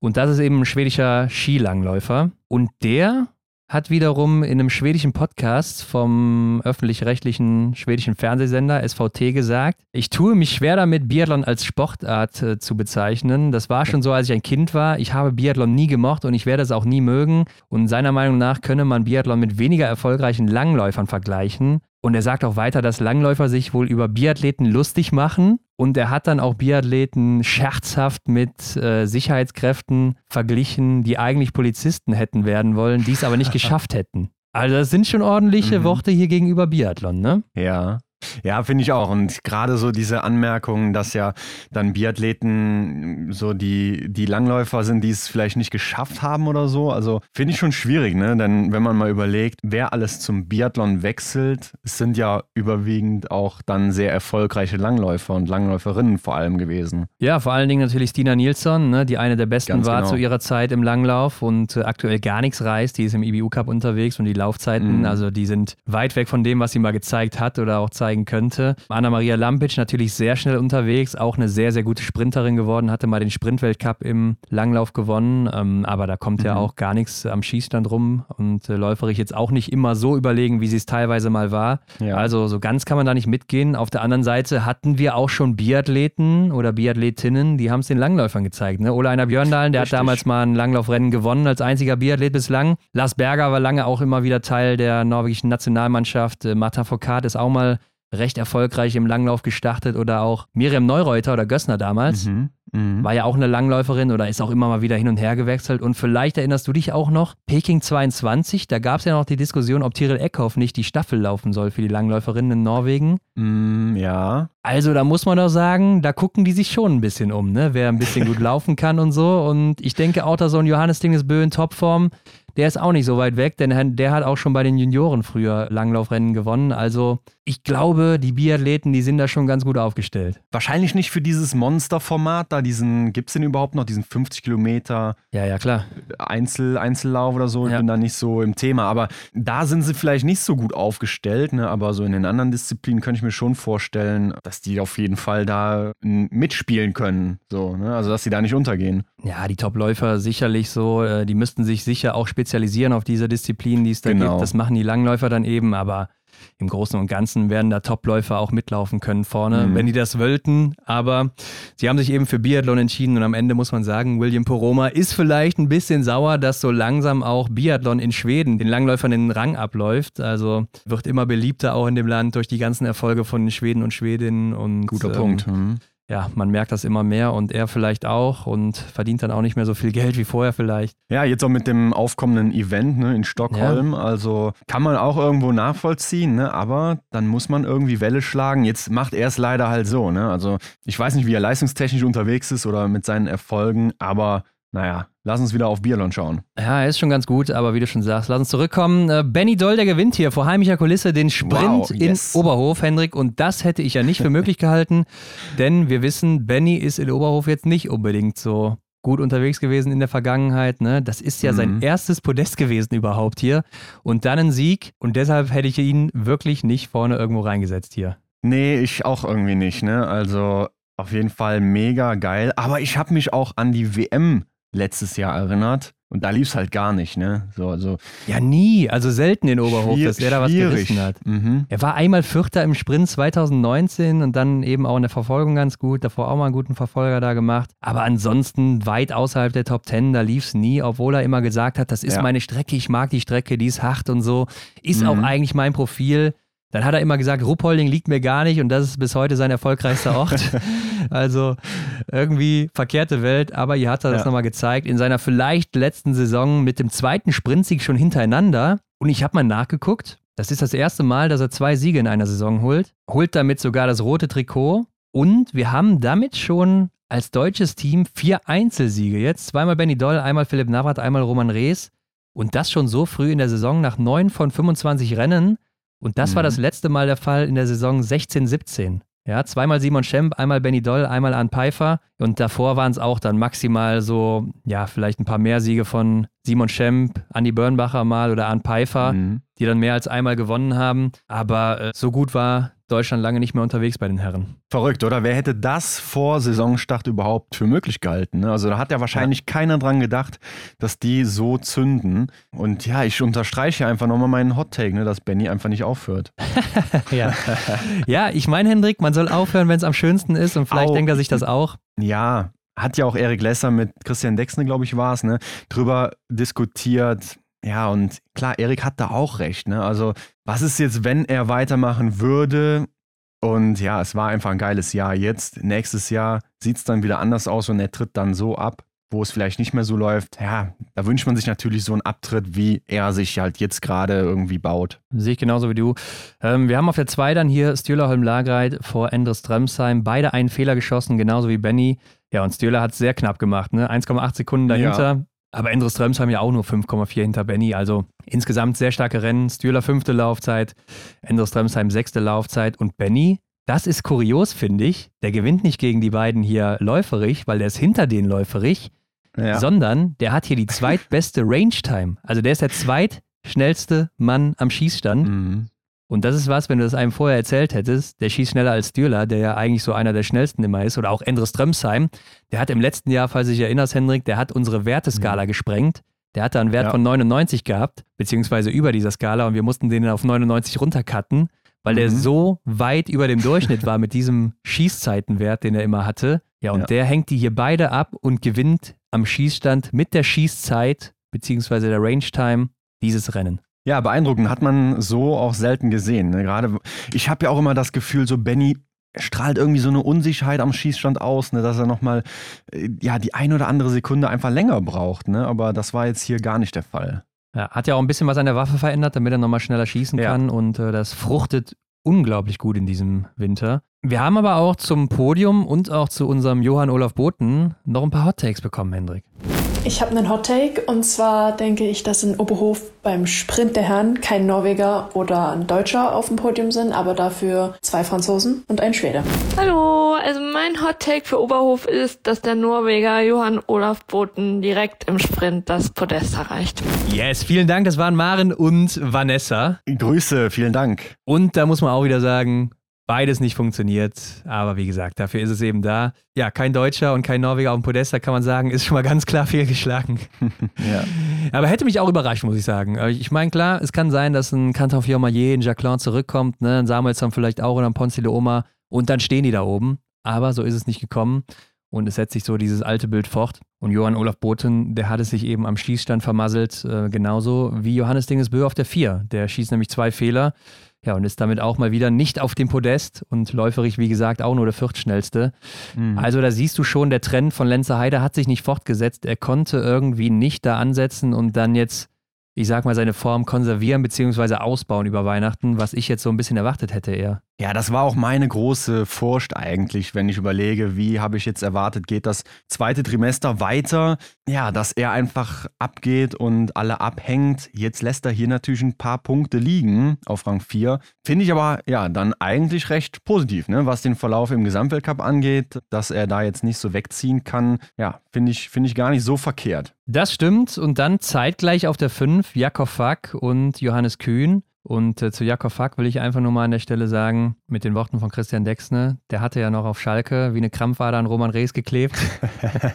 Und das ist eben ein schwedischer Skilangläufer. Und der hat wiederum in einem schwedischen Podcast vom öffentlich-rechtlichen schwedischen Fernsehsender SVT gesagt, ich tue mich schwer damit, Biathlon als Sportart äh, zu bezeichnen. Das war schon so, als ich ein Kind war. Ich habe Biathlon nie gemocht und ich werde es auch nie mögen. Und seiner Meinung nach könne man Biathlon mit weniger erfolgreichen Langläufern vergleichen. Und er sagt auch weiter, dass Langläufer sich wohl über Biathleten lustig machen. Und er hat dann auch Biathleten scherzhaft mit äh, Sicherheitskräften verglichen, die eigentlich Polizisten hätten werden wollen, die es aber nicht <laughs> geschafft hätten. Also das sind schon ordentliche Mhm. Worte hier gegenüber Biathlon, ne? Ja. Ja, finde ich auch. Und gerade so diese Anmerkung, dass ja dann Biathleten so die, die Langläufer sind, die es vielleicht nicht geschafft haben oder so. Also finde ich schon schwierig, ne? Denn wenn man mal überlegt, wer alles zum Biathlon wechselt, es sind ja überwiegend auch dann sehr erfolgreiche Langläufer und Langläuferinnen vor allem gewesen. Ja, vor allen Dingen natürlich Stina Nilsson, ne, die eine der besten Ganz war genau. zu ihrer Zeit im Langlauf und äh, aktuell gar nichts reißt. Die ist im IBU Cup unterwegs und die Laufzeiten, mhm. also die sind weit weg von dem, was sie mal gezeigt hat oder auch zeigen könnte. Anna-Maria Lampic natürlich sehr schnell unterwegs, auch eine sehr, sehr gute Sprinterin geworden, hatte mal den Sprintweltcup im Langlauf gewonnen, ähm, aber da kommt mhm. ja auch gar nichts am Schießstand rum und äh, läuferisch jetzt auch nicht immer so überlegen, wie sie es teilweise mal war. Ja. Also so ganz kann man da nicht mitgehen. Auf der anderen Seite hatten wir auch schon Biathleten oder Biathletinnen, die haben es den Langläufern gezeigt. Ne? Ola Einer Björndalen, der Richtig. hat damals mal ein Langlaufrennen gewonnen als einziger Biathlet bislang. Lars Berger war lange auch immer wieder Teil der norwegischen Nationalmannschaft. Äh, Marta Foucault ist auch mal recht erfolgreich im Langlauf gestartet oder auch Miriam Neureuter oder Gössner damals. Mhm. Mhm. War ja auch eine Langläuferin oder ist auch immer mal wieder hin und her gewechselt. Und vielleicht erinnerst du dich auch noch, Peking 22, da gab es ja noch die Diskussion, ob Tiril Eckhoff nicht die Staffel laufen soll für die Langläuferinnen in Norwegen. Mm, ja. Also da muss man doch sagen, da gucken die sich schon ein bisschen um, ne? wer ein bisschen gut <laughs> laufen kann und so. Und ich denke auch, dass so ein Johannes Dingesbö in Topform, der ist auch nicht so weit weg, denn der hat auch schon bei den Junioren früher Langlaufrennen gewonnen. Also ich glaube, die Biathleten, die sind da schon ganz gut aufgestellt. Wahrscheinlich nicht für dieses Monsterformat da, diesen, gibt es denn überhaupt noch diesen 50 Kilometer ja, ja, klar. Einzel, Einzellauf oder so? Ich ja. bin da nicht so im Thema. Aber da sind sie vielleicht nicht so gut aufgestellt, ne? aber so in den anderen Disziplinen könnte ich mir schon vorstellen, dass die auf jeden Fall da mitspielen können. So, ne? Also dass sie da nicht untergehen. Ja, die Topläufer sicherlich so, äh, die müssten sich sicher auch spezialisieren auf diese Disziplinen, die es da genau. gibt. Das machen die Langläufer dann eben, aber im Großen und Ganzen werden da Topläufer auch mitlaufen können vorne, mhm. wenn die das wollten. Aber sie haben sich eben für Biathlon entschieden und am Ende muss man sagen, William Poroma ist vielleicht ein bisschen sauer, dass so langsam auch Biathlon in Schweden den Langläufern den Rang abläuft. Also wird immer beliebter auch in dem Land durch die ganzen Erfolge von den Schweden und Schwedinnen. Und, Guter ähm, Punkt. Mhm ja, man merkt das immer mehr und er vielleicht auch und verdient dann auch nicht mehr so viel <laughs> Geld wie vorher vielleicht. Ja, jetzt auch mit dem aufkommenden Event ne, in Stockholm. Ja. Also kann man auch irgendwo nachvollziehen, ne? aber dann muss man irgendwie Welle schlagen. Jetzt macht er es leider halt so. Ne? Also ich weiß nicht, wie er leistungstechnisch unterwegs ist oder mit seinen Erfolgen, aber naja, lass uns wieder auf Biathlon schauen. Ja, er ist schon ganz gut, aber wie du schon sagst, lass uns zurückkommen. Äh, Benny Doll, der gewinnt hier vor heimischer Kulisse den Sprint wow, yes. in Oberhof, Hendrik. Und das hätte ich ja nicht für möglich gehalten, <laughs> denn wir wissen, Benny ist in Oberhof jetzt nicht unbedingt so gut unterwegs gewesen in der Vergangenheit. Ne? Das ist ja mhm. sein erstes Podest gewesen überhaupt hier. Und dann ein Sieg. Und deshalb hätte ich ihn wirklich nicht vorne irgendwo reingesetzt hier. Nee, ich auch irgendwie nicht. Ne? Also auf jeden Fall mega geil. Aber ich habe mich auch an die WM letztes Jahr erinnert. Und da lief es halt gar nicht, ne? So, also ja, nie. Also selten in Oberhof, dass er da was gerissen hat. Mhm. Er war einmal Vierter im Sprint 2019 und dann eben auch in der Verfolgung ganz gut. Davor auch mal einen guten Verfolger da gemacht. Aber ansonsten weit außerhalb der Top Ten, da lief es nie, obwohl er immer gesagt hat, das ist ja. meine Strecke, ich mag die Strecke, die ist hart und so. Ist mhm. auch eigentlich mein Profil. Dann hat er immer gesagt, Ruppolding liegt mir gar nicht und das ist bis heute sein erfolgreichster Ort. <laughs> also irgendwie verkehrte Welt, aber hier hat er das ja. nochmal gezeigt. In seiner vielleicht letzten Saison mit dem zweiten Sprintsieg schon hintereinander. Und ich habe mal nachgeguckt. Das ist das erste Mal, dass er zwei Siege in einer Saison holt. Holt damit sogar das rote Trikot. Und wir haben damit schon als deutsches Team vier Einzelsiege jetzt. Zweimal Benny Doll, einmal Philipp Navrat, einmal Roman Rees. Und das schon so früh in der Saison nach neun von 25 Rennen. Und das mhm. war das letzte Mal der Fall in der Saison 16-17. Ja, zweimal Simon Schemp, einmal Benny Doll, einmal Arne Pfeiffer. Und davor waren es auch dann maximal so, ja, vielleicht ein paar mehr Siege von Simon Schemp, Andy Börnbacher mal oder Arne Pfeiffer, mhm. die dann mehr als einmal gewonnen haben. Aber äh, so gut war Deutschland lange nicht mehr unterwegs bei den Herren. Verrückt, oder? Wer hätte das vor Saisonstart überhaupt für möglich gehalten? Ne? Also da hat ja wahrscheinlich ja. keiner dran gedacht, dass die so zünden. Und ja, ich unterstreiche einfach nochmal meinen Hot Take, ne, dass Benny einfach nicht aufhört. <laughs> ja. <laughs> ja, ich meine, Hendrik, man soll aufhören, wenn es am schönsten ist. Und vielleicht Au denkt er sich das auch. Ja, hat ja auch Erik Lesser mit Christian Dexne, glaube ich, war es, ne, drüber diskutiert ja, und klar, Erik hat da auch recht. Ne? Also, was ist jetzt, wenn er weitermachen würde? Und ja, es war einfach ein geiles Jahr. Jetzt, nächstes Jahr, sieht es dann wieder anders aus und er tritt dann so ab. wo es vielleicht nicht mehr so läuft, ja, da wünscht man sich natürlich so einen Abtritt, wie er sich halt jetzt gerade irgendwie baut. Sehe ich genauso wie du. Ähm, wir haben auf der 2 dann hier Stühler Lagreit vor Endres Dremsheim. Beide einen Fehler geschossen, genauso wie Benny. Ja, und Stühler hat es sehr knapp gemacht, ne? 1,8 Sekunden dahinter. Ja. Aber Endres Dremsheim ja auch nur 5,4 hinter Benny. Also insgesamt sehr starke Rennen. Stühler fünfte Laufzeit, Endres Dremsheim sechste Laufzeit und Benny das ist kurios, finde ich. Der gewinnt nicht gegen die beiden hier läuferig, weil der ist hinter denen läuferig, ja. sondern der hat hier die <laughs> zweitbeste Range-Time. Also der ist der zweitschnellste Mann am Schießstand. Mhm. Und das ist was, wenn du das einem vorher erzählt hättest, der schießt schneller als Dürler, der ja eigentlich so einer der schnellsten immer ist, oder auch Endres Strömsheim, der hat im letzten Jahr, falls du dich erinnerst, Hendrik, der hat unsere Werteskala mhm. gesprengt. Der hat da einen Wert ja. von 99 gehabt, beziehungsweise über dieser Skala und wir mussten den auf 99 runtercutten weil mhm. der so weit über dem Durchschnitt war mit diesem Schießzeitenwert, den er immer hatte. Ja, und ja. der hängt die hier beide ab und gewinnt am Schießstand mit der Schießzeit beziehungsweise der Range Time dieses Rennen. Ja, beeindruckend hat man so auch selten gesehen. Ne? Gerade, ich habe ja auch immer das Gefühl, so Benny strahlt irgendwie so eine Unsicherheit am Schießstand aus, ne, dass er nochmal äh, ja, die ein oder andere Sekunde einfach länger braucht. Ne? Aber das war jetzt hier gar nicht der Fall. Ja, hat ja auch ein bisschen was an der Waffe verändert, damit er nochmal schneller schießen ja. kann und äh, das fruchtet unglaublich gut in diesem Winter. Wir haben aber auch zum Podium und auch zu unserem Johann Olaf Boten noch ein paar Hot Takes bekommen, Hendrik. Ich habe einen Hot Take und zwar denke ich, dass in Oberhof beim Sprint der Herren kein Norweger oder ein Deutscher auf dem Podium sind, aber dafür zwei Franzosen und ein Schwede. Hallo, also mein Hot Take für Oberhof ist, dass der Norweger Johann Olaf Boten direkt im Sprint das Podest erreicht. Yes, vielen Dank, das waren Maren und Vanessa. Grüße, vielen Dank. Und da muss man auch wieder sagen, Beides nicht funktioniert, aber wie gesagt, dafür ist es eben da. Ja, kein Deutscher und kein Norweger auf dem Podest, da kann man sagen, ist schon mal ganz klar <laughs> fehlgeschlagen. <laughs> ja. Aber hätte mich auch überrascht, muss ich sagen. Ich meine, klar, es kann sein, dass ein Kantor Fiormaillet, ein Jacqueline zurückkommt, ne? ein Samuelsson vielleicht auch oder ein Ponce de Oma und dann stehen die da oben. Aber so ist es nicht gekommen und es setzt sich so dieses alte Bild fort. Und Johann Olaf Boten, der hat es sich eben am Schießstand vermasselt, äh, genauso wie Johannes Dingesbö auf der 4. Der schießt nämlich zwei Fehler. Ja, und ist damit auch mal wieder nicht auf dem Podest und läuferig, wie gesagt, auch nur der viertschnellste. Mhm. Also da siehst du schon, der Trend von Lenzer Heide hat sich nicht fortgesetzt. Er konnte irgendwie nicht da ansetzen und dann jetzt ich sag mal, seine Form konservieren bzw. ausbauen über Weihnachten, was ich jetzt so ein bisschen erwartet hätte eher. Ja, das war auch meine große Furcht eigentlich, wenn ich überlege, wie habe ich jetzt erwartet, geht das zweite Trimester weiter? Ja, dass er einfach abgeht und alle abhängt. Jetzt lässt er hier natürlich ein paar Punkte liegen auf Rang 4. Finde ich aber ja dann eigentlich recht positiv, ne? was den Verlauf im Gesamtweltcup angeht, dass er da jetzt nicht so wegziehen kann. Ja, finde ich, find ich gar nicht so verkehrt. Das stimmt. Und dann zeitgleich auf der 5 Jakob Fack und Johannes Kühn. Und äh, zu Jakob Fack will ich einfach nur mal an der Stelle sagen, mit den Worten von Christian Dexne, der hatte ja noch auf Schalke wie eine Krampfader an Roman Rees geklebt.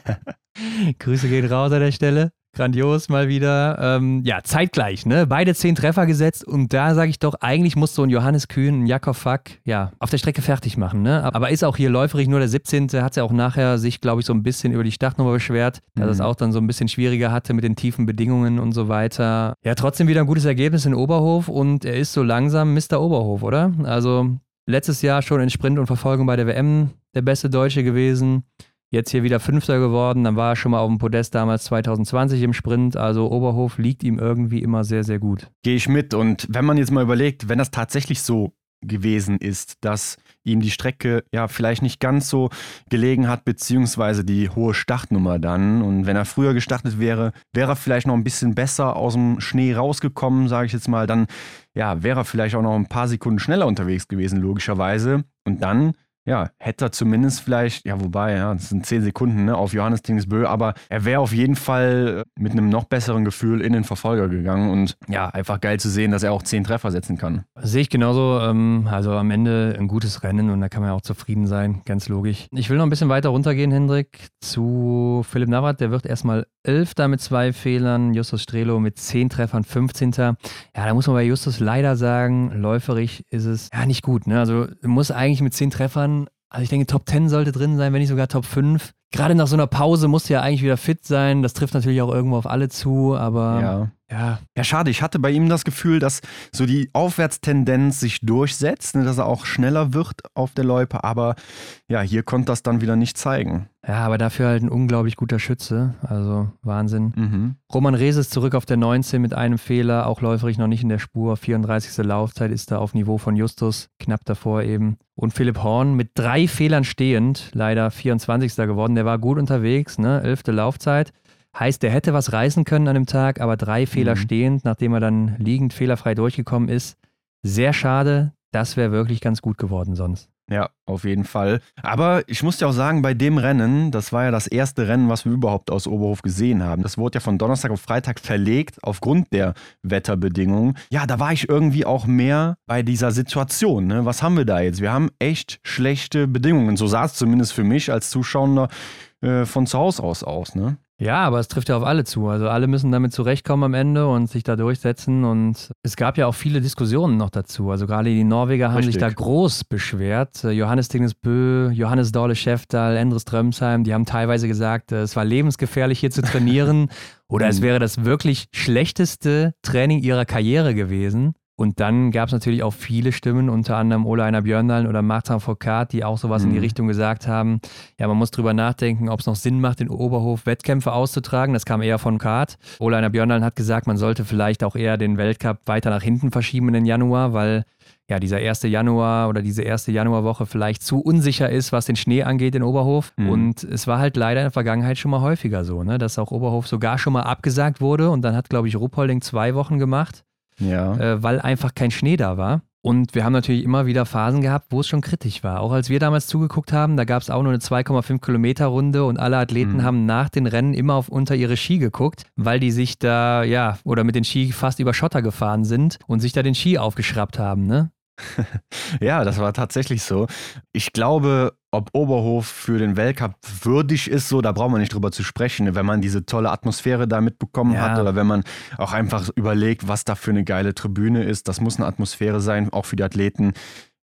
<laughs> Grüße gehen raus an der Stelle. Grandios mal wieder. Ähm, ja, zeitgleich, ne? Beide zehn Treffer gesetzt und da sage ich doch, eigentlich muss so ein Johannes Kühn, ein Jakob Fack, ja, auf der Strecke fertig machen, ne? Aber ist auch hier läuferig nur der 17. Hat ja auch nachher sich, glaube ich, so ein bisschen über die Startnummer beschwert, dass mhm. es auch dann so ein bisschen schwieriger hatte mit den tiefen Bedingungen und so weiter. Ja, trotzdem wieder ein gutes Ergebnis in Oberhof und er ist so langsam Mr. Oberhof, oder? Also letztes Jahr schon in Sprint und Verfolgung bei der WM der beste Deutsche gewesen. Jetzt hier wieder Fünfter geworden, dann war er schon mal auf dem Podest damals 2020 im Sprint. Also Oberhof liegt ihm irgendwie immer sehr, sehr gut. Gehe ich mit. Und wenn man jetzt mal überlegt, wenn das tatsächlich so gewesen ist, dass ihm die Strecke ja vielleicht nicht ganz so gelegen hat, beziehungsweise die hohe Startnummer dann. Und wenn er früher gestartet wäre, wäre er vielleicht noch ein bisschen besser aus dem Schnee rausgekommen, sage ich jetzt mal. Dann ja, wäre er vielleicht auch noch ein paar Sekunden schneller unterwegs gewesen, logischerweise. Und dann ja, hätte er zumindest vielleicht, ja, wobei, ja, das sind zehn Sekunden ne, auf Johannes Dingsbö, aber er wäre auf jeden Fall mit einem noch besseren Gefühl in den Verfolger gegangen und ja, einfach geil zu sehen, dass er auch zehn Treffer setzen kann. Sehe ich genauso. Ähm, also am Ende ein gutes Rennen und da kann man ja auch zufrieden sein, ganz logisch. Ich will noch ein bisschen weiter runtergehen, Hendrik, zu Philipp Navrat. Der wird erstmal Elfter mit zwei Fehlern, Justus Strelo mit zehn Treffern, 15. Ja, da muss man bei Justus leider sagen, läuferig ist es ja nicht gut. Ne? Also muss eigentlich mit zehn Treffern also ich denke, Top 10 sollte drin sein, wenn nicht sogar Top 5. Gerade nach so einer Pause musst du ja eigentlich wieder fit sein. Das trifft natürlich auch irgendwo auf alle zu, aber ja, Ja. ja, schade. Ich hatte bei ihm das Gefühl, dass so die Aufwärtstendenz sich durchsetzt, ne, dass er auch schneller wird auf der Loipe. Aber ja, hier konnte das dann wieder nicht zeigen. Ja, aber dafür halt ein unglaublich guter Schütze. Also Wahnsinn. Mhm. Roman Rees ist zurück auf der 19 mit einem Fehler, auch läuferig noch nicht in der Spur. 34. Laufzeit ist da auf Niveau von Justus, knapp davor eben. Und Philipp Horn mit drei Fehlern stehend, leider 24. geworden. Der war gut unterwegs, ne? 11. Laufzeit. Heißt, der hätte was reißen können an dem Tag, aber drei Fehler Mhm. stehend, nachdem er dann liegend fehlerfrei durchgekommen ist. Sehr schade. Das wäre wirklich ganz gut geworden sonst. Ja, auf jeden Fall. Aber ich muss dir auch sagen, bei dem Rennen, das war ja das erste Rennen, was wir überhaupt aus Oberhof gesehen haben. Das wurde ja von Donnerstag auf Freitag verlegt aufgrund der Wetterbedingungen. Ja, da war ich irgendwie auch mehr bei dieser Situation. Ne? Was haben wir da jetzt? Wir haben echt schlechte Bedingungen. So sah es zumindest für mich als Zuschauer äh, von zu Hause aus aus. Ne? Ja, aber es trifft ja auf alle zu. Also alle müssen damit zurechtkommen am Ende und sich da durchsetzen. Und es gab ja auch viele Diskussionen noch dazu. Also gerade die Norweger haben sich Richtig. da groß beschwert. Äh, Johannes Tingnes Bö, Johannes Dorle Schäftal, Endres Drömsheim, die haben teilweise gesagt, äh, es war lebensgefährlich hier zu trainieren <laughs> oder es Mhm. wäre das wirklich schlechteste Training ihrer Karriere gewesen. Und dann gab es natürlich auch viele Stimmen, unter anderem Ola Einar Björndalen oder Martin Foucault, die auch sowas in die Mhm. Richtung gesagt haben. Ja, man muss drüber nachdenken, ob es noch Sinn macht, in Oberhof Wettkämpfe auszutragen. Das kam eher von Kart. Ola Einar Björndalen hat gesagt, man sollte vielleicht auch eher den Weltcup weiter nach hinten verschieben in den Januar, weil ja dieser 1. Januar oder diese erste Januarwoche vielleicht zu unsicher ist, was den Schnee angeht in Oberhof. Mhm. Und es war halt leider in der Vergangenheit schon mal häufiger so, ne? dass auch Oberhof sogar schon mal abgesagt wurde. Und dann hat, glaube ich, Ruppolding zwei Wochen gemacht Ja. äh, weil einfach kein Schnee da war. Und wir haben natürlich immer wieder Phasen gehabt, wo es schon kritisch war. Auch als wir damals zugeguckt haben, da gab es auch nur eine 2,5 Kilometer Runde und alle Athleten Mhm. haben nach den Rennen immer auf unter ihre Ski geguckt, weil die sich da, ja, oder mit den Ski fast über Schotter gefahren sind und sich da den Ski aufgeschraubt haben, ne? <laughs> Ja, das war tatsächlich so. Ich glaube, ob Oberhof für den Weltcup würdig ist, so, da braucht man nicht drüber zu sprechen. Wenn man diese tolle Atmosphäre da mitbekommen Ja. hat oder wenn man auch einfach überlegt, was da für eine geile Tribüne ist, das muss eine Atmosphäre sein, auch für die Athleten.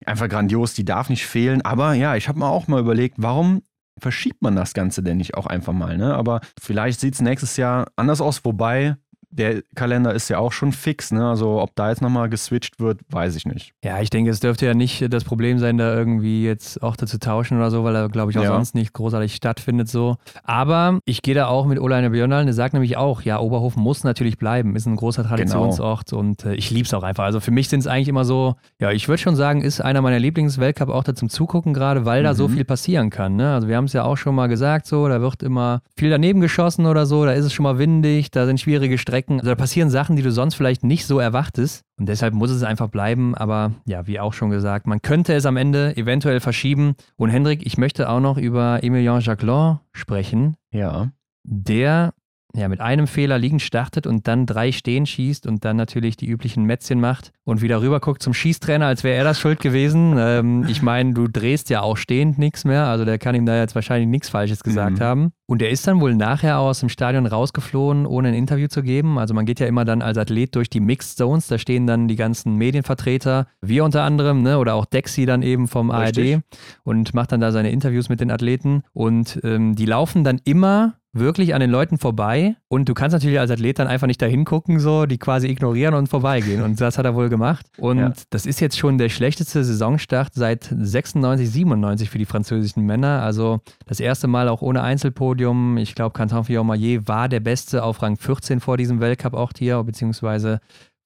Einfach grandios, die darf nicht fehlen. Aber ja, ich habe mir auch mal überlegt, warum verschiebt man das Ganze denn nicht auch einfach mal? Ne? Aber vielleicht sieht es nächstes Jahr anders aus, wobei der Kalender ist ja auch schon fix. Ne? Also ob da jetzt nochmal geswitcht wird, weiß ich nicht. Ja, ich denke, es dürfte ja nicht das Problem sein, da irgendwie jetzt Orte zu tauschen oder so, weil er, glaube ich, auch Ja. sonst nicht großartig stattfindet so. Aber ich gehe da auch mit Oleine Björnal, der sagt nämlich auch, ja, Oberhof muss natürlich bleiben, ist ein großer Traditionsort und äh, ich liebe es auch einfach. Also für mich sind es eigentlich immer so, ja, ich würde schon sagen, ist einer meiner Lieblingsweltcup-Orte zum Zugucken gerade, weil da so Mhm. viel passieren kann. Ne? Also wir haben es ja auch schon mal gesagt, so, da wird immer viel daneben geschossen oder so, da ist es schon mal windig, da sind schwierige Strecken. Also da passieren Sachen, die du sonst vielleicht nicht so erwartest. Und deshalb muss es einfach bleiben. Aber ja, wie auch schon gesagt, man könnte es am Ende eventuell verschieben. Und Hendrik, ich möchte auch noch über Emilien Jacquelin sprechen, Ja. der ja mit einem Fehler liegend startet und dann drei stehen schießt und dann natürlich die üblichen Mätzchen macht und wieder rüber guckt zum Schießtrainer, als wäre er das schuld gewesen. <laughs> Ähm, ich meine, du drehst ja auch stehend nichts mehr, also der kann ihm da jetzt wahrscheinlich nichts Falsches gesagt Mhm. haben. Und er ist dann wohl nachher aus dem Stadion rausgeflohen, ohne ein Interview zu geben. Also man geht ja immer dann als Athlet durch die Mixed Zones, da stehen dann die ganzen Medienvertreter, wir unter anderem, ne, oder auch Dexy dann eben vom Richtig. ARD und macht dann da seine Interviews mit den Athleten. Und ähm, die laufen dann immer wirklich an den Leuten vorbei und du kannst natürlich als Athlet dann einfach nicht dahin gucken, so, die quasi ignorieren und vorbeigehen. Und das hat er wohl gemacht. Und Ja. das ist jetzt schon der schlechteste Saisonstart seit 96, 97 für die französischen Männer. Also das erste Mal auch ohne Einzelpodium. Ich glaube, Quentin Fillon-Maillet war der Beste auf Rang 14 vor diesem Weltcup auch hier, beziehungsweise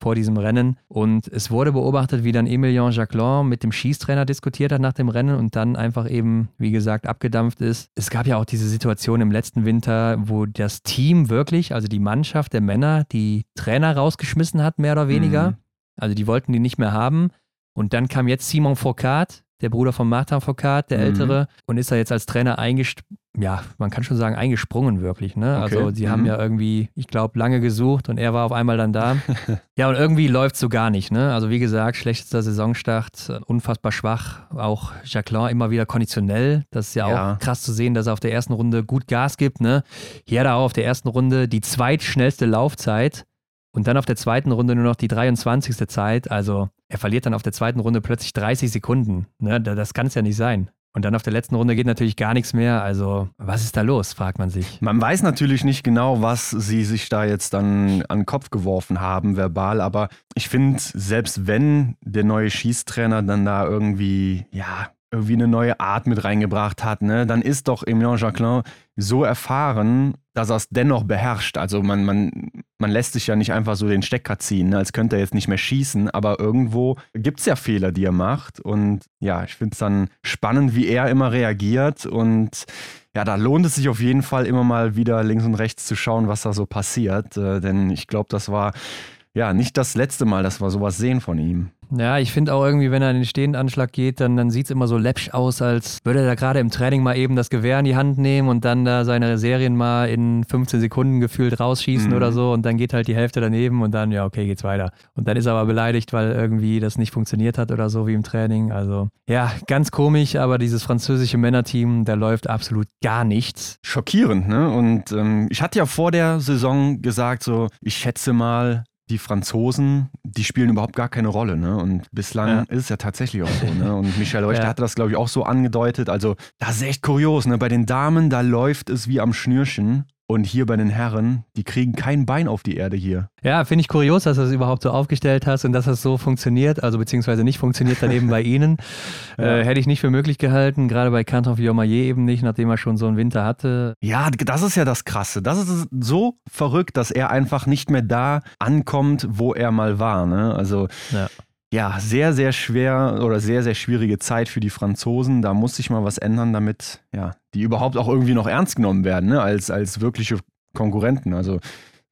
vor diesem Rennen. Und es wurde beobachtet, wie dann Emilien Jacquelin mit dem Schießtrainer diskutiert hat nach dem Rennen und dann einfach eben, wie gesagt, abgedampft ist. Es gab ja auch diese Situation im letzten Winter, wo das Team wirklich, also die Mannschaft der Männer, die Trainer rausgeschmissen hat, mehr oder weniger. Mhm. Also die wollten die nicht mehr haben. Und dann kam jetzt Simon Foucault, der Bruder von Martin Foucault, der Mhm. Ältere, und ist da jetzt als Trainer eingesprungen. Ja, man kann schon sagen, eingesprungen wirklich. Ne? Okay. Also sie haben Mhm. ja irgendwie, ich glaube, lange gesucht und er war auf einmal dann da. <laughs> ja, und irgendwie läuft es so gar nicht. Ne? Also wie gesagt, schlechtester Saisonstart, unfassbar schwach. Auch Jacqueline immer wieder konditionell. Das ist ja, Ja. auch krass zu sehen, dass er auf der ersten Runde gut Gas gibt. Ne? Hier hat er auch auf der ersten Runde die zweitschnellste Laufzeit. Und dann auf der zweiten Runde nur noch die 23. Zeit. Also er verliert dann auf der zweiten Runde plötzlich 30 Sekunden. Ne? Da- Das kann es ja nicht sein. Und dann auf der letzten Runde geht natürlich gar nichts mehr. Also, was ist da los, fragt man sich. Man weiß natürlich nicht genau, was sie sich da jetzt dann an den Kopf geworfen haben, verbal, aber ich finde, selbst wenn der neue Schießtrainer dann da irgendwie, ja, irgendwie eine neue Art mit reingebracht hat, ne, dann ist doch Emilien Jacquelin so erfahren, dass er es dennoch beherrscht. Also man, man, man lässt sich ja nicht einfach so den Stecker ziehen, ne, als könnte er jetzt nicht mehr schießen, aber irgendwo gibt es ja Fehler, die er macht. Und ja, ich finde es dann spannend, wie er immer reagiert. Und ja, da lohnt es sich auf jeden Fall immer mal wieder links und rechts zu schauen, was da so passiert. Äh, denn ich glaube, das war ja nicht das letzte Mal, dass wir sowas sehen von ihm. Ja, ich finde auch irgendwie, wenn er in den Stehendanschlag geht, dann, dann sieht es immer so läppsch aus, als würde er da gerade im Training mal eben das Gewehr in die Hand nehmen und dann da seine Serien mal in 15 Sekunden gefühlt rausschießen mhm. oder so und dann geht halt die Hälfte daneben und dann, ja, okay, geht's weiter. Und dann ist er aber beleidigt, weil irgendwie das nicht funktioniert hat oder so wie im Training. Also, ja, ganz komisch, aber dieses französische Männerteam, da läuft absolut gar nichts. Schockierend, ne? Und ähm, ich hatte ja vor der Saison gesagt, so, ich schätze mal, die Franzosen, die spielen überhaupt gar keine Rolle. Ne? Und bislang ja. ist es ja tatsächlich auch so. Ne? Und Michel <laughs> Leuchter ja. hatte das, glaube ich, auch so angedeutet. Also, das ist echt kurios. Ne? Bei den Damen, da läuft es wie am Schnürchen. Und hier bei den Herren, die kriegen kein Bein auf die Erde hier. Ja, finde ich kurios, dass du das überhaupt so aufgestellt hast und dass das so funktioniert, also beziehungsweise nicht funktioniert daneben bei <laughs> Ihnen. Ja. Äh, hätte ich nicht für möglich gehalten, gerade bei Canton Villaumayer eben nicht, nachdem er schon so einen Winter hatte. Ja, das ist ja das Krasse. Das ist so verrückt, dass er einfach nicht mehr da ankommt, wo er mal war. Ne? Also ja ja, sehr, sehr schwer oder sehr, sehr schwierige Zeit für die Franzosen. Da muss sich mal was ändern, damit ja, die überhaupt auch irgendwie noch ernst genommen werden, ne? als, als wirkliche Konkurrenten. Also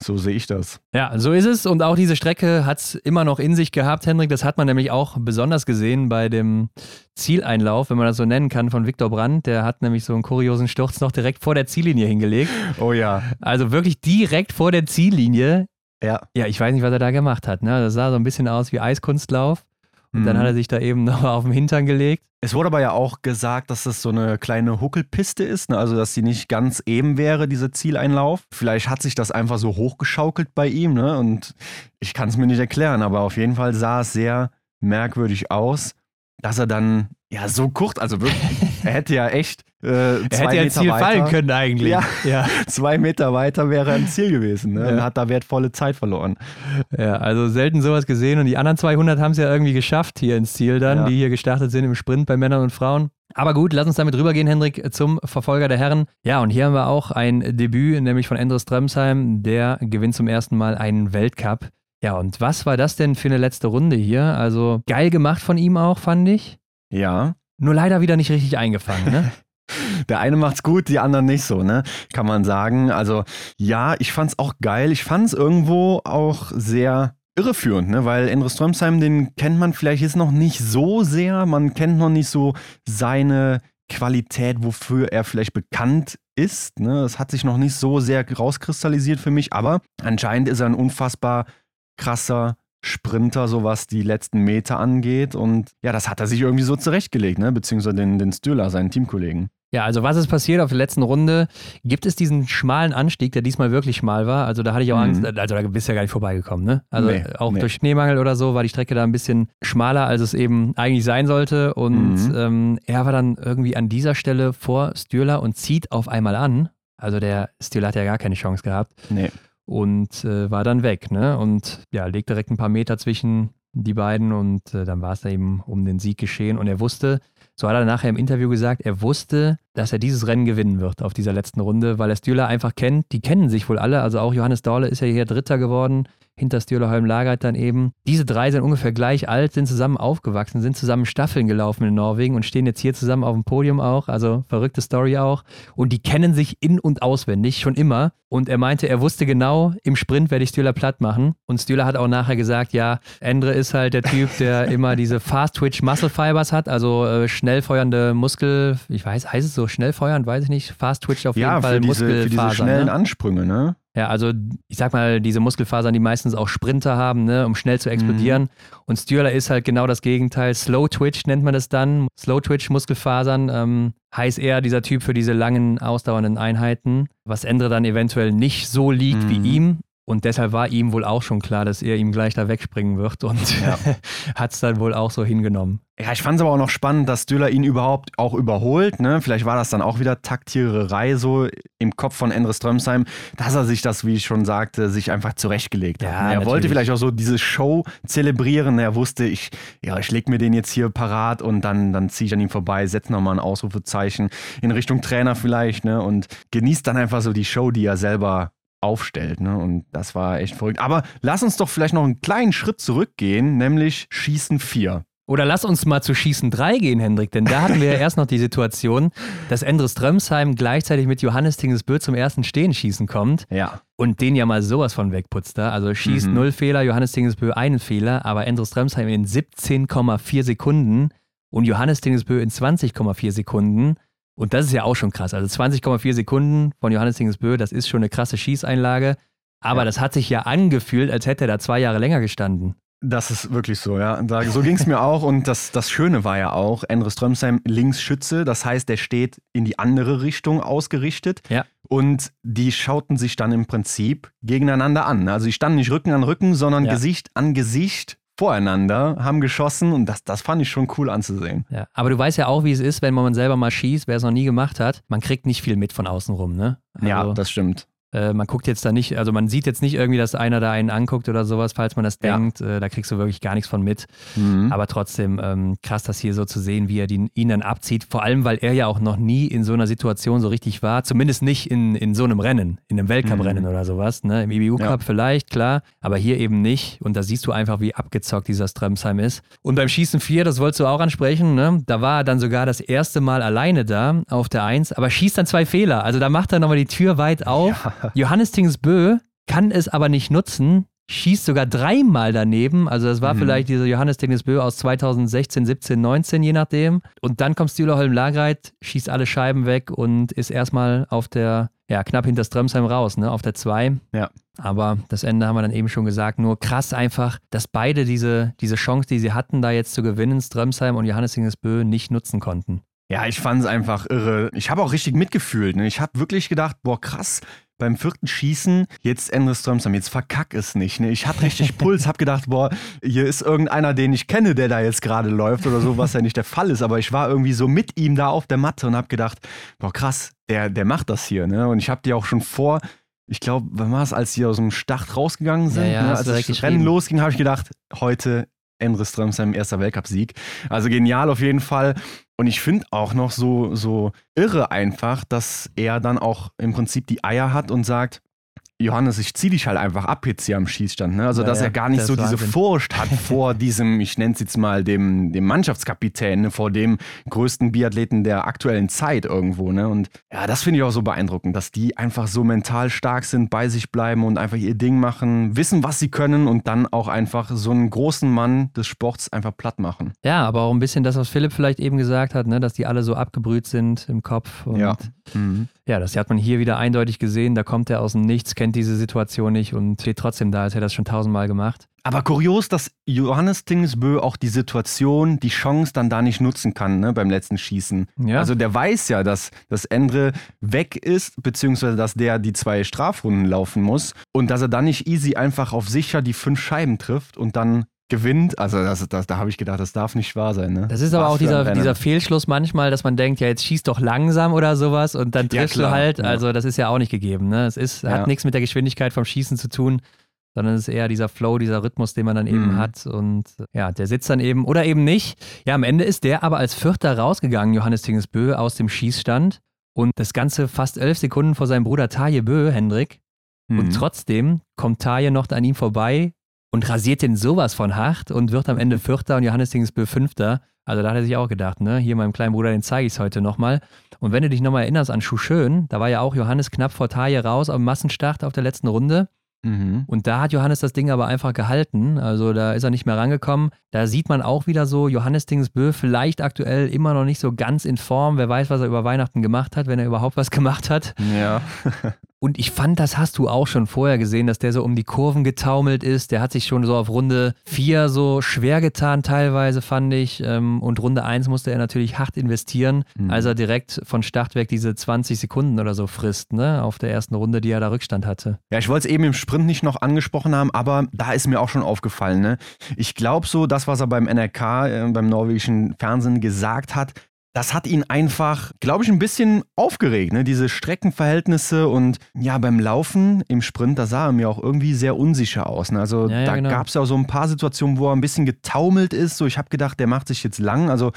so sehe ich das. Ja, so ist es. Und auch diese Strecke hat es immer noch in sich gehabt, Hendrik. Das hat man nämlich auch besonders gesehen bei dem Zieleinlauf, wenn man das so nennen kann, von Viktor Brandt. Der hat nämlich so einen kuriosen Sturz noch direkt vor der Ziellinie hingelegt. Oh ja. Also wirklich direkt vor der Ziellinie ja. Ja, ich weiß nicht, was er da gemacht hat. Ne? Das sah so ein bisschen aus wie Eiskunstlauf. Und mhm. dann hat er sich da eben <laughs> noch auf den Hintern gelegt. Es wurde aber ja auch gesagt, dass das so eine kleine Huckelpiste ist, ne? also dass sie nicht ganz eben wäre, dieser Zieleinlauf. Vielleicht hat sich das einfach so hochgeschaukelt bei ihm ne? und ich kann es mir nicht erklären, aber auf jeden Fall sah es sehr merkwürdig aus, dass er dann ja so kurz, also wirklich, <laughs> er hätte ja echt er hätte ja ins Ziel weiter, fallen können eigentlich. Ja, ja, <laughs> zwei Meter weiter wäre er im Ziel gewesen ne? Ja. und hat da wertvolle Zeit verloren. Ja, also selten sowas gesehen und die anderen 200 haben es ja irgendwie geschafft hier ins Ziel dann, ja. die hier gestartet sind im Sprint bei Männern und Frauen. Aber gut, lass uns damit rübergehen, Hendrik, zum Verfolger der Herren. Ja, und hier haben wir auch ein Debüt, nämlich von Andres Strömsheim. Der gewinnt zum ersten Mal einen Weltcup. Ja, und was war das denn für eine letzte Runde hier? Also geil gemacht von ihm auch, fand ich. Ja. Nur leider wieder nicht richtig eingefangen, ne? <laughs> Der eine macht's gut, die anderen nicht so, ne? Kann man sagen. Also ja, ich fand's auch geil. Ich fand's irgendwo auch sehr irreführend, ne? Weil Endre Strömsheim, den kennt man vielleicht jetzt noch nicht so sehr. Man kennt noch nicht so seine Qualität, wofür er vielleicht bekannt ist. Ne? Das hat sich noch nicht so sehr rauskristallisiert für mich, aber anscheinend ist er ein unfassbar krasser Sprinter, so was die letzten Meter angeht. Und ja, das hat er sich irgendwie so zurechtgelegt, ne? beziehungsweise den, den Stühler, seinen Teamkollegen. Ja, also was ist passiert auf der letzten Runde? Gibt es diesen schmalen Anstieg, der diesmal wirklich schmal war? Also da hatte ich auch mhm. Angst, also da bist du ja gar nicht vorbeigekommen, ne? Also nee, auch nee. durch Schneemangel oder so war die Strecke da ein bisschen schmaler, als es eben eigentlich sein sollte. Und mhm. ähm, er war dann irgendwie an dieser Stelle vor Stühler und zieht auf einmal an. Also der Stühler hat ja gar keine Chance gehabt. Nee und äh, war dann weg. Ne? Und ja, legt direkt ein paar Meter zwischen die beiden und äh, dann war es da eben um den Sieg geschehen. Und er wusste, so hat er nachher im Interview gesagt, er wusste, dass er dieses Rennen gewinnen wird auf dieser letzten Runde, weil er Stühler einfach kennt. Die kennen sich wohl alle. Also auch Johannes Dahle ist ja hier Dritter geworden hinter Stühlerholm lagert dann eben. Diese drei sind ungefähr gleich alt, sind zusammen aufgewachsen, sind zusammen Staffeln gelaufen in Norwegen und stehen jetzt hier zusammen auf dem Podium auch. Also verrückte Story auch. Und die kennen sich in- und auswendig schon immer. Und er meinte, er wusste genau, im Sprint werde ich Stühler platt machen. Und Stühler hat auch nachher gesagt, ja, Endre ist halt der Typ, der <laughs> immer diese Fast-Twitch Muscle Fibers hat, also äh, schnell feuernde Muskel, ich weiß, heißt es so schnell feuernd, weiß ich nicht. Fast-Twitch auf jeden ja, Fall für diese, Muskelfasern. Für diese schnellen ne? Ansprünge, ne? Ja, also ich sag mal, diese Muskelfasern, die meistens auch Sprinter haben, ne, um schnell zu explodieren. Mhm. Und Stürler ist halt genau das Gegenteil. Slow Twitch nennt man das dann. Slow Twitch Muskelfasern ähm, heißt eher dieser Typ für diese langen, ausdauernden Einheiten, was Endre dann eventuell nicht so liegt mhm. wie ihm. Und deshalb war ihm wohl auch schon klar, dass er ihm gleich da wegspringen wird und ja. <laughs> hat es dann wohl auch so hingenommen. Ja, ich fand es aber auch noch spannend, dass Döller ihn überhaupt auch überholt. Ne? Vielleicht war das dann auch wieder Taktiererei so im Kopf von Endres Strömsheim, dass er sich das, wie ich schon sagte, sich einfach zurechtgelegt hat. Ja, er natürlich. wollte vielleicht auch so diese Show zelebrieren. Er wusste, ich, ja, ich leg mir den jetzt hier parat und dann, dann ziehe ich an ihm vorbei, setze nochmal ein Ausrufezeichen in Richtung Trainer vielleicht ne? und genießt dann einfach so die Show, die er selber aufstellt. Ne? Und das war echt verrückt. Aber lass uns doch vielleicht noch einen kleinen Schritt zurückgehen, nämlich Schießen 4. Oder lass uns mal zu Schießen 3 gehen, Hendrik, denn da hatten wir ja <laughs> erst noch die Situation, dass Endres Strömsheim gleichzeitig mit Johannes Tingesbö zum ersten Stehenschießen kommt. Ja. Und den ja mal sowas von wegputzt da. Also schießt mhm. null Fehler, Johannes Tingesbö einen Fehler, aber Endres Strömsheim in 17,4 Sekunden und Johannes Tingesbö in 20,4 Sekunden. Und das ist ja auch schon krass. Also 20,4 Sekunden von Johannes Tingesbö, das ist schon eine krasse Schießeinlage. Aber ja. das hat sich ja angefühlt, als hätte er da zwei Jahre länger gestanden. Das ist wirklich so, ja. Da, so ging es mir auch. Und das, das Schöne war ja auch, Endre Strömsheim Linksschütze. Das heißt, der steht in die andere Richtung ausgerichtet. Ja. Und die schauten sich dann im Prinzip gegeneinander an. Also die standen nicht Rücken an Rücken, sondern ja. Gesicht an Gesicht voreinander, haben geschossen und das, das fand ich schon cool anzusehen. Ja, aber du weißt ja auch, wie es ist, wenn man selber mal schießt, wer es noch nie gemacht hat, man kriegt nicht viel mit von außen rum, ne? Also, ja, das stimmt. Äh, man guckt jetzt da nicht, also man sieht jetzt nicht irgendwie, dass einer da einen anguckt oder sowas, falls man das ja. denkt. Äh, da kriegst du wirklich gar nichts von mit. Mhm. Aber trotzdem ähm, krass, das hier so zu sehen, wie er die, ihn dann abzieht. Vor allem, weil er ja auch noch nie in so einer Situation so richtig war. Zumindest nicht in, in so einem Rennen, in einem Weltcup-Rennen mhm. oder sowas. Ne? Im IBU-Cup ja. vielleicht, klar, aber hier eben nicht. Und da siehst du einfach, wie abgezockt dieser Strömsheim ist. Und beim Schießen 4, das wolltest du auch ansprechen, ne? da war er dann sogar das erste Mal alleine da auf der 1, aber schießt dann zwei Fehler. Also da macht er nochmal die Tür weit auf. Ja. <laughs> Johannes Tings Bö kann es aber nicht nutzen, schießt sogar dreimal daneben. Also das war mhm. vielleicht dieser Johannes Bö aus 2016, 17, 19, je nachdem. Und dann kommt Stühler Holm Lagreit, schießt alle Scheiben weg und ist erstmal auf der, ja, knapp hinter Strömsheim raus, ne, auf der 2. Ja. Aber das Ende haben wir dann eben schon gesagt. Nur krass einfach, dass beide diese, diese Chance, die sie hatten, da jetzt zu gewinnen, Strömsheim und Johannes Bö nicht nutzen konnten. Ja, ich fand es einfach irre. Ich habe auch richtig mitgefühlt. Ne? Ich habe wirklich gedacht, boah, krass, beim vierten Schießen, jetzt Endre Strömsam, jetzt verkack es nicht. Ne? Ich hatte richtig <laughs> Puls, hab gedacht, boah, hier ist irgendeiner, den ich kenne, der da jetzt gerade läuft oder so, was ja nicht der Fall ist. Aber ich war irgendwie so mit ihm da auf der Matte und hab gedacht, boah, krass, der, der macht das hier. Ne? Und ich hab dir auch schon vor, ich glaube, wann war es, als sie aus dem Start rausgegangen sind, ja, ja, ne? als das Rennen losging, habe ich gedacht, heute Endre Strömsheim erster Weltcupsieg. Also genial auf jeden Fall. Und ich finde auch noch so, so irre einfach, dass er dann auch im Prinzip die Eier hat und sagt, Johannes, ich ziehe dich halt einfach ab jetzt hier am Schießstand. Ne? Also, ja, dass er gar nicht so diese Furcht hat <laughs> vor diesem, ich nenne es jetzt mal, dem, dem Mannschaftskapitän, ne? vor dem größten Biathleten der aktuellen Zeit irgendwo. Ne? Und ja, das finde ich auch so beeindruckend, dass die einfach so mental stark sind, bei sich bleiben und einfach ihr Ding machen, wissen, was sie können und dann auch einfach so einen großen Mann des Sports einfach platt machen. Ja, aber auch ein bisschen das, was Philipp vielleicht eben gesagt hat, ne? dass die alle so abgebrüht sind im Kopf. Und ja. Mhm. Ja, das hat man hier wieder eindeutig gesehen. Da kommt er aus dem Nichts, kennt diese Situation nicht und steht trotzdem da, als hätte er das schon tausendmal gemacht. Aber kurios, dass Johannes Tingesbö auch die Situation, die Chance dann da nicht nutzen kann ne, beim letzten Schießen. Ja. Also der weiß ja, dass das Endre weg ist, beziehungsweise dass der die zwei Strafrunden laufen muss und dass er dann nicht easy einfach auf sicher die fünf Scheiben trifft und dann gewinnt. Also das, das, da habe ich gedacht, das darf nicht wahr sein. Ne? Das ist aber Was auch dieser, dieser Fehlschluss manchmal, dass man denkt, ja, jetzt schießt doch langsam oder sowas und dann triffst ja, du halt. Also das ist ja auch nicht gegeben. Ne? Es ist, hat nichts mit der Geschwindigkeit vom Schießen zu tun, sondern es ist eher dieser Flow, dieser Rhythmus, den man dann eben mhm. hat. Und ja, der sitzt dann eben oder eben nicht. Ja, am Ende ist der aber als Vierter rausgegangen, Johannes Tingesbö, aus dem Schießstand. Und das Ganze fast elf Sekunden vor seinem Bruder Taje Bö, Hendrik. Mhm. Und trotzdem kommt Taje noch an ihm vorbei, und rasiert den sowas von hart und wird am Ende Vierter und Johannes Dingsbö Fünfter. Also da hat er sich auch gedacht, ne, hier meinem kleinen Bruder, den zeige ich es heute nochmal. Und wenn du dich nochmal erinnerst an Schuschön, da war ja auch Johannes knapp vor Taille raus am Massenstart auf der letzten Runde. Mhm. Und da hat Johannes das Ding aber einfach gehalten. Also da ist er nicht mehr rangekommen. Da sieht man auch wieder so, Johannes Dingsbö vielleicht aktuell immer noch nicht so ganz in Form. Wer weiß, was er über Weihnachten gemacht hat, wenn er überhaupt was <laughs> gemacht hat. Ja. <laughs> Und ich fand, das hast du auch schon vorher gesehen, dass der so um die Kurven getaumelt ist. Der hat sich schon so auf Runde 4 so schwer getan, teilweise, fand ich. Ähm, und Runde 1 musste er natürlich hart investieren, mhm. als er direkt von Start weg diese 20 Sekunden oder so frisst, ne? Auf der ersten Runde, die er da Rückstand hatte. Ja, ich wollte es eben im Sprint nicht noch angesprochen haben, aber da ist mir auch schon aufgefallen, ne? Ich glaube so, das, was er beim NRK, äh, beim norwegischen Fernsehen gesagt hat, das hat ihn einfach, glaube ich, ein bisschen aufgeregt, ne? diese Streckenverhältnisse und ja, beim Laufen im Sprint, da sah er mir auch irgendwie sehr unsicher aus. Ne? Also ja, ja, da genau. gab es ja auch so ein paar Situationen, wo er ein bisschen getaumelt ist. So, ich habe gedacht, der macht sich jetzt lang. Also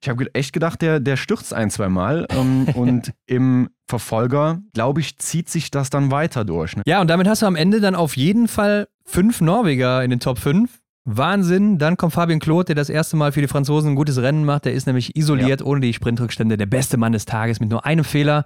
ich habe echt gedacht, der, der stürzt ein, zwei Mal. Ähm, <laughs> und im Verfolger, glaube ich, zieht sich das dann weiter durch. Ne? Ja, und damit hast du am Ende dann auf jeden Fall fünf Norweger in den Top 5. Wahnsinn. Dann kommt Fabien Claude, der das erste Mal für die Franzosen ein gutes Rennen macht. Der ist nämlich isoliert, ja. ohne die Sprintrückstände, der beste Mann des Tages mit nur einem Fehler.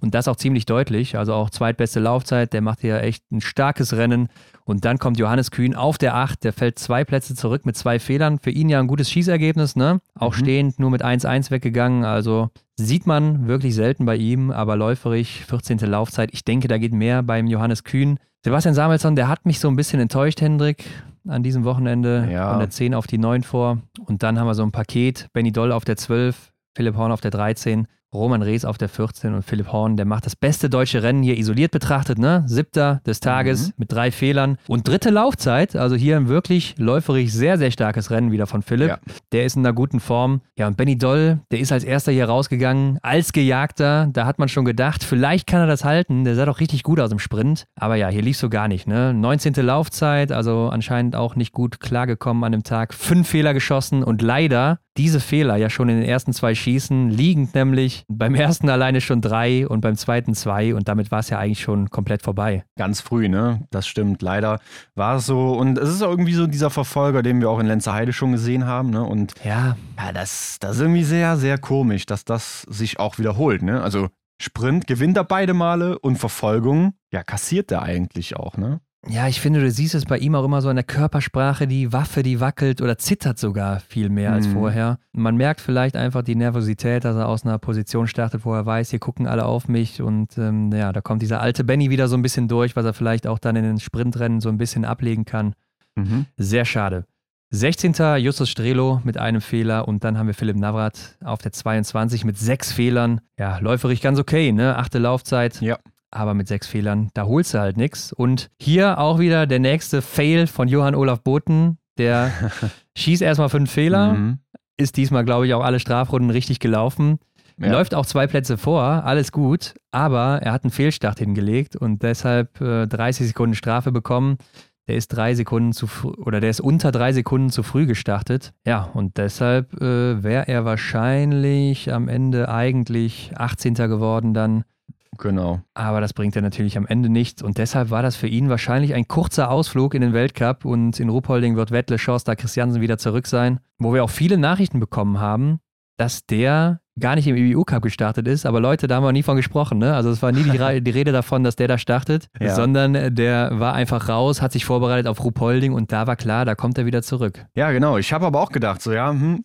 Und das auch ziemlich deutlich. Also auch zweitbeste Laufzeit. Der macht hier echt ein starkes Rennen. Und dann kommt Johannes Kühn auf der 8. Der fällt zwei Plätze zurück mit zwei Fehlern. Für ihn ja ein gutes Schießergebnis, ne? Auch mhm. stehend nur mit 1-1 weggegangen. Also sieht man wirklich selten bei ihm, aber läuferig 14. Laufzeit. Ich denke, da geht mehr beim Johannes Kühn. Sebastian Samuelsson, der hat mich so ein bisschen enttäuscht, Hendrik an diesem Wochenende. Ja. Von der 10 auf die 9 vor. Und dann haben wir so ein Paket. Benny Doll auf der 12, Philipp Horn auf der 13. Roman Rees auf der 14 und Philipp Horn, der macht das beste deutsche Rennen hier isoliert betrachtet, ne? Siebter des Tages mhm. mit drei Fehlern und dritte Laufzeit, also hier ein wirklich läuferisch sehr, sehr starkes Rennen wieder von Philipp. Ja. Der ist in einer guten Form. Ja, und Benny Doll, der ist als erster hier rausgegangen, als Gejagter. Da hat man schon gedacht, vielleicht kann er das halten. Der sah doch richtig gut aus im Sprint. Aber ja, hier lief so gar nicht, ne? 19. Laufzeit, also anscheinend auch nicht gut klargekommen an dem Tag. Fünf Fehler geschossen und leider diese Fehler ja schon in den ersten zwei Schießen, liegend nämlich beim ersten alleine schon drei und beim zweiten zwei und damit war es ja eigentlich schon komplett vorbei. Ganz früh, ne? Das stimmt. Leider war es so und es ist auch irgendwie so dieser Verfolger, den wir auch in Lenzerheide schon gesehen haben, ne? Und ja, ja das, das ist irgendwie sehr, sehr komisch, dass das sich auch wiederholt, ne? Also Sprint gewinnt er beide Male und Verfolgung, ja, kassiert er eigentlich auch, ne? Ja, ich finde, du siehst es bei ihm auch immer so in der Körpersprache, die Waffe, die wackelt oder zittert sogar viel mehr mhm. als vorher. Man merkt vielleicht einfach die Nervosität, dass er aus einer Position startet, wo er weiß, hier gucken alle auf mich und ähm, ja, da kommt dieser alte Benny wieder so ein bisschen durch, was er vielleicht auch dann in den Sprintrennen so ein bisschen ablegen kann. Mhm. Sehr schade. 16. Justus Strelo mit einem Fehler und dann haben wir Philipp Navrat auf der 22 mit sechs Fehlern. Ja, läuferig ganz okay, ne? Achte Laufzeit. Ja aber mit sechs Fehlern, da holst du halt nichts. Und hier auch wieder der nächste Fail von Johann Olaf Boten, der <laughs> schießt erstmal fünf Fehler, mhm. ist diesmal, glaube ich, auch alle Strafrunden richtig gelaufen. Ja. Läuft auch zwei Plätze vor, alles gut, aber er hat einen Fehlstart hingelegt und deshalb äh, 30 Sekunden Strafe bekommen. Der ist drei Sekunden zu oder der ist unter drei Sekunden zu früh gestartet. Ja, und deshalb äh, wäre er wahrscheinlich am Ende eigentlich 18. geworden dann. Genau. Aber das bringt er natürlich am Ende nichts. Und deshalb war das für ihn wahrscheinlich ein kurzer Ausflug in den Weltcup. Und in Ruppolding wird Wettle Schorster Christiansen wieder zurück sein. Wo wir auch viele Nachrichten bekommen haben, dass der gar nicht im IBU Cup gestartet ist. Aber Leute, da haben wir nie von gesprochen. Ne? Also es war nie die, die, Rede davon, dass der da startet, <laughs> ja. sondern der war einfach raus, hat sich vorbereitet auf Ruppolding und da war klar, da kommt er wieder zurück. Ja, genau. Ich habe aber auch gedacht, so ja, hm,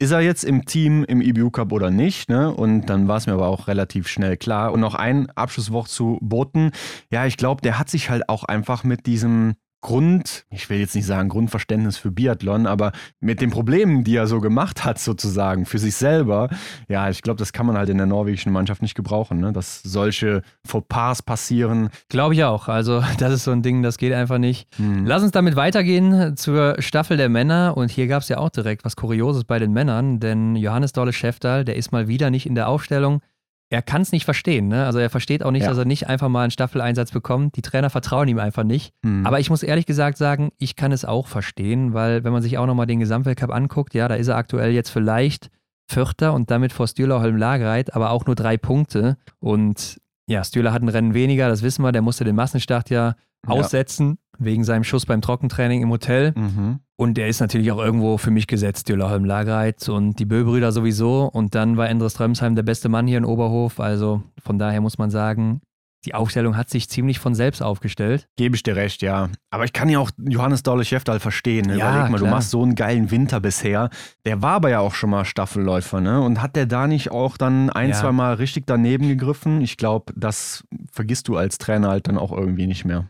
ist er jetzt im Team im EBU Cup oder nicht? Ne? Und dann war es mir aber auch relativ schnell klar. Und noch ein Abschlusswort zu Boten. Ja, ich glaube, der hat sich halt auch einfach mit diesem Grund, ich will jetzt nicht sagen Grundverständnis für Biathlon, aber mit den Problemen, die er so gemacht hat, sozusagen, für sich selber, ja, ich glaube, das kann man halt in der norwegischen Mannschaft nicht gebrauchen, ne? dass solche Fauxpas passieren. Glaube ich auch. Also, <laughs> das ist so ein Ding, das geht einfach nicht. Hm. Lass uns damit weitergehen zur Staffel der Männer. Und hier gab es ja auch direkt was Kurioses bei den Männern, denn Johannes Dolle Schäftal, der ist mal wieder nicht in der Aufstellung er kann es nicht verstehen. Ne? Also er versteht auch nicht, ja. dass er nicht einfach mal einen Staffeleinsatz bekommt. Die Trainer vertrauen ihm einfach nicht. Mhm. Aber ich muss ehrlich gesagt sagen, ich kann es auch verstehen, weil wenn man sich auch nochmal den Gesamtweltcup anguckt, ja, da ist er aktuell jetzt vielleicht Vierter und damit vor Stühler Holm Lagereit, aber auch nur drei Punkte. Und ja, Stühler hat ein Rennen weniger, das wissen wir. Der musste den Massenstart ja aussetzen wegen seinem Schuss beim Trockentraining im Hotel. Mhm. Und der ist natürlich auch irgendwo für mich gesetzt, Düllerholm Lagereit und die Böbrüder sowieso. Und dann war Endres Strömsheim der beste Mann hier in Oberhof. Also von daher muss man sagen, die Aufstellung hat sich ziemlich von selbst aufgestellt. Gebe ich dir recht, ja. Aber ich kann ja auch Johannes Daule-Schäftal verstehen. Ne? Ja, Überleg mal, klar. du machst so einen geilen Winter bisher. Der war aber ja auch schon mal Staffelläufer, ne? Und hat der da nicht auch dann ein, Ja. zwei Mal richtig daneben gegriffen? Ich glaube, das vergisst du als Trainer halt dann auch irgendwie nicht mehr.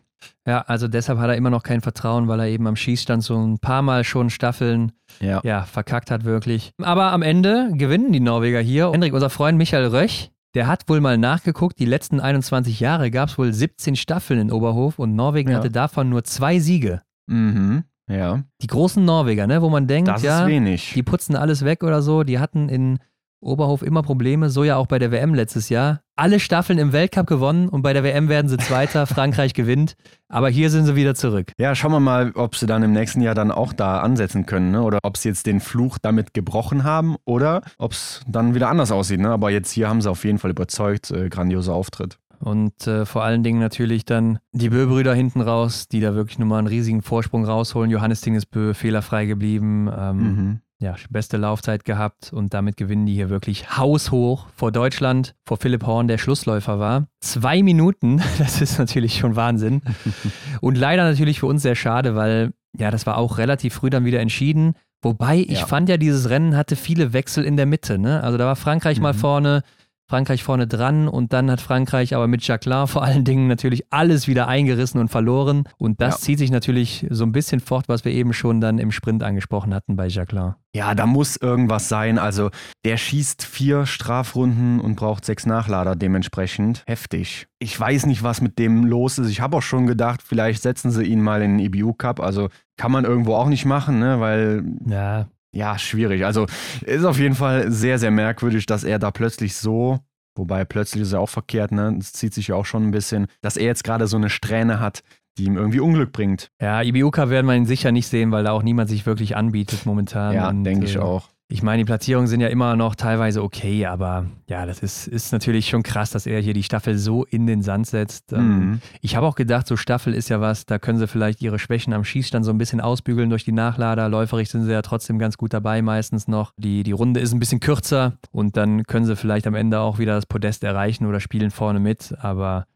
Ja, also deshalb hat er immer noch kein Vertrauen, weil er eben am Schießstand so ein paar Mal schon Staffeln Ja. ja, verkackt hat wirklich. Aber am Ende gewinnen die Norweger hier. Hendrik, unser Freund Michael Röch, der hat wohl mal nachgeguckt, die letzten 21 Jahre gab es wohl 17 Staffeln in Oberhof und Norwegen Ja. hatte davon nur zwei Siege. Mhm. Ja. Die großen Norweger, ne, wo man denkt, Das ja, ist wenig. die putzen alles weg oder so, die hatten in Oberhof immer Probleme, so ja auch bei der WM letztes Jahr. Alle Staffeln im Weltcup gewonnen und bei der WM werden sie Zweiter, <laughs> Frankreich gewinnt, aber hier sind sie wieder zurück. Ja, schauen wir mal, ob sie dann im nächsten Jahr dann auch da ansetzen können, ne? Oder ob sie jetzt den Fluch damit gebrochen haben oder ob es dann wieder anders aussieht, ne? Aber jetzt hier haben sie auf jeden Fall überzeugt, äh, grandioser Auftritt. Und äh, vor allen Dingen natürlich dann die Bö-Brüder hinten raus, die da wirklich nochmal einen riesigen Vorsprung rausholen. Johannes Dingesbö fehlerfrei geblieben, ähm, Mhm. Ja, beste Laufzeit gehabt und damit gewinnen die hier wirklich haushoch vor Deutschland, vor Philipp Horn, der Schlussläufer war. Zwei Minuten, <laughs> das ist natürlich schon Wahnsinn. <laughs> und leider natürlich für uns sehr schade, weil ja, das war auch relativ früh dann wieder entschieden. Wobei ich Ja. fand ja, dieses Rennen hatte viele Wechsel in der Mitte. Ne? Also da war Frankreich mal Mhm. vorne, Frankreich vorne dran und dann hat Frankreich aber mit Jacquelin vor allen Dingen natürlich alles wieder eingerissen und verloren. Und das Ja. zieht sich natürlich so ein bisschen fort, was wir eben schon dann im Sprint angesprochen hatten bei Jacquelin. Ja, da muss irgendwas sein. Also, der schießt vier Strafrunden und braucht sechs Nachlader dementsprechend. Heftig. Ich weiß nicht, was mit dem los ist. Ich habe auch schon gedacht, vielleicht setzen sie ihn mal in den EBU Cup. Also, kann man irgendwo auch nicht machen, ne? Weil Ja, Ja, schwierig. Also ist auf jeden Fall sehr, sehr merkwürdig, dass er da plötzlich so, wobei plötzlich ist er auch verkehrt, ne? Es zieht sich ja auch schon ein bisschen, dass er jetzt gerade so eine Strähne hat, die ihm irgendwie Unglück bringt. Ja, Ibiuka werden wir ihn sicher nicht sehen, weil da auch niemand sich wirklich anbietet momentan. ja, denke ich äh, auch. Ich meine, die Platzierungen sind ja immer noch teilweise okay, aber ja, das ist, ist natürlich schon krass, dass er hier die Staffel so in den Sand setzt. Ähm, Mhm. Ich habe auch gedacht, so Staffel ist ja was, da können sie vielleicht ihre Schwächen am Schießstand so ein bisschen ausbügeln durch die Nachlader. Läuferig sind sie ja trotzdem ganz gut dabei meistens noch. Die, die Runde ist ein bisschen kürzer und dann können sie vielleicht am Ende auch wieder das Podest erreichen oder spielen vorne mit, aber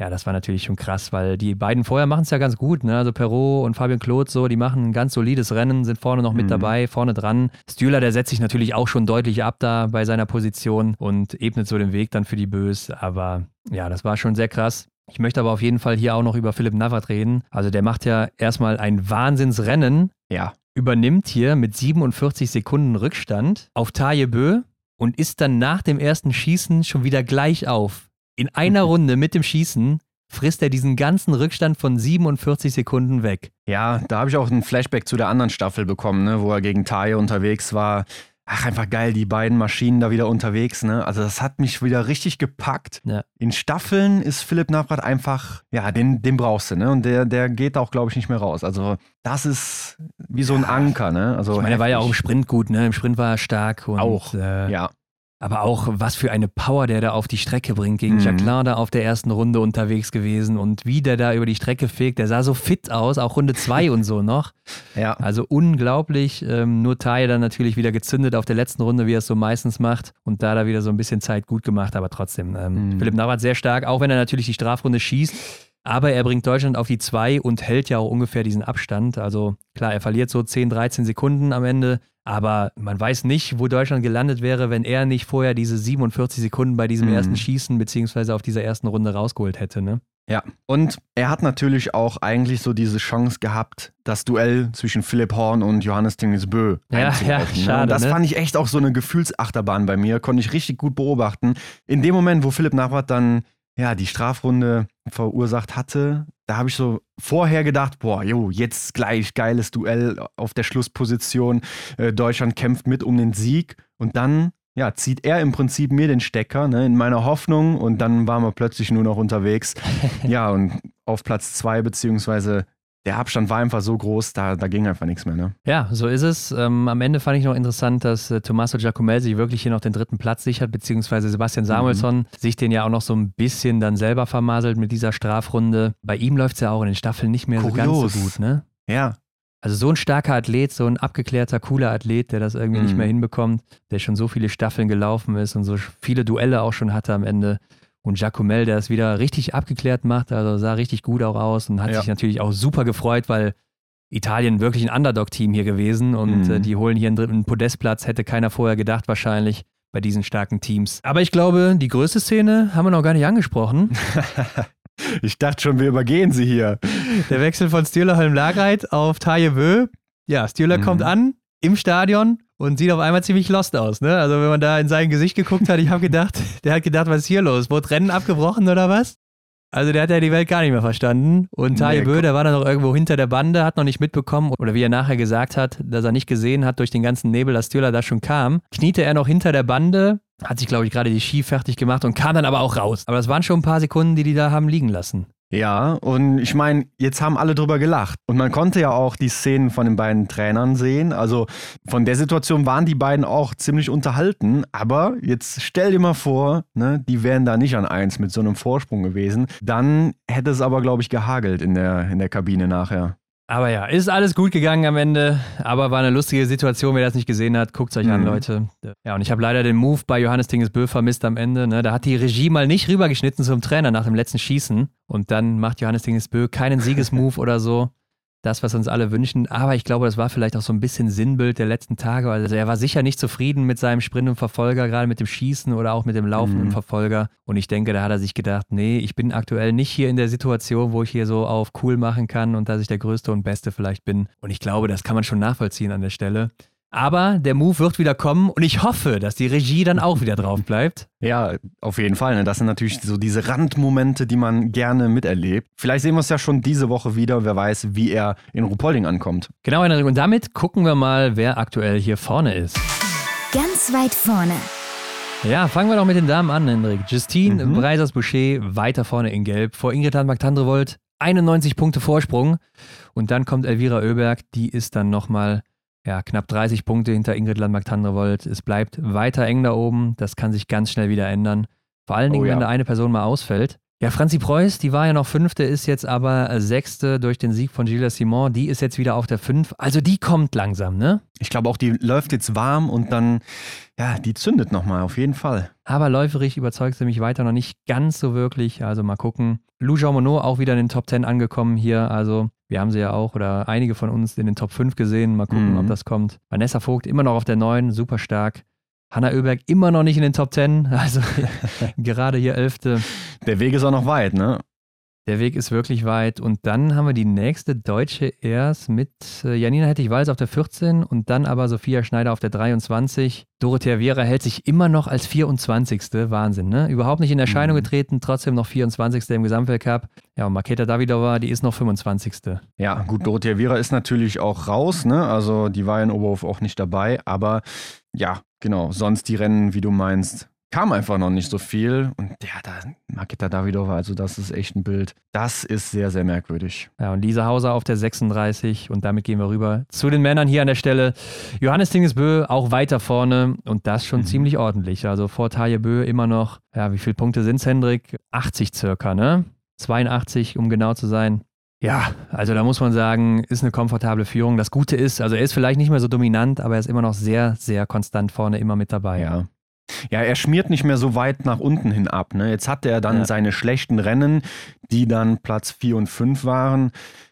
ja, das war natürlich schon krass, weil die beiden vorher machen es ja ganz gut. Ne? Also Perrault und Fabian Claude so, die machen ein ganz solides Rennen, sind vorne noch mit Mhm. dabei, vorne dran. Stühler, der setzt sich natürlich auch schon deutlich ab da bei seiner Position und ebnet so den Weg dann für die Bös. Aber ja, das war schon sehr krass. Ich möchte aber auf jeden Fall hier auch noch über Philipp Navrat reden. Also der macht ja erstmal ein Wahnsinnsrennen, Ja. übernimmt hier mit 47 Sekunden Rückstand auf Taje Bö und ist dann nach dem ersten Schießen schon wieder gleich auf. In einer <laughs> Runde mit dem Schießen frisst er diesen ganzen Rückstand von 47 Sekunden weg. Ja, da habe ich auch einen Flashback zu der anderen Staffel bekommen, ne, wo er gegen Taye unterwegs war. Ach, einfach geil, die beiden Maschinen da wieder unterwegs, ne? Also das hat mich wieder richtig gepackt. Ja. In Staffeln ist Philipp Navrat einfach, ja, den, den brauchst du, ne? Und der, der geht auch, glaube ich, nicht mehr raus. Also das ist wie so ein Anker, ne? Also Ich meine, er war ja auch im. Sprint gut, ne? Im Sprint war er stark und Auch, Äh, Ja, Aber auch was für eine Power der da auf die Strecke bringt. Gegen Mhm. Jacquelin da auf der ersten Runde unterwegs gewesen und wie der da über die Strecke fegt. Der sah so fit aus, auch Runde zwei und so noch. <laughs> ja. Also unglaublich. Ähm, nur Taye dann natürlich wieder gezündet auf der letzten Runde, wie er es so meistens macht. Und da da wieder so ein bisschen Zeit gut gemacht. Aber trotzdem, ähm, Mhm. Philipp Navrat sehr stark, auch wenn er natürlich die Strafrunde schießt. Aber er bringt Deutschland auf die zwei und hält ja auch ungefähr diesen Abstand. Also klar, er verliert so 10, 13 Sekunden am Ende. Aber man weiß nicht, wo Deutschland gelandet wäre, wenn er nicht vorher diese 47 Sekunden bei diesem Mhm. ersten Schießen beziehungsweise auf dieser ersten Runde rausgeholt hätte. Ne? Ja, und er hat natürlich auch eigentlich so diese Chance gehabt, das Duell zwischen Philipp Horn und Johannes Tingesbö Ja, ja, ne? schade, Und das ne? fand ich echt auch so eine Gefühlsachterbahn bei mir, konnte ich richtig gut beobachten. In dem Moment, wo Philipp Navrat dann ja die Strafrunde verursacht hatte, da habe ich so vorher gedacht, boah, jo, jetzt gleich geiles Duell auf der Schlussposition. Äh, Deutschland kämpft mit um den Sieg und dann ja, zieht er im Prinzip mir den Stecker ne, in meiner Hoffnung und dann waren wir plötzlich nur noch unterwegs. <laughs> ja, und auf Platz zwei, beziehungsweise der Abstand war einfach so groß, da, da ging einfach nichts mehr. Ne? Ja, so ist es. Ähm, am Ende fand ich noch interessant, dass äh, Tommaso Giacomel sich wirklich hier noch den dritten Platz sichert, beziehungsweise Sebastian Samuelsson sich den ja auch noch so ein bisschen dann selber vermaselt mit dieser Strafrunde. Bei ihm läuft es ja auch in den Staffeln nicht mehr so ganz Kurios. so gut, ne? Ja, Also so ein starker Athlet, so ein abgeklärter, cooler Athlet, der das irgendwie nicht Mhm. mehr hinbekommt, der schon so viele Staffeln gelaufen ist und so viele Duelle auch schon hatte am Ende. Und Jacomel, der es wieder richtig abgeklärt macht, also sah richtig gut auch aus und hat Ja. sich natürlich auch super gefreut, weil Italien wirklich ein Underdog-Team hier gewesen und Mhm. äh, die holen hier einen dritten Podestplatz, hätte keiner vorher gedacht wahrscheinlich bei diesen starken Teams. Aber ich glaube, die größte Szene haben wir noch gar nicht angesprochen. <laughs> Ich dachte schon, wir übergehen sie hier. Der Wechsel von Stühler Holm-Lagreit auf Bö. Ja, Stühler Mhm. kommt an im Stadion und sieht auf einmal ziemlich lost aus. Ne? Also wenn man da in sein Gesicht geguckt hat, ich habe gedacht, <laughs> der hat gedacht, was ist hier los? Wurde Rennen abgebrochen oder was? Also der hat ja die Welt gar nicht mehr verstanden. Und Taje Nee, Bö, der war dann noch irgendwo hinter der Bande, hat noch nicht mitbekommen oder wie er nachher gesagt hat, dass er nicht gesehen hat durch den ganzen Nebel, dass Stühler da schon kam. Kniete er noch hinter der Bande, hat sich glaube ich gerade die Ski fertig gemacht und kam dann aber auch raus. Aber das waren schon ein paar Sekunden, die die da haben liegen lassen. Ja, und ich meine, jetzt haben alle drüber gelacht. Und man konnte ja auch die Szenen von den beiden Trainern sehen. Also von der Situation waren die beiden auch ziemlich unterhalten. Aber jetzt stell dir mal vor, ne, die wären da nicht an eins mit so einem Vorsprung gewesen. Dann hätte es aber, glaube ich, gehagelt in der, in der Kabine nachher. Aber ja, ist alles gut gegangen am Ende, aber war eine lustige Situation. Wer das nicht gesehen hat, guckt es euch an, Mhm. Leute. Ja, und ich habe leider den Move bei Johannes Dingesbö vermisst am Ende. Ne? Da hat die Regie mal nicht rübergeschnitten zum Trainer nach dem letzten Schießen. Und dann macht Johannes Dingesbö keinen Siegesmove <laughs> oder so. Das, was uns alle wünschen. Aber ich glaube, das war vielleicht auch so ein bisschen Sinnbild der letzten Tage. Also er war sicher nicht zufrieden mit seinem Sprint im Verfolger, gerade mit dem Schießen oder auch mit dem Laufen Mhm. im Verfolger. Und ich denke, da hat er sich gedacht, nee, ich bin aktuell nicht hier in der Situation, wo ich hier so auf cool machen kann und dass ich der Größte und Beste vielleicht bin. Und ich glaube, das kann man schon nachvollziehen an der Stelle. Aber der Move wird wieder kommen und ich hoffe, dass die Regie dann auch wieder drauf bleibt. Ja, auf jeden Fall. Ne? Das sind natürlich so diese Randmomente, die man gerne miterlebt. Vielleicht sehen wir es ja schon diese Woche wieder. Wer weiß, wie er in Rupolding ankommt. Genau, Henrik. Und damit gucken wir mal, wer aktuell hier vorne ist. Ganz weit vorne. Ja, fangen wir doch mit den Damen an, Hendrik. Justine Mhm. Breisers-Boucher weiter vorne in Gelb. Vor Ingrid Landmark-Tandrevold 91 Punkte Vorsprung. Und dann kommt Elvira Oeberg, die ist dann nochmal ja, knapp 30 Punkte hinter Ingrid Landmark-Tandrevold. Es bleibt weiter eng da oben. Das kann sich ganz schnell wieder ändern. Vor allen Dingen, Oh ja. wenn da eine Person mal ausfällt. Ja, Franzi Preuß, die war ja noch Fünfte, ist jetzt aber äh, Sechste durch den Sieg von Gilles Simon. Die ist jetzt wieder auf der Fünf. Also die kommt langsam, ne? Ich glaube auch, die läuft jetzt warm und dann, ja, die zündet nochmal, auf jeden Fall. Aber läuferig überzeugt sie mich weiter noch nicht ganz so wirklich. Also mal gucken. Lou Jean Monod auch wieder in den Top 10 angekommen hier. Also wir haben sie ja auch oder einige von uns in den Top 5 gesehen. Mal gucken, Mhm. ob das kommt. Vanessa Vogt immer noch auf der 9, super stark. Hanna Oeberg immer noch nicht in den Top 10. Also <laughs> <laughs> gerade hier Elfte. Der Weg ist auch noch weit, ne? Der Weg ist wirklich weit. Und dann haben wir die nächste Deutsche erst mit äh, Janina Hettich-Walz auf der 14 und dann aber Sophia Schneider auf der 23. Dorothea Viera hält sich immer noch als 24. Wahnsinn, ne? Überhaupt nicht in Erscheinung Mhm. getreten, trotzdem noch 24. im Gesamtweltcup. Ja, und Maketa Davidova, die ist noch 25. Ja, gut, Dorothea Viera ist natürlich auch raus, ne? Also die war in Oberhof auch nicht dabei, aber ja, genau, sonst die Rennen, wie du meinst, kam einfach noch nicht so viel. Und ja, da Maketa Davidova, also das ist echt ein Bild. Das ist sehr, sehr merkwürdig. Ja, und Lisa Hauser auf der 36 und damit gehen wir rüber zu den Männern hier an der Stelle. Johannes Dingesbö auch weiter vorne und das schon Mhm. ziemlich ordentlich. Also vor Taje Bö immer noch, ja, wie viele Punkte sind es, Hendrik? 80 circa, ne? 82, um genau zu sein. Ja, also da muss man sagen, ist eine komfortable Führung. Das Gute ist, also er ist vielleicht nicht mehr so dominant, aber er ist immer noch sehr, sehr konstant vorne, immer mit dabei. Ja. Ja, er schmiert nicht mehr so weit nach unten hin ab. Ne? Jetzt hatte er dann Ja. seine schlechten Rennen, die dann Platz 4 und 5 waren.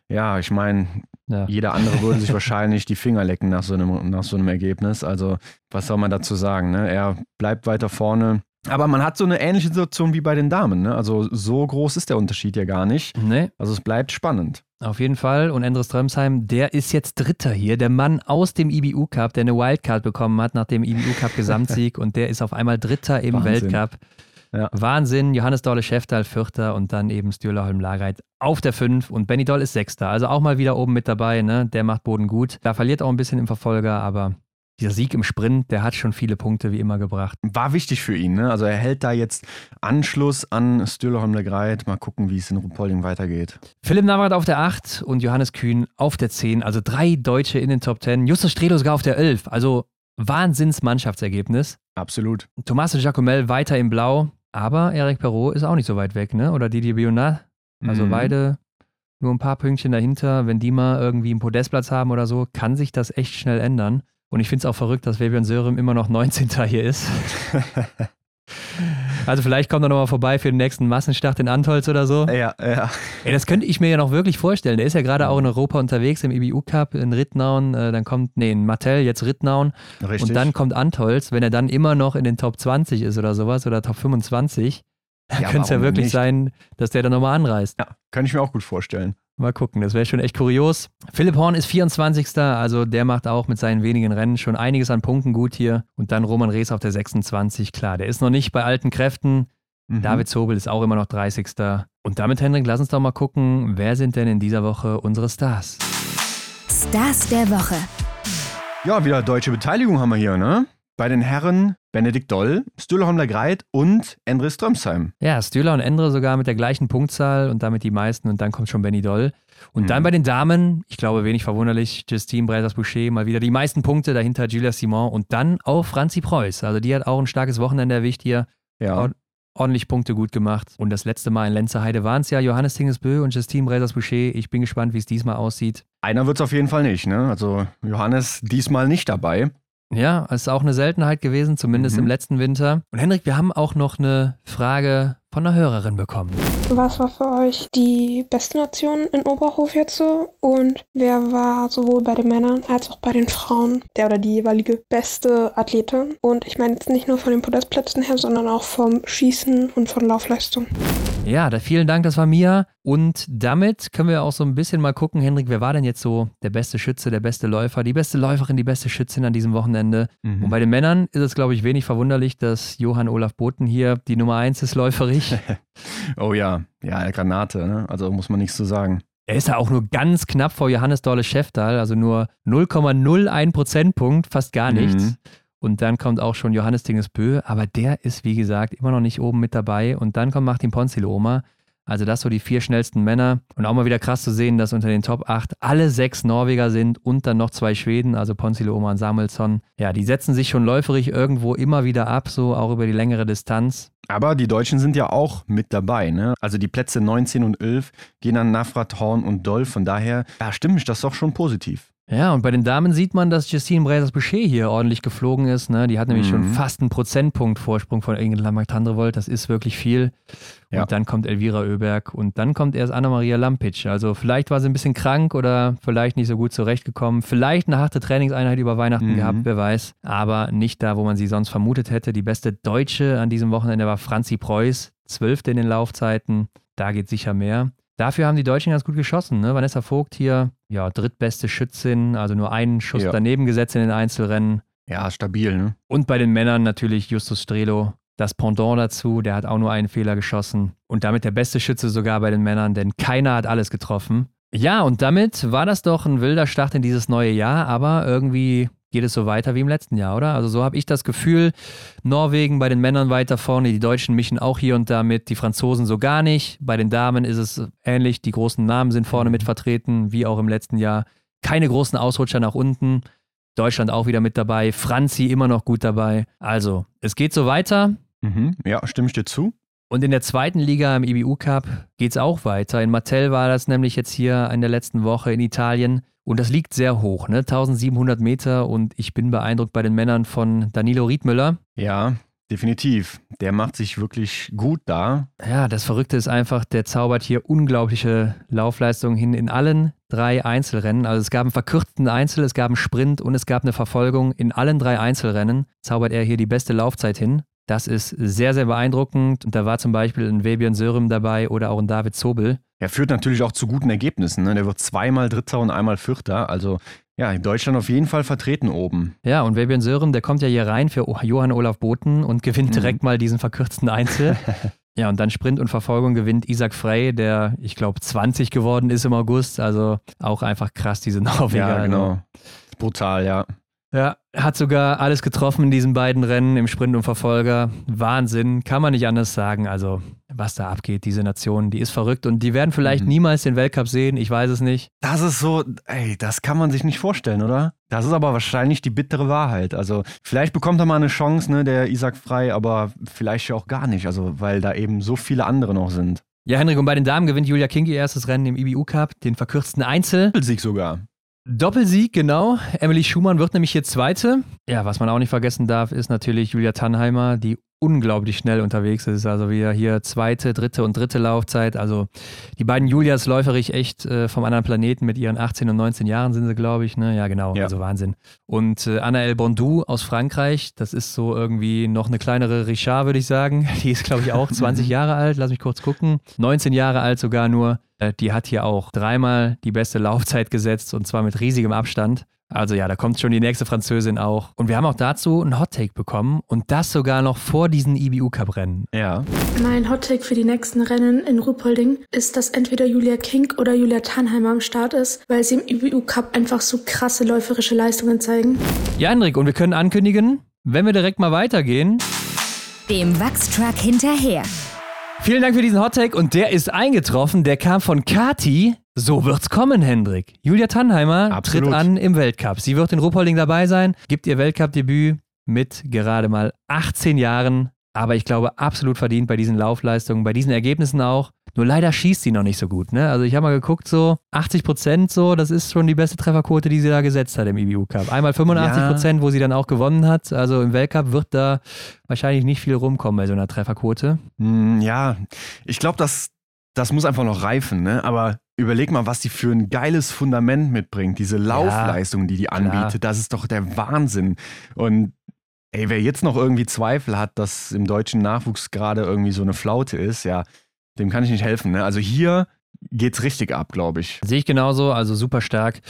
Ja, ich meine, Ja. jeder andere würde sich wahrscheinlich die Finger lecken nach so, einem, nach so einem Ergebnis. Also, was soll man dazu sagen? Ne? Er bleibt weiter vorne. Aber man hat so eine ähnliche Situation wie bei den Damen. Ne? Also, so groß ist der Unterschied ja gar nicht. Nee, Also, es bleibt spannend. Auf jeden Fall. Und Endres Drömsheim, der ist jetzt Dritter hier. Der Mann aus dem IBU Cup, der eine Wildcard bekommen hat nach dem IBU Cup Gesamtsieg. <laughs> und der ist auf einmal Dritter im Wahnsinn. Weltcup. Ja. Wahnsinn. Johannes Dolle Schäftal Vierter und dann eben Stürler Holm Lagreit auf der Fünf. Und Benny Doll ist Sechster. Also auch mal wieder oben mit dabei. Ne? Der macht Boden gut. Da verliert auch ein bisschen im Verfolger, aber dieser Sieg im Sprint, der hat schon viele Punkte wie immer gebracht. War wichtig für ihn. Ne? Also, er hält da jetzt Anschluss an Stühleholm Le Greit. Mal gucken, wie es in Rupolding weitergeht. Philipp Navrat auf der 8 und Johannes Kühn auf der 10. Also drei Deutsche in den Top 10. Justus Strelo sogar auf der 11. Also Wahnsinns-Mannschaftsergebnis. Absolut. Tommaso Giacomel weiter in Blau. Aber Eric Perrault ist auch nicht so weit weg, ne? Oder Didier Bionat. Also Mhm. beide nur ein paar Pünktchen dahinter. Wenn die mal irgendwie einen Podestplatz haben oder so, kann sich das echt schnell ändern. Und ich finde es auch verrückt, dass Fabian Sörem immer noch 19. hier ist. <laughs> Also vielleicht kommt er nochmal vorbei für den nächsten Massenstart in Antolz oder so. Ja, ja. Ey, das könnte ich mir ja noch wirklich vorstellen. Der ist ja gerade auch in Europa unterwegs im IBU Cup in Rittnauen. Äh, dann kommt, nee, in Mattel, jetzt Rittnauen. Richtig. Und dann kommt Antolz. Wenn er dann immer noch in den Top 20 ist oder sowas oder Top 25, dann <laughs> Ja, könnte es ja wirklich nicht? sein, dass der dann nochmal anreist. Ja, kann ich mir auch gut vorstellen. Mal gucken, das wäre schon echt kurios. Philipp Horn ist 24. Also der macht auch mit seinen wenigen Rennen schon einiges an Punkten gut hier. Und dann Roman Rees auf der 26. Klar, der ist noch nicht bei alten Kräften. Mhm. David Zobel ist auch immer noch 30. Und damit, Hendrik, lass uns doch mal gucken, wer sind denn in dieser Woche unsere Stars? Stars der Woche. Ja, wieder deutsche Beteiligung haben wir hier, ne? Bei den Herren Benedikt Doll, Stühle Greit und Endre Strömsheim. Ja, Stühler und Endre sogar mit der gleichen Punktzahl und damit die meisten und dann kommt schon Benny Doll. Und Mhm. dann bei den Damen, ich glaube wenig verwunderlich, Justine Breiters-Boucher mal wieder die meisten Punkte, dahinter Julia Simon und dann auch Franzi Preuß. Also die hat auch ein starkes Wochenende erwischt hier. Ja. Ord- ordentlich Punkte gut gemacht. Und das letzte Mal in Lenzerheide waren es ja Johannes Tingesbö und Justine Breiters-Boucher. Ich bin gespannt, wie es diesmal aussieht. Einer wird es auf jeden Fall nicht, ne? Also Johannes diesmal nicht dabei. Ja, es ist auch eine Seltenheit gewesen, zumindest Mhm. im letzten Winter. Und Henrik, wir haben auch noch eine Frage von einer Hörerin bekommen. Was war für euch die beste Nation in Oberhof jetzt so? Und wer war sowohl bei den Männern als auch bei den Frauen der oder die jeweilige beste Athletin? Und ich meine jetzt nicht nur von den Podestplätzen her, sondern auch vom Schießen und von Laufleistung. Ja, da, vielen Dank, das war Mia. Und damit können wir auch so ein bisschen mal gucken, Henrik, wer war denn jetzt so der beste Schütze, der beste Läufer, die beste Läuferin, die beste Schützin an diesem Wochenende? Mhm. Und bei den Männern ist es, glaube ich, wenig verwunderlich, dass Johann Olaf Boten hier die Nummer 1 ist läuferig. <laughs> Oh ja, ja, Granate, ne? Also muss man nichts zu sagen. Er ist ja auch nur ganz knapp vor Johannes Dorle Schäftal, also nur 0,01 Prozentpunkt, fast gar nichts. Mhm. Und dann kommt auch schon Johannes Dingesbö, aber der ist, wie gesagt, immer noch nicht oben mit dabei. Und dann kommt Martin Ponziloma. Also das so die vier schnellsten Männer. Und auch mal wieder krass zu sehen, dass unter den Top 8 alle sechs Norweger sind und dann noch zwei Schweden, also Ponziloma und Samuelsson. Ja, die setzen sich schon läuferig irgendwo immer wieder ab, so auch über die längere Distanz. Aber die Deutschen sind ja auch mit dabei, ne? Also die Plätze 19 und 11 gehen an Nafrat, Horn und Doll. Von daher, ja, stimmt das doch schon positiv. Ja, und bei den Damen sieht man, dass Justine Brazers-Boucher hier ordentlich geflogen ist. Ne? Die hat nämlich Mhm. schon fast einen Prozentpunkt Vorsprung von Ingrid Lamakt-Tandrevold. Das ist wirklich viel. Ja. Und dann kommt Elvira Oeberg und dann kommt erst Anna-Maria Lampic. Also vielleicht war sie ein bisschen krank oder vielleicht nicht so gut zurechtgekommen. Vielleicht eine harte Trainingseinheit über Weihnachten Mhm. gehabt, wer weiß. Aber nicht da, wo man sie sonst vermutet hätte. Die beste Deutsche an diesem Wochenende war Franzi Preuß, zwölfte in den Laufzeiten. Da geht sicher mehr. Dafür haben die Deutschen ganz gut geschossen. Ne? Vanessa Vogt hier, ja, drittbeste Schützin, also nur einen Schuss Ja. daneben gesetzt in den Einzelrennen. Ja, stabil, ne? Und bei den Männern natürlich Justus Strelo, das Pendant dazu, der hat auch nur einen Fehler geschossen. Und damit der beste Schütze sogar bei den Männern, denn keiner hat alles getroffen. Ja, und damit war das doch ein wilder Start in dieses neue Jahr, aber irgendwie geht es so weiter wie im letzten Jahr, oder? Also so habe ich das Gefühl. Norwegen bei den Männern weiter vorne, die Deutschen mischen auch hier und da mit, die Franzosen so gar nicht. Bei den Damen ist es ähnlich, die großen Namen sind vorne mit vertreten, wie auch im letzten Jahr. Keine großen Ausrutscher nach unten. Deutschland auch wieder mit dabei, Franzi immer noch gut dabei. Also, es geht so weiter. Mhm. Ja, stimme ich dir zu? Und in der zweiten Liga im IBU Cup geht es auch weiter. In Mattel war das nämlich jetzt hier in der letzten Woche in Italien. Und das liegt sehr hoch, ne? 1700 Meter. Und ich bin beeindruckt bei den Männern von Danilo Riedmüller. Ja, definitiv. Der macht sich wirklich gut da. Ja, das Verrückte ist einfach, der zaubert hier unglaubliche Laufleistungen hin in allen drei Einzelrennen. Also es gab einen verkürzten Einzel, es gab einen Sprint und es gab eine Verfolgung. In allen drei Einzelrennen zaubert er hier die beste Laufzeit hin. Das ist sehr, sehr beeindruckend. Und da war zum Beispiel ein Webian Sörem dabei oder auch ein David Zobel. Er führt natürlich auch zu guten Ergebnissen. Ne? Der wird zweimal Dritter und einmal Vierter. Also ja, in Deutschland auf jeden Fall vertreten oben. Ja, und Webian Sörem, der kommt ja hier rein für Johann Olaf Boten und gewinnt Mhm. direkt mal diesen verkürzten Einzel. <laughs> ja, und dann Sprint und Verfolgung gewinnt Isaac Frey, der, ich glaube, 20 geworden ist im August. Also auch einfach krass, diese Norweger. Ja, Also, genau. Brutal, ja. Ja, hat sogar alles getroffen in diesen beiden Rennen im Sprint und Verfolger. Wahnsinn, kann man nicht anders sagen. Also, was da abgeht, diese Nation, die ist verrückt und die werden vielleicht Mhm. niemals den Weltcup sehen, ich weiß es nicht. Das ist so, ey, das kann man sich nicht vorstellen, oder? Das ist aber wahrscheinlich die bittere Wahrheit. Also, vielleicht bekommt er mal eine Chance, ne, der Isaac Frei, aber vielleicht ja auch gar nicht. Also, weil da eben so viele andere noch sind. Ja, Henrik, und bei den Damen gewinnt Julia King ihr erstes Rennen im IBU Cup, den verkürzten Einzel. Doppelsieg sogar. Doppelsieg, genau. Emily Schumann wird nämlich hier Zweite. Ja, was man auch nicht vergessen darf, ist natürlich Julia Tannheimer, die unglaublich schnell unterwegs ist. Also wir hier zweite, dritte und dritte Laufzeit. Also die beiden Julias läuferig echt äh, vom anderen Planeten mit ihren 18 und 19 Jahren sind sie, glaube ich. Ne? Ja, genau. Ja. Also Wahnsinn. Und äh, Anna Bondou aus Frankreich, das ist so irgendwie noch eine kleinere Richard, würde ich sagen. <laughs> Die ist, glaube ich, auch 20 <laughs> Jahre alt. Lass mich kurz gucken. 19 Jahre alt sogar nur. Äh, die hat hier auch dreimal die beste Laufzeit gesetzt und zwar mit riesigem Abstand. Also ja, da kommt schon die nächste Französin auch. Und wir haben auch dazu einen Hottake bekommen und das sogar noch vor diesen IBU-Cup-Rennen. Ja. Mein Hottake für die nächsten Rennen in Ruhpolding ist, dass entweder Julia King oder Julia Tannheimer am Start ist, weil sie im IBU-Cup einfach so krasse läuferische Leistungen zeigen. Ja, Hendrik, und wir können ankündigen, wenn wir direkt mal weitergehen. Dem Wachstruck hinterher. Vielen Dank für diesen Hottake und der ist eingetroffen. Der kam von Kati. So wird's kommen, Hendrik. Julia Tannheimer Absolut. tritt an im Weltcup. Sie wird in Ruppolding dabei sein, gibt ihr Weltcup-Debüt mit gerade mal 18 Jahren. Aber ich glaube, absolut verdient bei diesen Laufleistungen, bei diesen Ergebnissen auch. Nur leider schießt sie noch nicht so gut. Ne? Also ich habe mal geguckt, so 80 Prozent, so, das ist schon die beste Trefferquote, die sie da gesetzt hat im IBU Cup. Einmal 85 Prozent, ja. wo sie dann auch gewonnen hat. Also im Weltcup wird da wahrscheinlich nicht viel rumkommen bei so einer Trefferquote. Hm, ja, ich glaube, das, das muss einfach noch reifen. Ne? Aber überleg mal, was die für ein geiles Fundament mitbringt. Diese Laufleistung, die die anbietet, klar. das ist doch der Wahnsinn. Und ey, wer jetzt noch irgendwie Zweifel hat, dass im deutschen Nachwuchs gerade irgendwie so eine Flaute ist, ja, dem kann ich nicht helfen. Ne? Also hier geht's richtig ab, glaube ich. Sehe ich genauso, also super stark.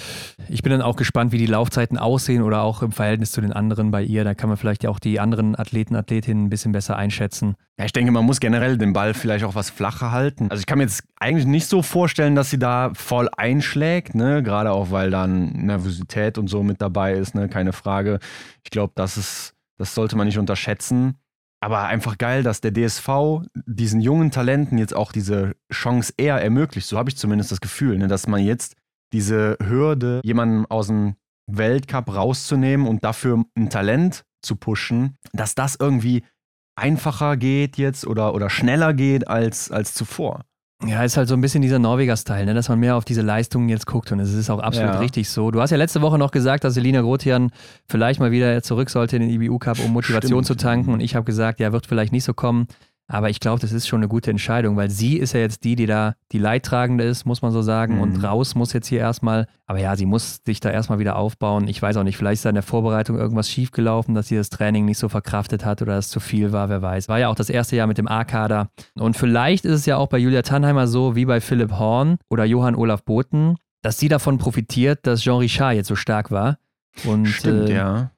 Ich bin dann auch gespannt, wie die Laufzeiten aussehen oder auch im Verhältnis zu den anderen bei ihr. Da kann man vielleicht auch die anderen Athleten, Athletinnen ein bisschen besser einschätzen. Ja, ich denke, man muss generell den Ball vielleicht auch was flacher halten. Also ich kann mir jetzt eigentlich nicht so vorstellen, dass sie da voll einschlägt, ne? Gerade auch, weil dann Nervosität und so mit dabei ist, ne? Keine Frage. Ich glaube, das ist, das sollte man nicht unterschätzen. Aber einfach geil, dass der DSV diesen jungen Talenten jetzt auch diese Chance eher ermöglicht. So habe ich zumindest das Gefühl, ne, dass man jetzt diese Hürde, jemanden aus dem Weltcup rauszunehmen und dafür ein Talent zu pushen, dass das irgendwie einfacher geht jetzt oder, oder schneller geht als, als zuvor. Ja, ist halt so ein bisschen dieser Norweger-Style, ne? dass man mehr auf diese Leistungen jetzt guckt und es ist auch absolut ja. richtig so. Du hast ja letzte Woche noch gesagt, dass Selina Grotian vielleicht mal wieder zurück sollte in den IBU Cup, um Motivation Stimmt. zu tanken und ich habe gesagt, ja, wird vielleicht nicht so kommen. Aber ich glaube, das ist schon eine gute Entscheidung, weil sie ist ja jetzt die, die da die Leidtragende ist, muss man so sagen. Mhm. Und raus muss jetzt hier erstmal. Aber ja, sie muss sich da erstmal wieder aufbauen. Ich weiß auch nicht, vielleicht ist da in der Vorbereitung irgendwas schiefgelaufen, dass sie das Training nicht so verkraftet hat oder es zu viel war, wer weiß. War ja auch das erste Jahr mit dem A-Kader. Und vielleicht ist es ja auch bei Julia Tannheimer so wie bei Philipp Horn oder Johann Olaf Boten, dass sie davon profitiert, dass Jean Richard jetzt so stark war. Und, Stimmt, äh, ja.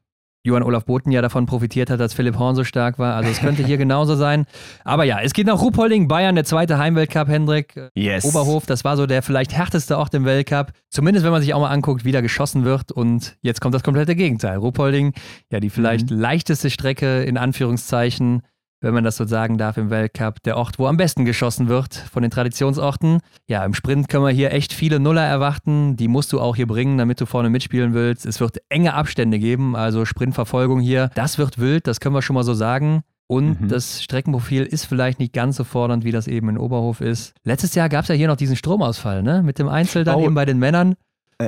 Johann Olaf Boten ja davon profitiert hat, dass Philipp Horn so stark war. Also es könnte hier <laughs> genauso sein. Aber ja, es geht nach Ruhpolding, Bayern, der zweite Heimweltcup, Hendrik. Yes. Oberhof, das war so der vielleicht härteste Ort im Weltcup. Zumindest wenn man sich auch mal anguckt, wie da geschossen wird. Und jetzt kommt das komplette Gegenteil. Ruhpolding, ja, die vielleicht mhm. leichteste Strecke in Anführungszeichen wenn man das so sagen darf, im Weltcup der Ort, wo am besten geschossen wird von den Traditionsorten. Ja, im Sprint können wir hier echt viele Nuller erwarten. Die musst du auch hier bringen, damit du vorne mitspielen willst. Es wird enge Abstände geben, also Sprintverfolgung hier. Das wird wild, das können wir schon mal so sagen. Und mhm. das Streckenprofil ist vielleicht nicht ganz so fordernd, wie das eben in Oberhof ist. Letztes Jahr gab es ja hier noch diesen Stromausfall, ne? Mit dem Einzel dann oh. eben bei den Männern.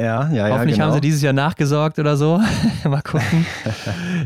Ja, ja, ja. Hoffentlich genau. haben sie dieses Jahr nachgesorgt oder so. <laughs> Mal gucken.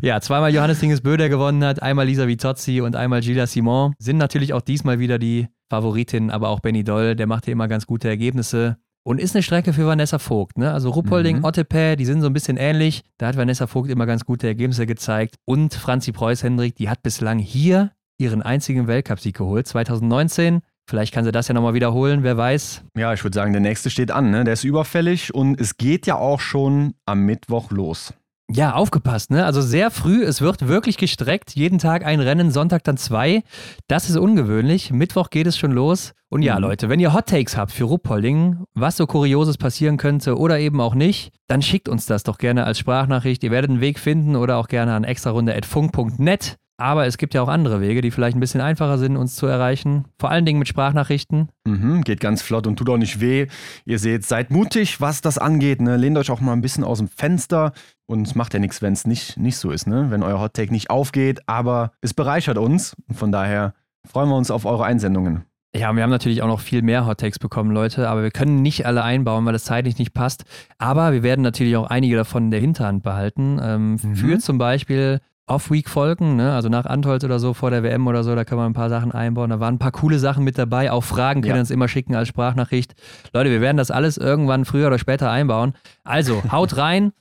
ja, zweimal Johannes Dinges-Bö, der gewonnen hat, einmal Lisa Vitozzi und einmal Gila Simon. Sind natürlich auch diesmal wieder die Favoritinnen, aber auch Benny Doll, der macht hier immer ganz gute Ergebnisse. Und ist eine Strecke für Vanessa Vogt. Ne? Also Ruppolding, mhm. Ottepä, die sind so ein bisschen ähnlich. Da hat Vanessa Vogt immer ganz gute Ergebnisse gezeigt. Und Franzi Preuß-Hendrik, die hat bislang hier ihren einzigen Weltcupsieg geholt. 2019 Vielleicht kann sie das ja nochmal wiederholen, wer weiß. Ja, ich würde sagen, der nächste steht an. Ne? Der ist überfällig und es geht ja auch schon am Mittwoch los. Ja, aufgepasst, ne? Also sehr früh, es wird wirklich gestreckt. Jeden Tag ein Rennen, Sonntag dann zwei. Das ist ungewöhnlich. Mittwoch geht es schon los. Und ja, mhm. Leute, wenn ihr Hot Takes habt für Ruppolding, was so Kurioses passieren könnte oder eben auch nicht, dann schickt uns das doch gerne als Sprachnachricht. Ihr werdet einen Weg finden oder auch gerne an extrarunde.funk.net. Aber es gibt ja auch andere Wege, die vielleicht ein bisschen einfacher sind, uns zu erreichen. Vor allen Dingen mit Sprachnachrichten. Mhm, geht ganz flott und tut auch nicht weh. Ihr seht, seid mutig, was das angeht. Ne? Lehnt euch auch mal ein bisschen aus dem Fenster. Und es macht ja nichts, wenn es nicht, nicht so ist, ne? wenn euer Hottake nicht aufgeht. Aber es bereichert uns. Und von daher freuen wir uns auf eure Einsendungen. Ja, und wir haben natürlich auch noch viel mehr Hottakes bekommen, Leute, aber wir können nicht alle einbauen, weil das zeitlich nicht passt. Aber wir werden natürlich auch einige davon in der Hinterhand behalten. Ähm, mhm. Für zum Beispiel Off-Week-Folgen, ne? also nach Antolz oder so, vor der WM oder so, da können wir ein paar Sachen einbauen. Da waren ein paar coole Sachen mit dabei. Auch Fragen können Ja. uns immer schicken als Sprachnachricht. Leute, wir werden das alles irgendwann früher oder später einbauen. Also, haut rein.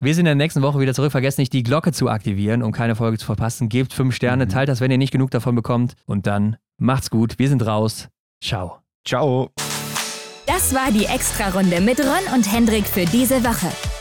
Wir sind in der nächsten Woche wieder zurück. Vergesst nicht, die Glocke zu aktivieren, um keine Folge zu verpassen. Gebt fünf Sterne, teilt das, wenn ihr nicht genug davon bekommt. Und dann macht's gut. Wir sind raus. Ciao. Ciao. Das war die Extra-Runde mit Ron und Hendrik für diese Woche.